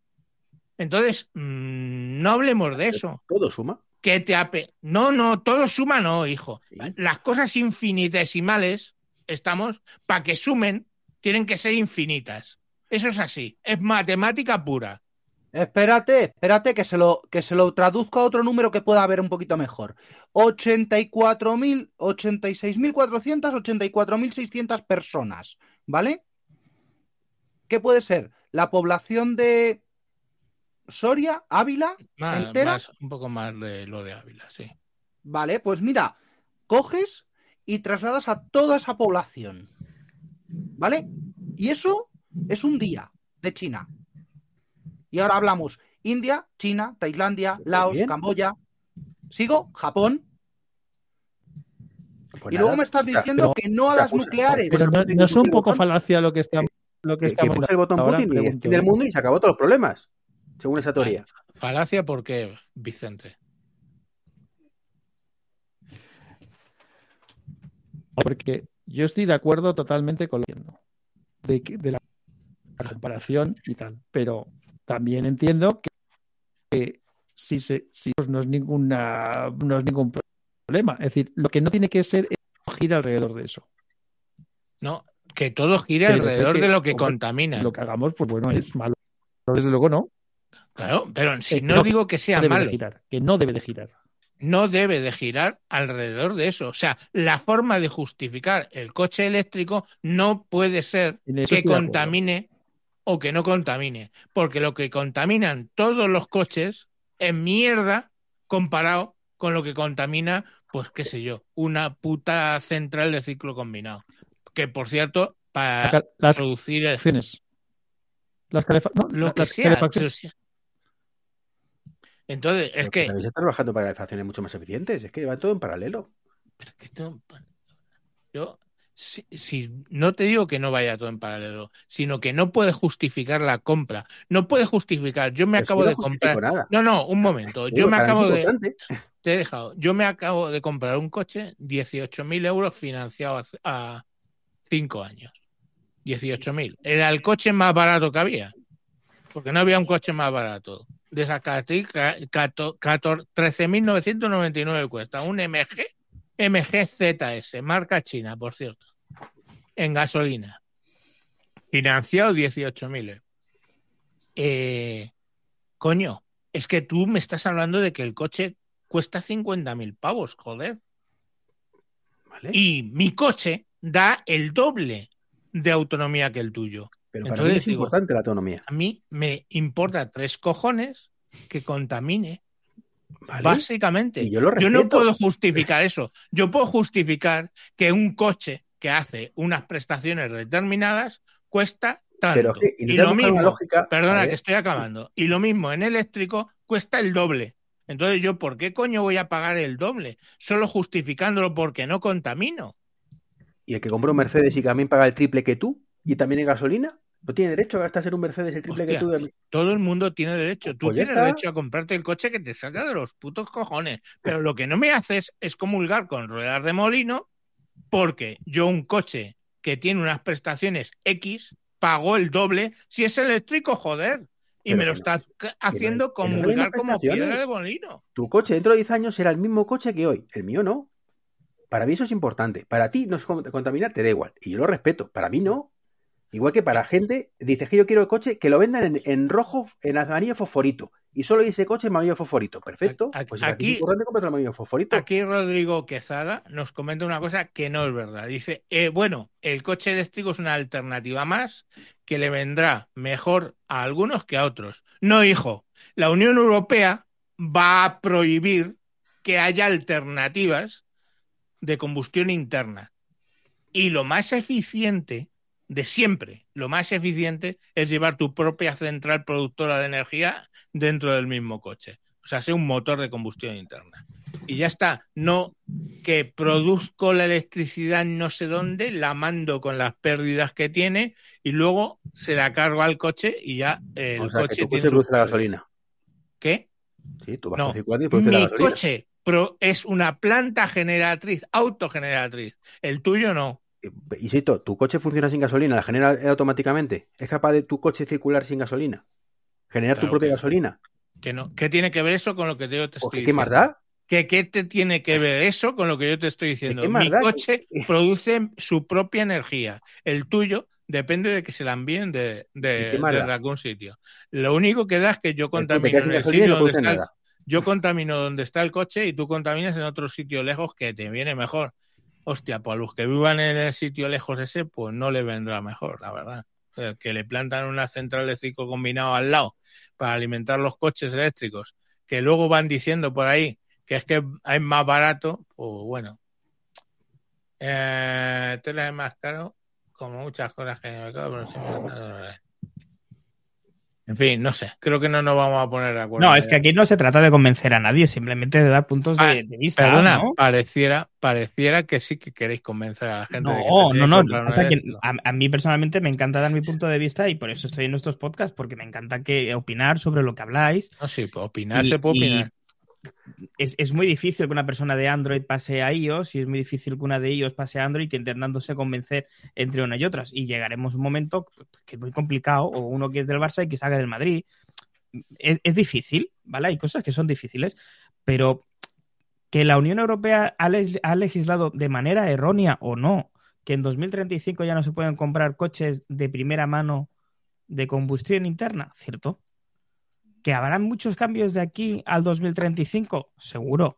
Entonces, mm, no hablemos de eso. Todo suma. Que te ape... No, no, todo suma no, hijo. Las cosas infinitesimales, estamos, para que sumen, tienen que ser infinitas. Eso es así, es matemática pura. Espérate, espérate que se lo, que se lo traduzco a otro número que pueda ver un poquito mejor. 84.000, 86.400, 84.600 personas, ¿vale? ¿Qué puede ser? La población de Soria, Ávila, Más, entera. más- un poco más de lo de Ávila, sí. Vale, pues mira, coges y trasladas a toda esa población. ¿Vale? Y eso es un día de China. Y ahora hablamos India, China, Tailandia, Laos, bien. Camboya. ¿Sigo? Japón. Pues y nada, luego me estás diciendo pero- que no a las nucleares. Pero no, no es un poco falacia lo que estamos lo que que, que estamos puso el botón ahora, Putin y pregunto extiende el yo. mundo y se acabó todos los problemas, según esa teoría. Falacia, ¿por qué, Vicente? Porque yo estoy de acuerdo totalmente con lo que de, de la comparación y tal, pero también entiendo que, que si se si pues no es ninguna no es ningún problema, es decir, lo que no tiene que ser es girar alrededor de eso. No, que todo gire Pero alrededor de lo que hombre, contamina. Lo que hagamos, pues bueno, es malo. Desde luego no. Claro, pero si Eh, no digo que sea malo, girar, que no debe de girar. no debe de girar alrededor de eso. O sea, la forma de justificar el coche eléctrico no puede ser que contamine o que no contamine, porque lo que contaminan todos los coches es mierda comparado con lo que contamina, pues qué sé yo, una puta central de ciclo combinado. Que por cierto, para Las producir. Las no, lo que las sea. calefacciones. pero sí. Entonces, es Pero que también se está trabajando para calefacciones mucho más eficientes, es que va todo en paralelo. Pero que esto- yo, si, si- no te digo que no vaya todo en paralelo, sino que no puede justificar la compra. No puede justificar. Yo me Pero acabo no de comprar. nada. No, no, un momento. Yo me acabo de. importante. Te he dejado. Yo me acabo de comprar un coche, 18.000 euros financiado a, a cinco años. 18.000. Era el coche más barato que había. Porque no había un coche más barato. De esas características, 13.999 cuesta. Un MG, MG ZS, marca china, por cierto. En gasolina. Financiado 18.000 euros. Eh, coño, es que tú me estás hablando de que el coche cuesta 50.000 pavos, joder. ¿vale? Y mi coche da el doble de autonomía que el tuyo. Pero para entonces mí es digo- importante la autonomía. A mí me importa tres cojones que contamine. ¿vale? Básicamente. Y yo lo no puedo justificar eso. Yo puedo justificar que un coche que hace unas prestaciones determinadas cuesta tanto. Pero y lo mismo, lógica. perdona que estoy acabando. Y lo mismo en eléctrico cuesta el doble. Entonces yo, ¿por qué coño voy a pagar el doble? Solo justificándolo porque no contamino. Y el que compra un Mercedes y también paga el triple que tú, y también en gasolina, no tiene derecho a gastarse en un Mercedes el triple que tú. Todo el mundo tiene derecho. Tú Pues ya tienes está. derecho a comprarte el coche que te saca de los putos cojones. Pero lo que no me haces es comulgar con ruedas de molino porque yo un coche que tiene unas prestaciones X pago el doble si es eléctrico, joder. Y Pero me lo no, estás ca- haciendo no comulgar como piedra de molino. Tu coche dentro de 10 años será el mismo coche que hoy. El mío no. Para mí eso es importante. Para ti no es con- contaminar, te da igual. Y yo lo respeto. Para mí no. Igual que para gente, dices que yo quiero el coche que lo vendan en, en rojo, en amarillo fosforito. Y solo ese coche amarillo fosforito. Perfecto. Pues aquí- fosforito. Aquí Rodrigo Quezada nos comenta una cosa que no es verdad. Dice, eh, bueno, el coche eléctrico es una alternativa más que le vendrá mejor a algunos que a otros. No, hijo, la Unión Europea va a prohibir que haya alternativas de combustión interna. Y lo más eficiente de siempre, lo más eficiente es llevar tu propia central productora de energía dentro del mismo coche. O sea, sea un motor de combustión interna. Y ya está. No que produzco la electricidad no sé dónde, la mando con las pérdidas que tiene y luego se la cargo al coche y ya el o sea, que coche tu tiene coche sus produce la gasolina. ¿Qué? Sí, tú vas No, circulando y produce la Mi gasolina. coche pro- es una planta generatriz, autogeneratriz. El tuyo no. Insisto, ¿tu coche funciona sin gasolina? ¿La genera automáticamente? ¿Es capaz de tu coche circular sin gasolina? ¿Generar Claro tu propia que gasolina? Que no. ¿Qué tiene que ver eso con lo que yo te Pues, estoy ¿qué más diciendo? da? ¿Qué, ¿Qué te tiene que ver eso con lo que yo te estoy diciendo? ¿Qué más Mi da? coche produce su propia energía. El tuyo depende de que se la envíen de, algún sitio. Lo único que da es que yo contamino en el sitio donde está el, yo contamino donde está el coche y tú contaminas en otro sitio lejos que te viene mejor. Hostia, pues a los que vivan en el sitio lejos ese, pues no le vendrá mejor, la verdad. Eh, Que le plantan una central de ciclo combinado al lado para alimentar los coches eléctricos, que luego van diciendo por ahí que es que es más barato, pues bueno. Eh, es más caro, como muchas cosas que en el mercado, pero En fin, no sé, creo que no nos vamos a poner de acuerdo. No, es que aquí no se trata de convencer a nadie, simplemente de dar puntos de, Ah, de vista. Perdona, ¿no? pareciera, pareciera que sí que queréis convencer a la gente de que No, no, que no. pasa que eléctrico. a, a mí personalmente me encanta dar mi punto de vista y por eso estoy en estos podcasts, porque me encanta que opinar sobre lo que habláis. No, sí, pues opinar Y- se puede y opinar. Es, es muy difícil que una persona de Android pase a iOS y es muy difícil que una de iOS pase a Android intentándose convencer entre una y otras. Y llegaremos a un momento que es muy complicado, o uno que es del Barça y que salga del Madrid. Es, difícil, ¿vale? Hay cosas que son difíciles, pero que la Unión Europea ha legislado de manera errónea o no, que en 2035 ya no se pueden comprar coches de primera mano de combustión interna, ¿cierto? ¿Que habrán muchos cambios de aquí al 2035? Seguro.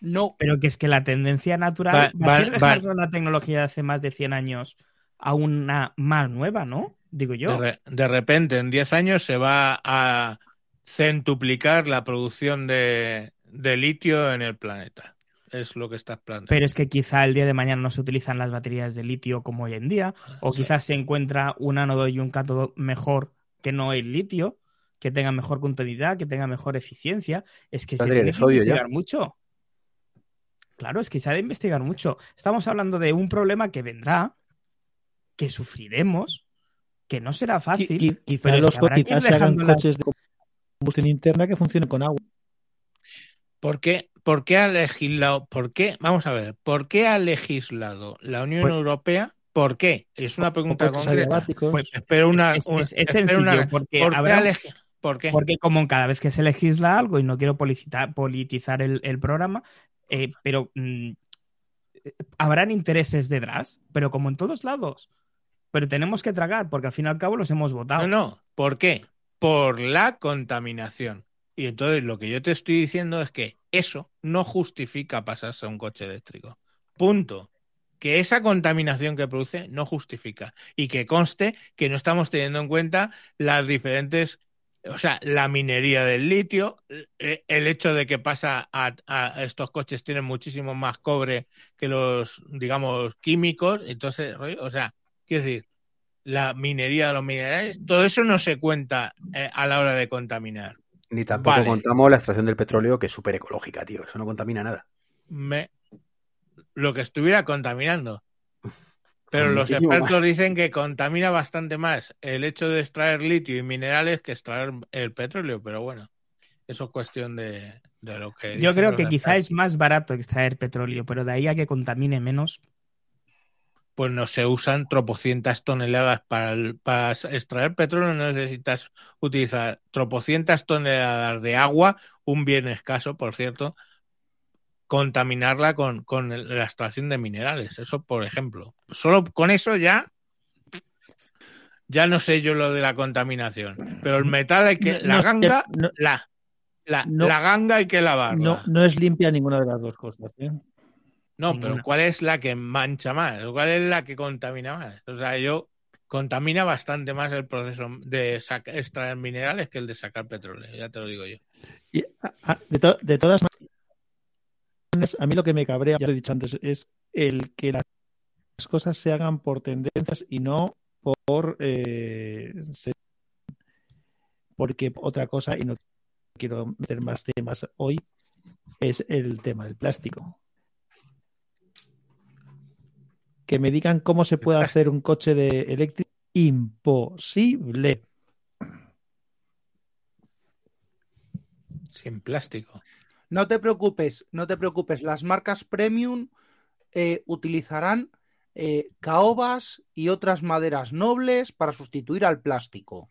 No. Pero que es que la tendencia natural Va- va, a ser dejar va- la tecnología de hace más de 100 años a una más nueva, ¿no? Digo yo. De, re- de repente, en 10 años se va a centuplicar la producción de, de litio en el planeta. Es lo que estás planteando. Pero es que quizá el día de mañana no se utilizan las baterías de litio como hoy en día, o Sí. quizás se encuentra un ánodo y un cátodo mejor que no el litio, que tenga mejor continuidad, que tenga mejor eficiencia. Es que se Batería tiene de que ya. investigar mucho. Claro, es que se ha de investigar mucho. Estamos hablando de un problema que vendrá, que sufriremos, que no será fácil. qui- pero Quizás es los quizás se hagan coches de combustión interna que funcionen con agua. ¿Por qué, por qué ha legislado? ¿Por qué? Vamos a ver, ¿por qué ha legislado la Unión Pues- Europea? ¿Por qué? Es una pregunta concreta. Pues espero una. Es- es- es- es espero sencillo, una- porque ¿Por qué habrá- ha legi- ¿Por qué? Porque como cada vez que se legisla algo, y no quiero politizar, el, el programa, eh, pero mm, habrán intereses detrás, pero como en todos lados. Pero tenemos que tragar, porque al fin y al cabo los hemos votado. No, no. ¿Por qué? Por la contaminación. Y entonces lo que yo te estoy diciendo es que eso no justifica pasarse a un coche eléctrico. Punto. Que esa contaminación que produce no justifica. Y que conste que no estamos teniendo en cuenta las diferentes o sea, la minería del litio, eh, el hecho de que pasa a, a estos coches tienen muchísimo más cobre que los, digamos, químicos, entonces, o sea, quiero decir, la minería de los minerales, todo eso no se cuenta eh, a la hora de contaminar. Ni tampoco Vale. contamos la extracción del petróleo, que es súper ecológica, tío. Eso no contamina nada. Me, lo que estuviera contaminando. Pero los expertos más. dicen que contamina bastante más el hecho de extraer litio y minerales que extraer el petróleo, pero bueno, eso es cuestión de, de lo que... Yo creo que quizá es más barato extraer petróleo, pero de ahí a que contamine menos. Pues no se usan tropocientas toneladas para, el- para extraer petróleo, no necesitas utilizar tropocientas toneladas de agua, un bien escaso, por cierto, contaminarla con, la extracción de minerales. Eso, por ejemplo. Solo con eso ya. Ya no sé yo lo de la contaminación. Pero el metal hay que. No- La ganga. no- La, la, No. la ganga hay que lavarla. No, no es limpia ninguna de las dos cosas. ¿eh? No, Ninguna. pero ¿cuál es la que mancha más? ¿Cuál es la que contamina más? O sea, yo contamina bastante más el proceso de extraer minerales que el de sacar petróleo, ya te lo digo yo. Y, a- a- de, to- de todas maneras, a mí lo que me cabrea, ya lo he dicho antes, es el que las cosas se hagan por tendencias y no por eh, porque otra cosa, y no quiero meter más temas hoy, es el tema del plástico. Que me digan cómo se puede hacer un coche de eléctrico, imposible. Sin plástico. No te preocupes, no te preocupes. Las marcas premium eh, utilizarán eh, caobas y otras maderas nobles para sustituir al plástico.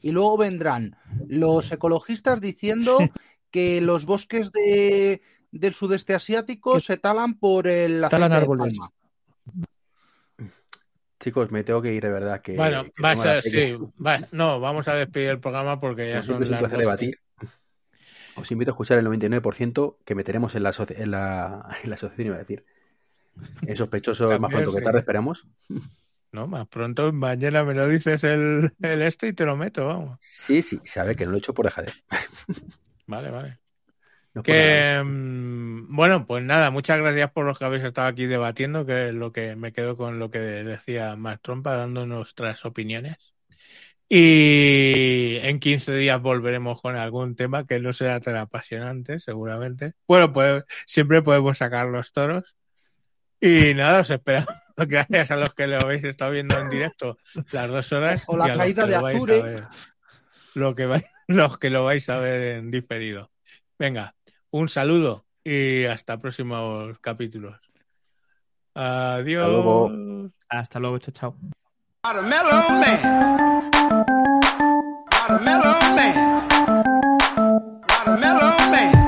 Y luego vendrán los ecologistas diciendo que los bosques de, del sudeste asiático se talan por el talan aceite árboles. Chicos, me tengo que ir de verdad. Que, bueno, que va a ser, sí. va- no, vamos a despedir el programa porque ya son las placer 12. debatir. Os invito a escuchar el 99% que meteremos en la, asoci- en la, en la asociación, iba a decir. En sospechosos más pronto que tarde, esperamos. No, más pronto, mañana me lo dices el, el este y te lo meto, vamos. Sí, sí, sabe que no lo he hecho por dejadez. Vale, vale. No. Que mm, bueno, pues nada, muchas gracias por los que habéis estado aquí debatiendo, que es lo que me quedo con lo que decía Matt Trompa, dando nuestras opiniones. Y en 15 días volveremos con algún tema que no será tan apasionante, seguramente. Bueno, pues siempre podemos sacar los toros. Y nada, os esperamos. Gracias a los que lo habéis estado viendo en directo las dos horas. O la caída de lo Azure. ver- Lo que vais- los que lo vais a ver en diferido. Venga, un saludo y hasta próximos capítulos. Adiós. luego. Hasta luego, chao, chao. mellow man. A mellow man.